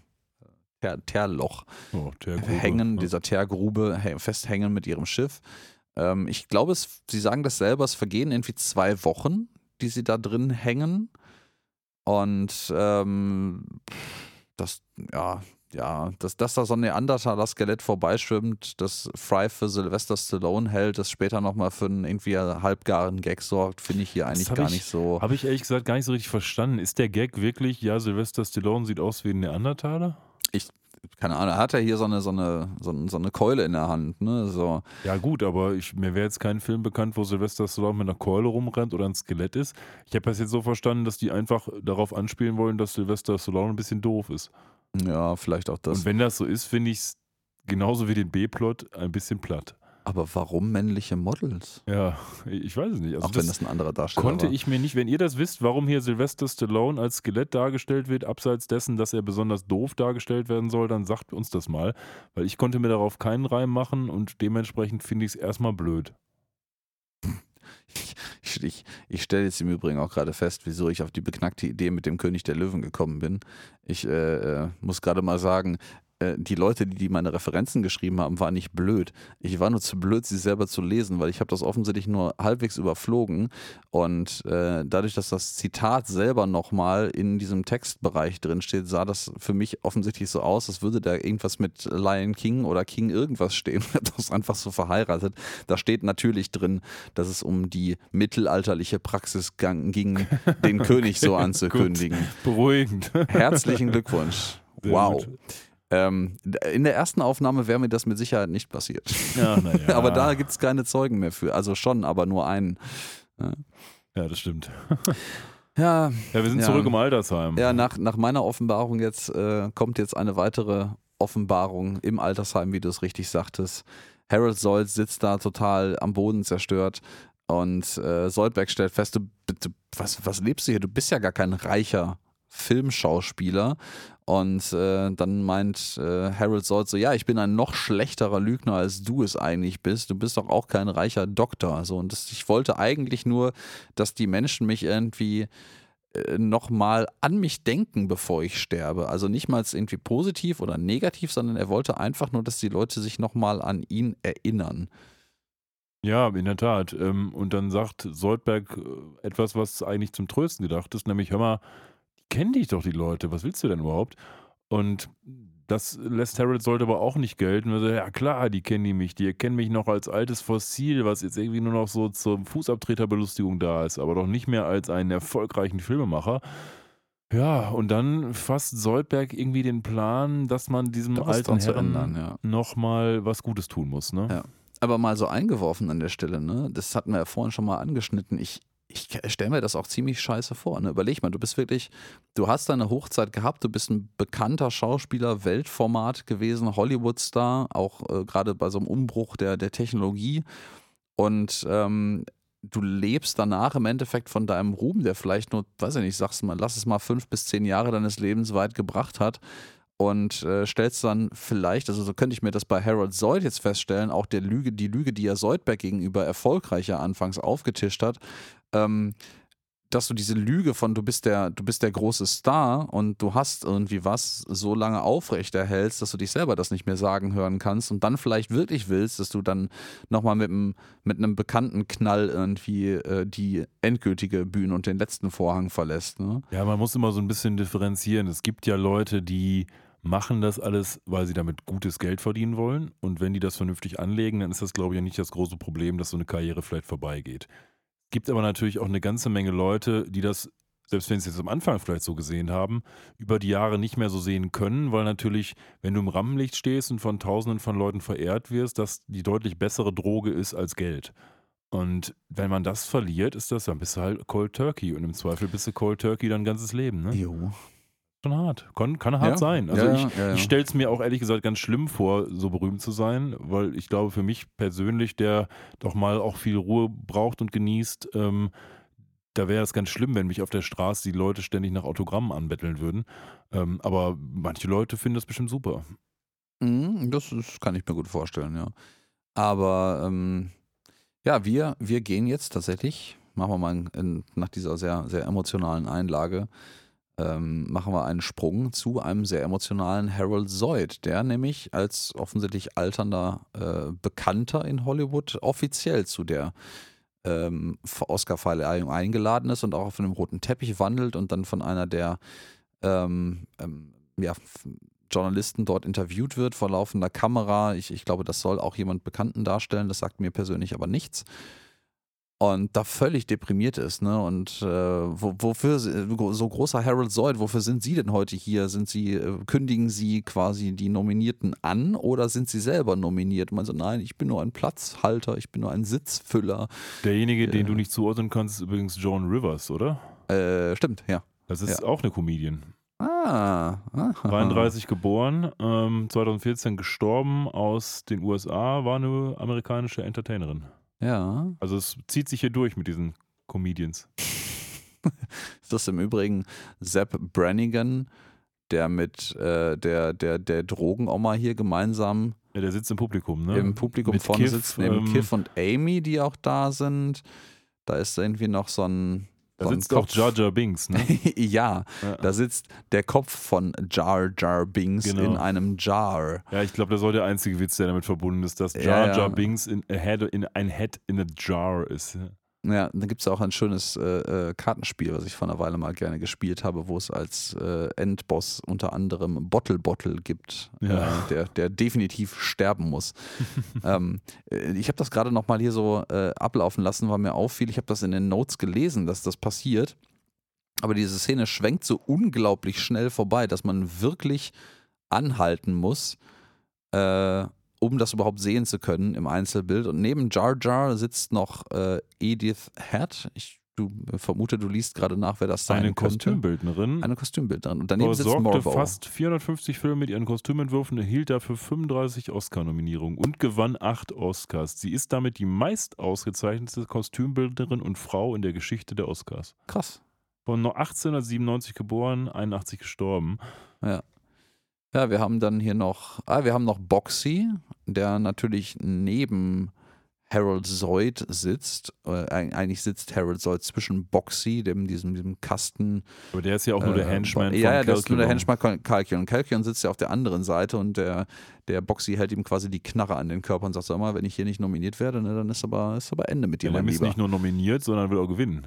Teer- Teerloch Oh, der Grube. hängen, Ja. dieser Teergrube hä- festhängen mit ihrem Schiff. Ähm, ich glaube, es, sie sagen das selber, es vergehen irgendwie zwei Wochen, die sie da drin hängen. Und ähm, das, ja, ja, dass, dass da so ein Neandertaler-Skelett vorbeischwimmt, das Fry für Sylvester Stallone hält, das später nochmal für einen irgendwie halbgaren Gag sorgt, finde ich hier eigentlich gar ich- nicht so. Habe ich ehrlich gesagt gar nicht so richtig verstanden. Ist der Gag wirklich, ja, Sylvester Stallone sieht aus wie ein Neandertaler? Keine Ahnung, er hat ja hier so eine, so eine, so eine, so eine Keule in der Hand, ne? So. Ja, gut, aber ich, mir wäre jetzt kein Film bekannt, wo Sylvester Stallone mit einer Keule rumrennt oder ein Skelett ist. Ich habe das jetzt so verstanden, dass die einfach darauf anspielen wollen, dass Sylvester Stallone ein bisschen doof ist. Ja, vielleicht auch das. Und wenn das so ist, finde ich es genauso wie den B-Plot ein bisschen platt. Aber warum männliche Models? Ja, ich weiß es nicht. Also auch wenn das ein anderer Darsteller konnte war. ich mir nicht, wenn ihr das wisst, warum hier Sylvester Stallone als Skelett dargestellt wird, abseits dessen, dass er besonders doof dargestellt werden soll, dann sagt uns das mal. Weil ich konnte mir darauf keinen Reim machen und dementsprechend finde ich es erstmal blöd. Ich, ich, ich stelle jetzt im Übrigen auch gerade fest, wieso ich auf die beknackte Idee mit dem König der Löwen gekommen bin. Ich äh, äh, muss gerade mal sagen, äh, die Leute, die, die meine Referenzen geschrieben haben, waren nicht blöd. Ich war nur zu blöd, sie selber zu lesen, weil ich habe das offensichtlich nur halbwegs überflogen. Und äh, dadurch, dass das Zitat selber nochmal in diesem Textbereich drin steht, sah das für mich offensichtlich so aus, als würde da irgendwas mit Lion King oder King irgendwas stehen. Ich habe das einfach so verheiratet. Da steht natürlich drin, dass es um die mittelalterliche Praxis ging, den König so anzukündigen. Beruhigend. Herzlichen Glückwunsch. Sehr wow. gut. Ähm, in der ersten Aufnahme wäre mir das mit Sicherheit nicht passiert. Ja, naja. aber da gibt es keine Zeugen mehr für. Also schon, aber nur einen. Ja, ja das stimmt. Ja, ja wir sind ja. zurück im Altersheim. Ja, nach, nach meiner Offenbarung jetzt äh, kommt jetzt eine weitere Offenbarung im Altersheim, wie du es richtig sagtest. Harold Solz sitzt da total am Boden zerstört und äh, Soldberg stellt fest, du, du, was, was lebst du hier? Du bist ja gar kein reicher Filmschauspieler. Und äh, dann meint äh, Harold Solz so, ja, ich bin ein noch schlechterer Lügner, als du es eigentlich bist. Du bist doch auch kein reicher Doktor. So, und das, ich wollte eigentlich nur, dass die Menschen mich irgendwie äh, nochmal an mich denken, bevor ich sterbe. Also nicht mal irgendwie positiv oder negativ, sondern er wollte einfach nur, dass die Leute sich nochmal an ihn erinnern. Ja, in der Tat. Ähm, und dann sagt Soldberg äh, etwas, was eigentlich zum Trösten gedacht ist, nämlich, hör mal, die kennen dich doch, die Leute, was willst du denn überhaupt? Und das lässt Harold Sold aber auch nicht gelten. Also, ja klar, die kennen die mich, die erkennen mich noch als altes Fossil, was jetzt irgendwie nur noch so zur Fußabtreterbelustigung da ist, aber doch nicht mehr als einen erfolgreichen Filmemacher. Ja, und dann fasst Soldberg irgendwie den Plan, dass man diesem Da was alten Herrn ändern, ja. nochmal was Gutes tun muss, ne? Ja. Aber mal so eingeworfen an der Stelle, ne? Das hatten wir ja vorhin schon mal angeschnitten. Ich, ich stelle mir das auch ziemlich scheiße vor. Ne? Überleg mal, du bist wirklich, du hast deine Hochzeit gehabt, du bist ein bekannter Schauspieler, Weltformat gewesen, Hollywood-Star, auch äh, gerade bei so einem Umbruch der, der Technologie. Und ähm, du lebst danach im Endeffekt von deinem Ruhm, der vielleicht nur, weiß ich nicht, sagst mal, lass es mal fünf bis zehn Jahre deines Lebens weit gebracht hat und äh, stellst dann vielleicht, also so könnte ich mir das bei Harold Zoid jetzt feststellen, auch der Lüge, die Lüge, die er Zoidberg gegenüber erfolgreicher anfangs aufgetischt hat, ähm, dass du diese Lüge von du bist der, du bist der große Star und du hast irgendwie was so lange aufrechterhältst, dass du dich selber das nicht mehr sagen hören kannst und dann vielleicht wirklich willst, dass du dann nochmal mit einem, mit einem bekannten Knall irgendwie äh, die endgültige Bühne und den letzten Vorhang verlässt. Ne? Ja, man muss immer so ein bisschen differenzieren. Es gibt ja Leute, die machen das alles, weil sie damit gutes Geld verdienen wollen. Und wenn die das vernünftig anlegen, dann ist das, glaube ich, ja nicht das große Problem, dass so eine Karriere vielleicht vorbeigeht. Gibt aber natürlich auch eine ganze Menge Leute, die das, selbst wenn sie es jetzt am Anfang vielleicht so gesehen haben, über die Jahre nicht mehr so sehen können, weil natürlich, wenn du im Rampenlicht stehst und von Tausenden von Leuten verehrt wirst, das die deutlich bessere Droge ist als Geld. Und wenn man das verliert, ist das, dann bist du halt Cold Turkey. Und im Zweifel bist du Cold Turkey dein ganzes Leben. Ne? Jo. Schon hart. Kann, kann hart Ja. sein. Also Ja, ich, ja, ich stelle es mir auch ehrlich gesagt ganz schlimm vor, so berühmt zu sein, weil ich glaube, für mich persönlich, der doch mal auch viel Ruhe braucht und genießt, ähm, da wäre es ganz schlimm, wenn mich auf der Straße die Leute ständig nach Autogrammen anbetteln würden. Ähm, aber manche Leute finden das bestimmt super. Mhm, Das, das kann ich mir gut vorstellen, ja. Aber ähm, ja, wir, wir gehen jetzt tatsächlich, machen wir mal in, nach dieser sehr, sehr emotionalen Einlage, ähm, machen wir einen Sprung zu einem sehr emotionalen Harold Zoid, der nämlich als offensichtlich alternder äh, Bekannter in Hollywood offiziell zu der ähm, Oscar-Verleihung eingeladen ist und auch auf einem roten Teppich wandelt und dann von einer der ähm, ähm, ja, Journalisten dort interviewt wird vor laufender Kamera. Ich, ich glaube, das soll auch jemand Bekannten darstellen, das sagt mir persönlich aber nichts. Und da völlig deprimiert ist, ne? Und äh, wo, wofür so großer Harold Zoid, wofür sind Sie denn heute hier? Sind Sie, äh, kündigen Sie quasi die Nominierten an oder sind Sie selber nominiert? Und man so, nein, ich bin nur ein Platzhalter, ich bin nur ein Sitzfüller. Derjenige, den Ja. du nicht zuordnen kannst, ist übrigens Joan Rivers, oder? Äh, stimmt, ja. Das ist Ja. auch eine Comedian. Ah, aha. 33 geboren, ähm, 2014 gestorben, aus den USA, war eine amerikanische Entertainerin. Ja. Also es zieht sich hier durch mit diesen Comedians. Das ist im Übrigen Sepp Brannigan, der mit äh, der, der, der Drogenoma hier gemeinsam Ja, der sitzt im Publikum, ne? im Publikum Mit vorne Kiff, sitzt, neben ähm, Kiff und Amy, die auch da sind. Da ist irgendwie noch so ein. Da sitzt auch Jar Jar Binks, ne? ja, Ja. da sitzt der Kopf von Jar Jar Binks Genau. in einem Jar. Ja, ich glaube, das war der einzige Witz, der damit verbunden ist, dass Ja, Jar ja. Jar Binks in, a head, in ein Head in a Jar ist. Ja, da gibt es auch ein schönes äh, äh, Kartenspiel, was ich vor einer Weile mal gerne gespielt habe, wo es als äh, Endboss unter anderem Bottle Bottle gibt, Ja. äh, der, der definitiv sterben muss. ähm, äh, ich habe das gerade nochmal hier so äh, ablaufen lassen, weil mir auffiel, ich habe das in den Notes gelesen, dass das passiert. Aber diese Szene schwenkt so unglaublich schnell vorbei, dass man wirklich anhalten muss, äh, um das überhaupt sehen zu können im Einzelbild. Und neben Jar Jar sitzt noch äh, Edith Head. Ich du, vermute, du liest gerade nach, wer das sein Eine könnte. Kostümbildnerin. Eine Kostümbildnerin. Und daneben sitzt versorgte Morbo. fast 450 Filme mit ihren Kostümentwürfen, erhielt dafür 35 Oscar-Nominierungen und gewann acht Oscars. Sie ist damit die meist ausgezeichnete Kostümbildnerin und Frau in der Geschichte der Oscars. Krass. Von 1897 geboren, 81 gestorben. Ja, wir haben dann hier noch, ah, wir haben noch Boxy, der natürlich neben Harold Zoid sitzt. Äh, eig- eigentlich sitzt Harold Zoid zwischen Boxy, dem, diesem, diesem Kasten. Aber der ist ja auch nur der äh, Henchman Ja, von ja, das ist nur der. Henchman von Calculon. Calculon sitzt ja auf der anderen Seite und der, der Boxy hält ihm quasi die Knarre an den Körper und sagt, sag mal, wenn ich hier nicht nominiert werde, ne, dann ist aber, ist aber Ende mit dir, Ja, mein der ist Lieber. nicht nur nominiert, sondern will auch gewinnen.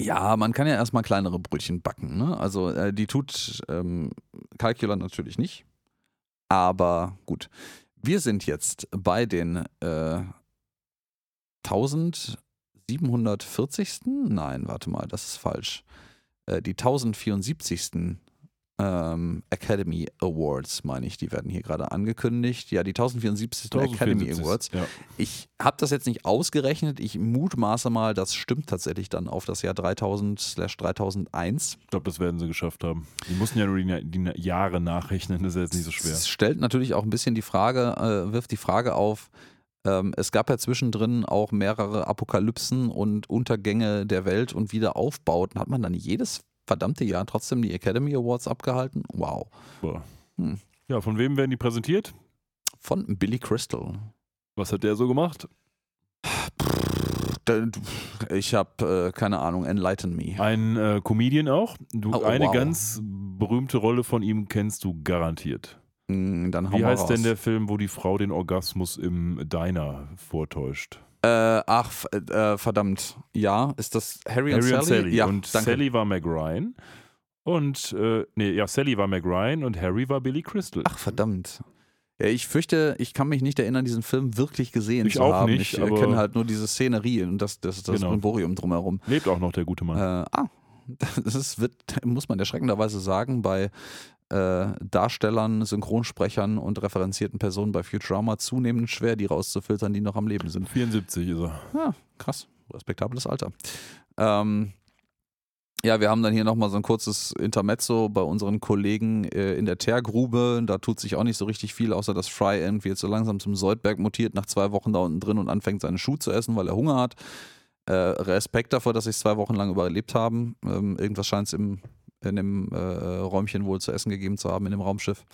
Ja, man kann ja erstmal kleinere Brötchen backen. Ne? Also äh, die tut ähm, Calcula natürlich nicht. Aber gut. Wir sind jetzt bei den äh, 1740. Nein, warte mal, das ist falsch. Äh, die 1074. Ähm, Academy Awards, meine ich, die werden hier gerade angekündigt. Ja, die 1074. Academy 1074. Awards. Ja. Ich habe das jetzt nicht ausgerechnet. Ich mutmaße mal, das stimmt tatsächlich dann auf das Jahr 3000/3001. Ich glaube, das werden sie geschafft haben. Die mussten ja nur die, die Jahre nachrechnen, das ist jetzt nicht so schwer. Es stellt natürlich auch ein bisschen die Frage, äh, wirft die Frage auf, ähm, es gab ja zwischendrin auch mehrere Apokalypsen und Untergänge der Welt und Wiederaufbauten. Hat man dann jedes verdammte Jahr trotzdem die Academy Awards abgehalten? Wow. Hm. Ja, von wem werden die präsentiert? Von Billy Crystal. Was hat der so gemacht? Ich habe äh, keine Ahnung, enlighten me. Ein äh, Comedian auch. Du, Oh, eine wow. ganz berühmte Rolle von ihm kennst du garantiert. Hau Wie heißt raus. denn der Film, wo die Frau den Orgasmus im Diner vortäuscht? Äh, ach, äh, verdammt. Ja, ist das Harry, Harry und und Sally? Sally. Ja, und danke. Sally war Meg Ryan. Und, äh, nee, ja, Sally war Meg Ryan und Harry war Billy Crystal. Ach, verdammt. Ja, ich fürchte, ich kann mich nicht erinnern, diesen Film wirklich gesehen Ich zu auch haben. nicht, ich äh, kenne halt nur diese Szenerie und das, das, das Genau. Brimborium drumherum. Lebt auch noch der gute Mann. Äh, ah, das ist, wird, muss man erschreckenderweise sagen, bei äh, Darstellern, Synchronsprechern und referenzierten Personen bei Futurama zunehmend schwer, die rauszufiltern, die noch am Leben sind. 74 ist er. Ja, krass. Respektables Alter. Ähm, ja, wir haben dann hier nochmal so ein kurzes Intermezzo bei unseren Kollegen äh, in der Teergrube. Da tut sich auch nicht so richtig viel, außer dass Fry irgendwie jetzt so langsam zum Soldberg mutiert, nach zwei Wochen da unten drin und anfängt seine Schuhe zu essen, weil er Hunger hat. Äh, Respekt davor, dass sie es zwei Wochen lang überlebt haben. Ähm, irgendwas scheint es im, in dem äh, Räumchen wohl zu essen gegeben zu haben, in dem Raumschiff.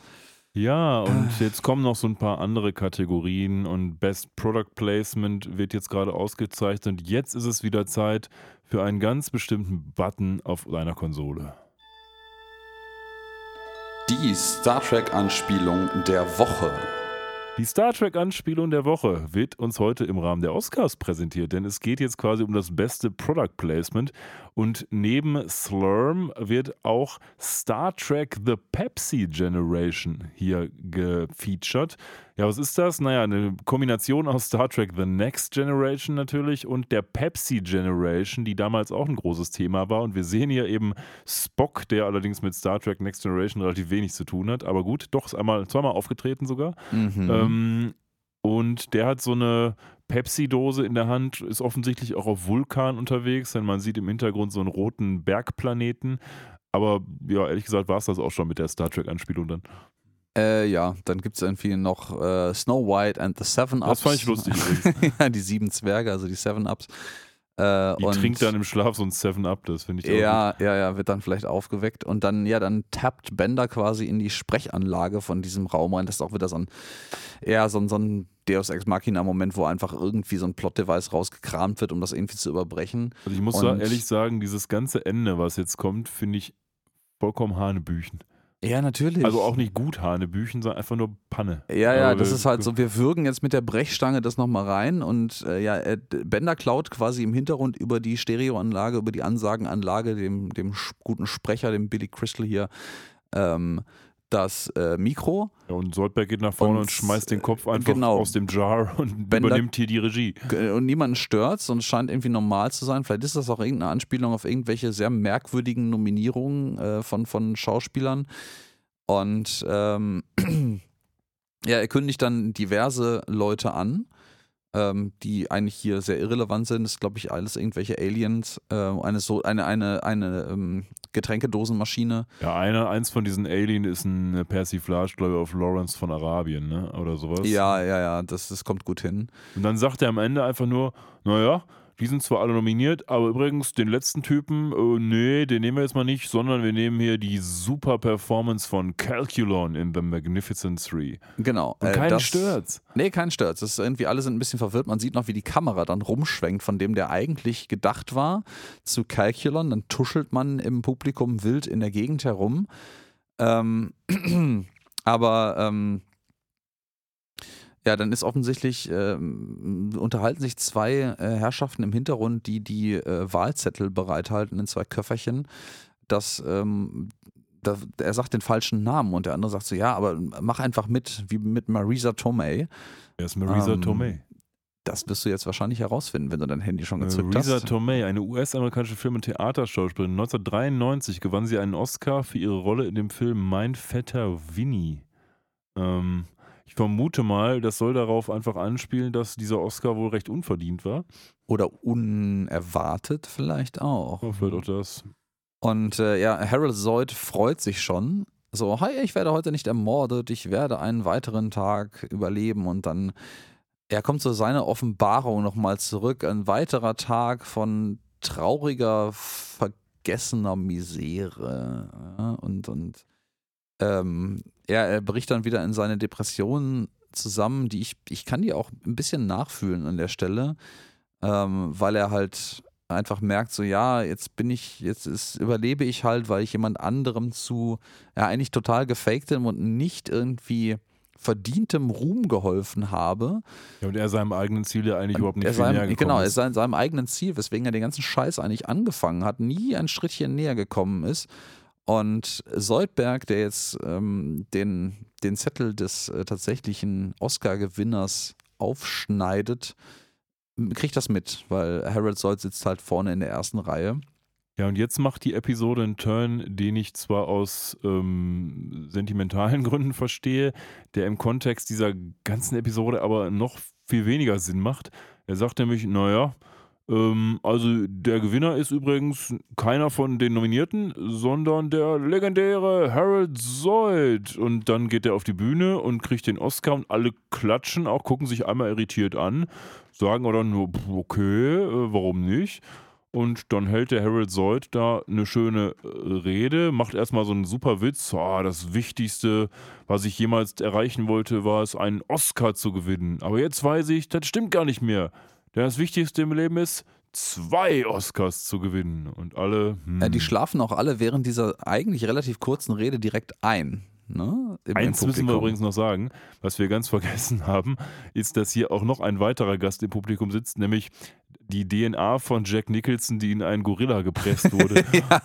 Ja, und jetzt kommen noch so ein paar andere Kategorien und Best Product Placement wird jetzt gerade ausgezeichnet. Und jetzt ist es wieder Zeit für einen ganz bestimmten Button auf deiner Konsole. Die Star Trek-Anspielung der Woche. Die Star Trek-Anspielung der Woche wird uns heute im Rahmen der Oscars präsentiert, denn es geht jetzt quasi um das beste Product Placement. Und neben Slurm wird auch Star Trek The Pepsi Generation hier gefeatured. Ja, was ist das? Naja, eine Kombination aus Star Trek The Next Generation natürlich und der Pepsi Generation, die damals auch ein großes Thema war. Und wir sehen hier eben Spock, der allerdings mit Star Trek Next Generation relativ wenig zu tun hat. Aber gut, doch ist einmal zweimal aufgetreten sogar. Mhm. Ähm, und der hat so eine Pepsi-Dose in der Hand, ist offensichtlich auch auf Vulkan unterwegs, denn man sieht im Hintergrund so einen roten Bergplaneten. Aber ja, ehrlich gesagt war es das auch schon mit der Star Trek-Anspielung dann. Äh, ja, dann gibt es irgendwie noch äh, Snow White and the Seven Ups. Das fand ich lustig übrigens. ja, die sieben Zwerge, also die Seven Ups. Äh, Die und trinkt dann im Schlaf so ein Seven-Up, das finde ich ja, ja, ja, wird dann vielleicht aufgeweckt und dann, ja, dann tappt Bender quasi in die Sprechanlage von diesem Raum rein. Das ist auch wieder so ein, eher so ein, so ein Deus Ex Machina-Moment, wo einfach irgendwie so ein Plot-Device rausgekramt wird, um das irgendwie zu überbrechen. Also ich muss Und- ehrlich sagen, dieses ganze Ende, was jetzt kommt, finde ich vollkommen Hanebüchen. Ja, natürlich. Also auch nicht gut Hanebüchen, sondern einfach nur Panne. Ja, ja, Aber das wir- ist halt so, wir würgen jetzt mit der Brechstange das nochmal rein und äh, ja, äh, Bender klaut quasi im Hintergrund über die Stereoanlage, über die Ansagenanlage, dem, dem guten Sprecher, dem Billy Crystal hier, ähm, das äh, Mikro. Ja, und Soldberg geht nach vorne und, Und, schmeißt den Kopf einfach genau. aus dem Jar und Bender- übernimmt hier die Regie. G- Und niemanden stört's und es scheint irgendwie normal zu sein. Vielleicht ist das auch irgendeine Anspielung auf irgendwelche sehr merkwürdigen Nominierungen äh, von, von Schauspielern. Und ähm, ja, er kündigt dann diverse Leute an, ähm, die eigentlich hier sehr irrelevant sind. Das ist, glaube ich, alles irgendwelche Aliens. Äh, eine, so, eine, eine, eine ähm, Getränkedosenmaschine. Ja, einer, eins von diesen Alien ist eine Persiflage, glaube ich, auf Lawrence von Arabien, ne? Oder sowas. Ja, ja, ja, das, das kommt gut hin. Und dann sagt er am Ende einfach nur, naja, die sind zwar alle nominiert, aber übrigens den letzten Typen, äh, nee, den nehmen wir jetzt mal nicht, sondern wir nehmen hier die super Performance von Calculon in The Magnificent Three. Genau. Und äh, keinen das- stört's. Nee, kein Störz. Das ist irgendwie, alle sind ein bisschen verwirrt. Man sieht noch, wie die Kamera dann rumschwenkt, von dem der eigentlich gedacht war, zu Calculon. Dann tuschelt man im Publikum wild in der Gegend herum. Ähm, aber ähm, ja, dann ist offensichtlich, ähm, unterhalten sich zwei äh, Herrschaften im Hintergrund, die die äh, Wahlzettel bereithalten in zwei Köfferchen. Das, ähm, da, er sagt den falschen Namen und der andere sagt so, ja, aber mach einfach mit, wie mit Marisa Tomei. Er ist Marisa Ähm, Tomei. Das wirst du jetzt wahrscheinlich herausfinden, wenn du dein Handy schon gezückt Marisa hast. Tomei, eine US-amerikanische Film- und Theaterschauspielerin. 1993 gewann sie einen Oscar für ihre Rolle in dem Film Mein Vetter Winnie. Ähm, ich vermute mal, das soll darauf einfach anspielen, dass dieser Oscar wohl recht unverdient war. Oder unerwartet vielleicht auch. Ja, vielleicht auch das. Und äh, ja, Harold Zoid freut sich schon. So, hi, ich werde heute nicht ermordet, ich werde einen weiteren Tag überleben und dann, er kommt zu seiner Offenbarung nochmal zurück. Ein weiterer Tag von trauriger, vergessener Misere. Ja, und und ähm, er, er bricht dann wieder in seine Depressionen zusammen, die ich, ich kann die auch ein bisschen nachfühlen an der Stelle, ähm, weil er halt einfach merkt, so ja, jetzt bin ich, jetzt ist, überlebe ich halt, weil ich jemand anderem zu, ja, eigentlich total gefaktem und nicht irgendwie verdientem Ruhm geholfen habe. Ja, und er seinem eigenen Ziel ja eigentlich überhaupt nicht er viel seinem, näher gekommen genau, er ist. seinem eigenen Ziel, weswegen er den ganzen Scheiß eigentlich angefangen hat, nie ein Schrittchen näher gekommen ist. Und Soldberg, der jetzt ähm, den, den Zettel des äh, tatsächlichen Oscar-Gewinners aufschneidet, kriegt das mit, weil Harold Sold sitzt halt vorne in der ersten Reihe. Ja, und jetzt macht die Episode einen Turn, den ich zwar aus ähm, sentimentalen Gründen verstehe, der im Kontext dieser ganzen Episode aber noch viel weniger Sinn macht. Er sagt nämlich, naja, ähm, also der Gewinner ist übrigens keiner von den Nominierten, sondern der legendäre Harold Zoid. Und dann geht er auf die Bühne und kriegt den Oscar und alle klatschen auch, gucken sich einmal irritiert an, sagen dann nur, okay, äh, warum nicht? Und dann hält der Harold Zoid da eine schöne äh, Rede, macht erstmal so einen super Witz. Oh, das Wichtigste, was ich jemals erreichen wollte, war es, einen Oscar zu gewinnen. Aber jetzt weiß ich, das stimmt gar nicht mehr. Denn das Wichtigste im Leben ist, zwei Oscars zu gewinnen. Und alle. Hm, Äh, die schlafen auch alle während dieser eigentlich relativ kurzen Rede direkt ein. Ne? Eins müssen wir übrigens noch sagen, was wir ganz vergessen haben, ist, dass hier auch noch ein weiterer Gast im Publikum sitzt, nämlich die DNA von Jack Nicholson, die in einen Gorilla gepresst wurde. ja,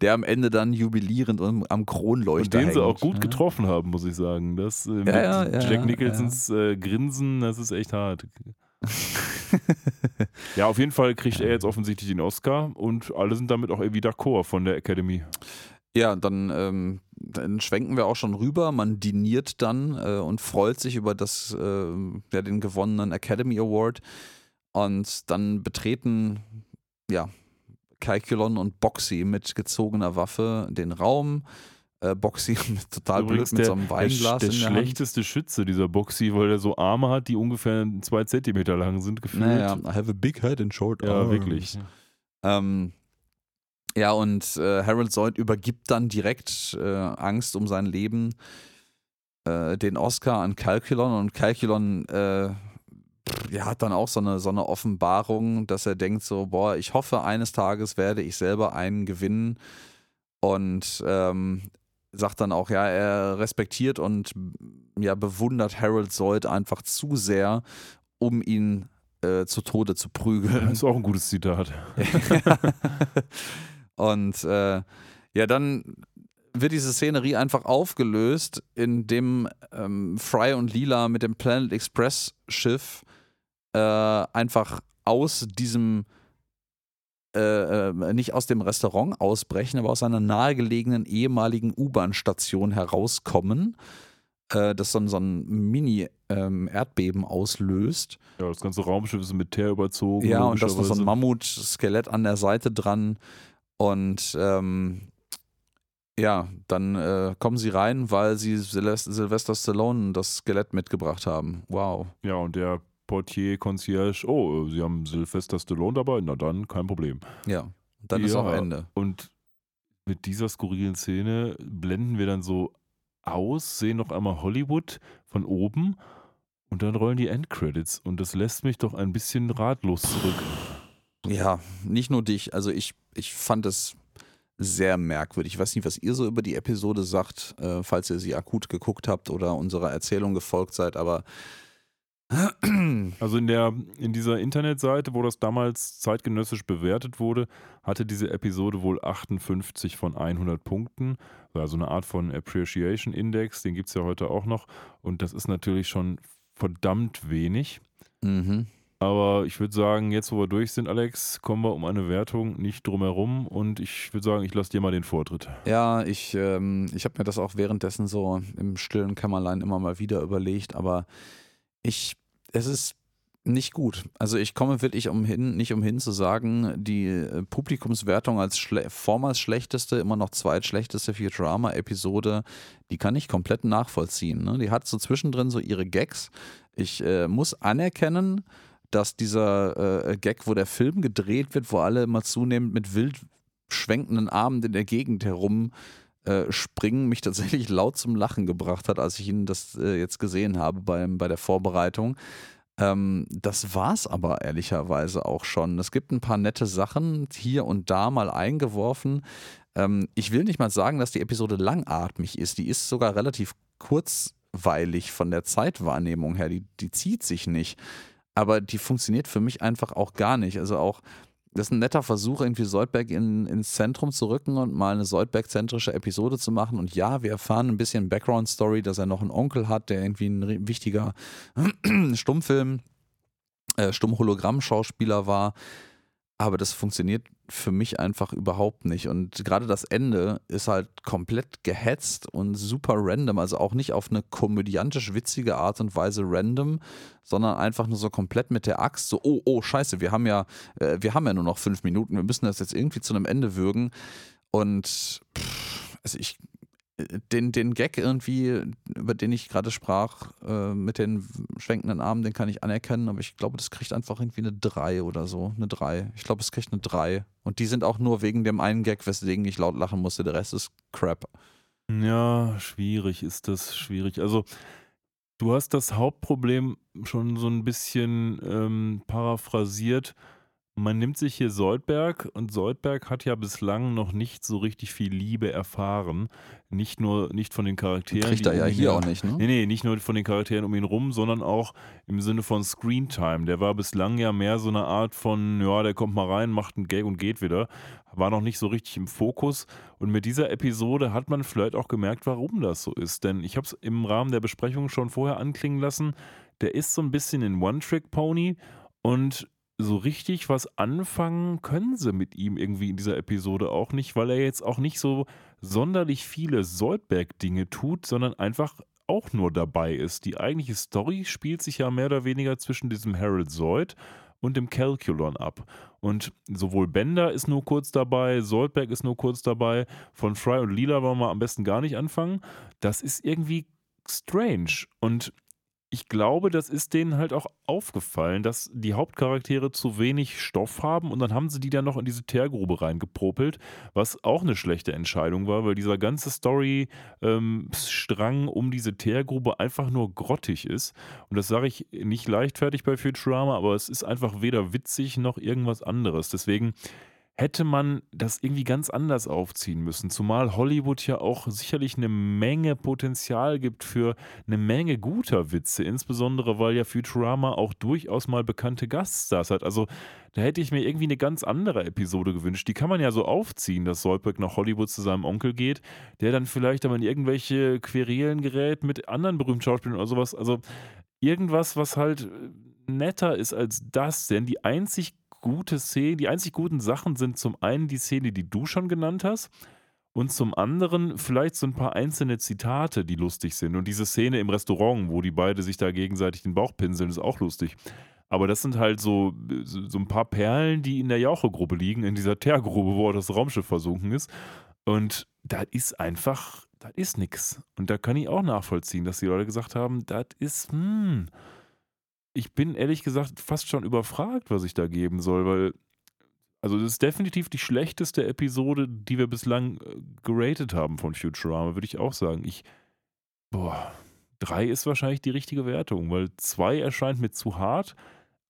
der am Ende dann jubilierend am, am Kronleuchter Und den sie hängt, auch gut ne? getroffen haben, muss ich sagen. Das äh, mit ja, ja, Jack ja, Nicholsons Äh, Grinsen, das ist echt hart. ja, auf jeden Fall kriegt er jetzt offensichtlich den Oscar und alle sind damit auch irgendwie d'accord von der Academy. Ja, dann, ähm, dann schwenken wir auch schon rüber. Man diniert dann äh, und freut sich über das, äh, ja, den gewonnenen Academy Award. Und dann betreten, ja, Calculon und Boxy mit gezogener Waffe den Raum. Äh, Boxy total Übrigens blöd mit der, so einem der, Weinglas der in der Hand. schlechteste Schütze dieser Boxy, weil er so Arme hat, die ungefähr zwei Zentimeter lang sind, gefühlt. Naja, I have a big head and short Ja, arms. wirklich. Ähm, ja, und äh, Harold Zoid übergibt dann direkt äh, Angst um sein Leben äh, den Oscar an Calculon und Calculon äh, ja, hat dann auch so eine, so eine Offenbarung, dass er denkt so, boah, ich hoffe, eines Tages werde ich selber einen gewinnen und ähm, sagt dann auch, ja, er respektiert und ja, bewundert Harold Zoid einfach zu sehr, um ihn äh, zu Tode zu prügeln. Das ist auch ein gutes Zitat. Und äh, ja, dann wird diese Szenerie einfach aufgelöst, indem ähm, Fry und Lila mit dem Planet Express Schiff äh, einfach aus diesem äh, äh, nicht aus dem Restaurant ausbrechen, aber aus einer nahegelegenen ehemaligen U-Bahn-Station herauskommen, äh, das dann so ein Mini-Erdbeben ähm, auslöst. Ja, das ganze Raumschiff ist mit Teer überzogen. Ja, und da ist noch so ein Mammut-Skelett an der Seite dran. Und ähm, ja, dann äh, kommen sie rein, weil sie Sylvester Stallone das Skelett mitgebracht haben. Wow. Ja, und der Portier, Concierge, oh, sie haben Sylvester Stallone dabei, na dann, kein Problem. Ja, dann ja, ist auch Ende. Und mit dieser skurrilen Szene blenden wir dann so aus, sehen noch einmal Hollywood von oben und dann rollen die Endcredits und das lässt mich doch ein bisschen ratlos zurück. Ja, nicht nur dich, also ich, ich fand es sehr merkwürdig. Ich weiß nicht, was ihr so über die Episode sagt, äh, falls ihr sie akut geguckt habt oder unserer Erzählung gefolgt seid, aber also in der in dieser Internetseite, wo das damals zeitgenössisch bewertet wurde, hatte diese Episode wohl 58 von 100 Punkten, also eine Art von Appreciation Index, den gibt es ja heute auch noch und das ist natürlich schon verdammt wenig. Mhm. Aber ich würde sagen, jetzt wo wir durch sind, Alex, kommen wir um eine Wertung nicht drum herum und ich würde sagen, ich lasse dir mal den Vortritt. Ja, ich, ähm, ich habe mir das auch währenddessen so im stillen Kämmerlein immer mal wieder überlegt, aber ich, es ist nicht gut. Also ich komme wirklich umhin, nicht umhin zu sagen, die äh, Publikumswertung als schle vormals schlechteste, immer noch zweitschlechteste Futurama-Episode, die kann ich komplett nachvollziehen. Ne? Die hat so zwischendrin so ihre Gags. Ich äh, muss anerkennen, dass dieser äh, Gag, wo der Film gedreht wird, wo alle immer zunehmend mit wild schwenkenden Armen in der Gegend herum äh, springen, mich tatsächlich laut zum Lachen gebracht hat, als ich ihn das äh, jetzt gesehen habe beim, bei der Vorbereitung. Ähm, das war es aber ehrlicherweise auch schon. Es gibt ein paar nette Sachen hier und da mal eingeworfen. Ähm, ich will nicht mal sagen, dass die Episode langatmig ist. Die ist sogar relativ kurzweilig von der Zeitwahrnehmung her. Die, die zieht sich nicht aber die funktioniert für mich einfach auch gar nicht. Also auch, das ist ein netter Versuch, irgendwie Soldberg in, ins Zentrum zu rücken und mal eine Soldberg-zentrische Episode zu machen. Und ja, wir erfahren ein bisschen Background-Story, dass er noch einen Onkel hat, der irgendwie ein wichtiger Stummfilm, äh, Stumm-Hologramm-Schauspieler war. Aber das funktioniert für mich einfach überhaupt nicht. Und gerade das Ende ist halt komplett gehetzt und super random. Also auch nicht auf eine komödiantisch witzige Art und Weise random, sondern einfach nur so komplett mit der Axt. So, oh, oh, scheiße, wir haben ja, äh, wir haben ja nur noch fünf Minuten. Wir müssen das jetzt irgendwie zu einem Ende würgen. Und pff, also ich den, den Gag irgendwie, über den ich gerade sprach, äh, mit den schwenkenden Armen, den kann ich anerkennen, aber ich glaube, das kriegt einfach irgendwie eine 3 oder so. Eine 3. Ich glaube, es kriegt eine 3. Und die sind auch nur wegen dem einen Gag, weswegen ich laut lachen musste. Der Rest ist Crap. Ja, schwierig ist das, schwierig. Also, du hast das Hauptproblem schon so ein bisschen ähm, paraphrasiert man nimmt sich hier Soldberg und Soldberg hat ja bislang noch nicht so richtig viel Liebe erfahren. Nicht nur nicht von den Charakteren. Kriegt er ja um hier auch nicht, ne? Nee, nee, nicht nur von den Charakteren um ihn rum, sondern auch im Sinne von Screentime. Der war bislang ja mehr so eine Art von, ja, der kommt mal rein, macht einen Gag und geht wieder. War noch nicht so richtig im Fokus. Und mit dieser Episode hat man vielleicht auch gemerkt, warum das so ist. Denn ich habe es im Rahmen der Besprechung schon vorher anklingen lassen. Der ist so ein bisschen ein One-Trick-Pony und so richtig was anfangen können sie mit ihm irgendwie in dieser Episode auch nicht, weil er jetzt auch nicht so sonderlich viele Soldberg-Dinge tut, sondern einfach auch nur dabei ist. Die eigentliche Story spielt sich ja mehr oder weniger zwischen diesem Harold Zoid und dem Calculon ab. Und sowohl Bender ist nur kurz dabei, Soldberg ist nur kurz dabei, von Fry und Lila wollen wir am besten gar nicht anfangen. Das ist irgendwie strange. Und ich glaube, das ist denen halt auch aufgefallen, dass die Hauptcharaktere zu wenig Stoff haben und dann haben sie die dann noch in diese Teergrube reingepropelt, was auch eine schlechte Entscheidung war, weil dieser ganze Story-Strang ähm, um diese Teergrube einfach nur grottig ist. Und das sage ich nicht leichtfertig bei Futurama, aber es ist einfach weder witzig noch irgendwas anderes. Deswegen hätte man das irgendwie ganz anders aufziehen müssen. Zumal Hollywood ja auch sicherlich eine Menge Potenzial gibt für eine Menge guter Witze, insbesondere weil ja Futurama auch durchaus mal bekannte Gaststars hat. Also da hätte ich mir irgendwie eine ganz andere Episode gewünscht. Die kann man ja so aufziehen, dass Solberg nach Hollywood zu seinem Onkel geht, der dann vielleicht aber in irgendwelche Querelen gerät mit anderen berühmten Schauspielern oder sowas. Also irgendwas, was halt netter ist als das, denn die einzig gute Szenen, die einzig guten Sachen sind zum einen die Szene, die du schon genannt hast. Und zum anderen vielleicht so ein paar einzelne Zitate, die lustig sind. Und diese Szene im Restaurant, wo die beide sich da gegenseitig den Bauch pinseln, ist auch lustig. Aber das sind halt so, so ein paar Perlen, die in der Jauche-Gruppe liegen, in dieser Teergrube, wo das Raumschiff versunken ist. Und da ist einfach, das ist nix. Und da kann ich auch nachvollziehen, dass die Leute gesagt haben, das ist, hm. Ich bin ehrlich gesagt fast schon überfragt, was ich da geben soll, weil, also das ist definitiv die schlechteste Episode, die wir bislang äh, geratet haben von Futurama, würde ich auch sagen. Ich, boah, drei ist wahrscheinlich die richtige Wertung, weil zwei erscheint mir zu hart.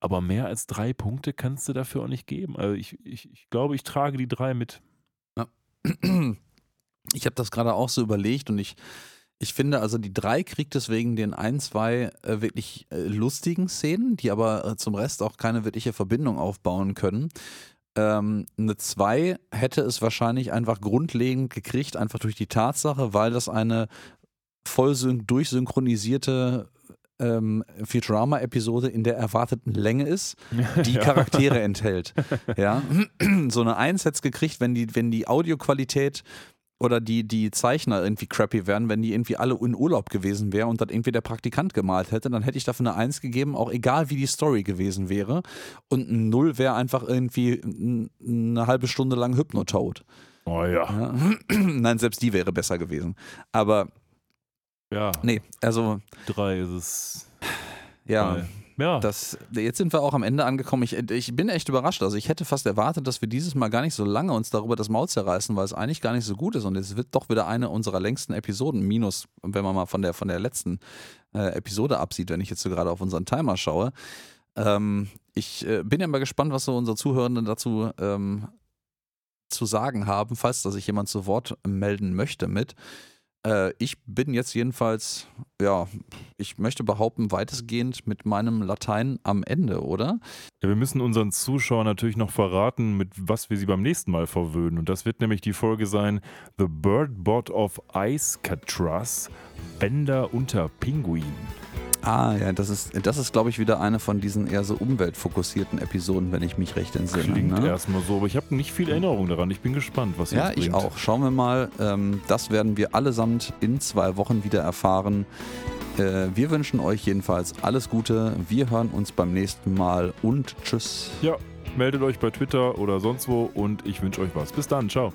Aber mehr als drei Punkte kannst du dafür auch nicht geben. Also ich, ich, ich glaube, ich trage die drei mit. Ja. Ich habe das gerade auch so überlegt und ich, ich finde, also die drei kriegt deswegen den ein, zwei äh, wirklich äh, lustigen Szenen, die aber äh, zum Rest auch keine wirkliche Verbindung aufbauen können. Ähm, eine zwei hätte es wahrscheinlich einfach grundlegend gekriegt, einfach durch die Tatsache, weil das eine voll durchsynchronisierte ähm, Futurama-Episode in der erwarteten Länge ist, die ja. Charaktere enthält. Ja? So eine Eins hätte es gekriegt, wenn die, wenn die Audioqualität oder die, die Zeichner irgendwie crappy wären, wenn die irgendwie alle in Urlaub gewesen wären und dann irgendwie der Praktikant gemalt hätte, dann hätte ich dafür eine Eins gegeben, auch egal wie die Story gewesen wäre. Und ein Null wäre einfach irgendwie eine halbe Stunde lang Hypnotoad. Oh ja. ja. Nein, selbst die wäre besser gewesen. Aber ja. Nee, also. Drei ist es. Ja. Drei. Ja. Das, jetzt sind wir auch am Ende angekommen. Ich, ich bin echt überrascht. Also ich hätte fast erwartet, dass wir dieses Mal gar nicht so lange uns darüber das Maul zerreißen, weil es eigentlich gar nicht so gut ist. Und es wird doch wieder eine unserer längsten Episoden, minus, wenn man mal von der, von der letzten äh, Episode absieht, wenn ich jetzt so gerade auf unseren Timer schaue. Ähm, ich äh, bin ja mal gespannt, was so unsere Zuhörenden dazu ähm, zu sagen haben, falls da sich jemand zu Wort melden möchte mit. Äh, ich bin jetzt jedenfalls, ja, ich möchte behaupten, weitestgehend mit meinem Latein am Ende, oder? Ja, wir müssen unseren Zuschauern natürlich noch verraten, mit was wir sie beim nächsten Mal verwöhnen. Und das wird nämlich die Folge sein: The Bird Bot of Ice Catras, Bänder unter Pinguin. Ah, ja, das ist, das ist, glaube ich, wieder eine von diesen eher so umweltfokussierten Episoden, wenn ich mich recht entsinne. Klingt ne? erstmal so, aber ich habe nicht viel Erinnerung daran. Ich bin gespannt, was Ja, ich auch. Schauen wir mal. Ähm, das werden wir allesamt in zwei Wochen wieder erfahren. Äh, wir wünschen euch jedenfalls alles Gute. Wir hören uns beim nächsten Mal und tschüss. Ja, meldet euch bei Twitter oder sonst wo und ich wünsche euch was. Bis dann. Ciao.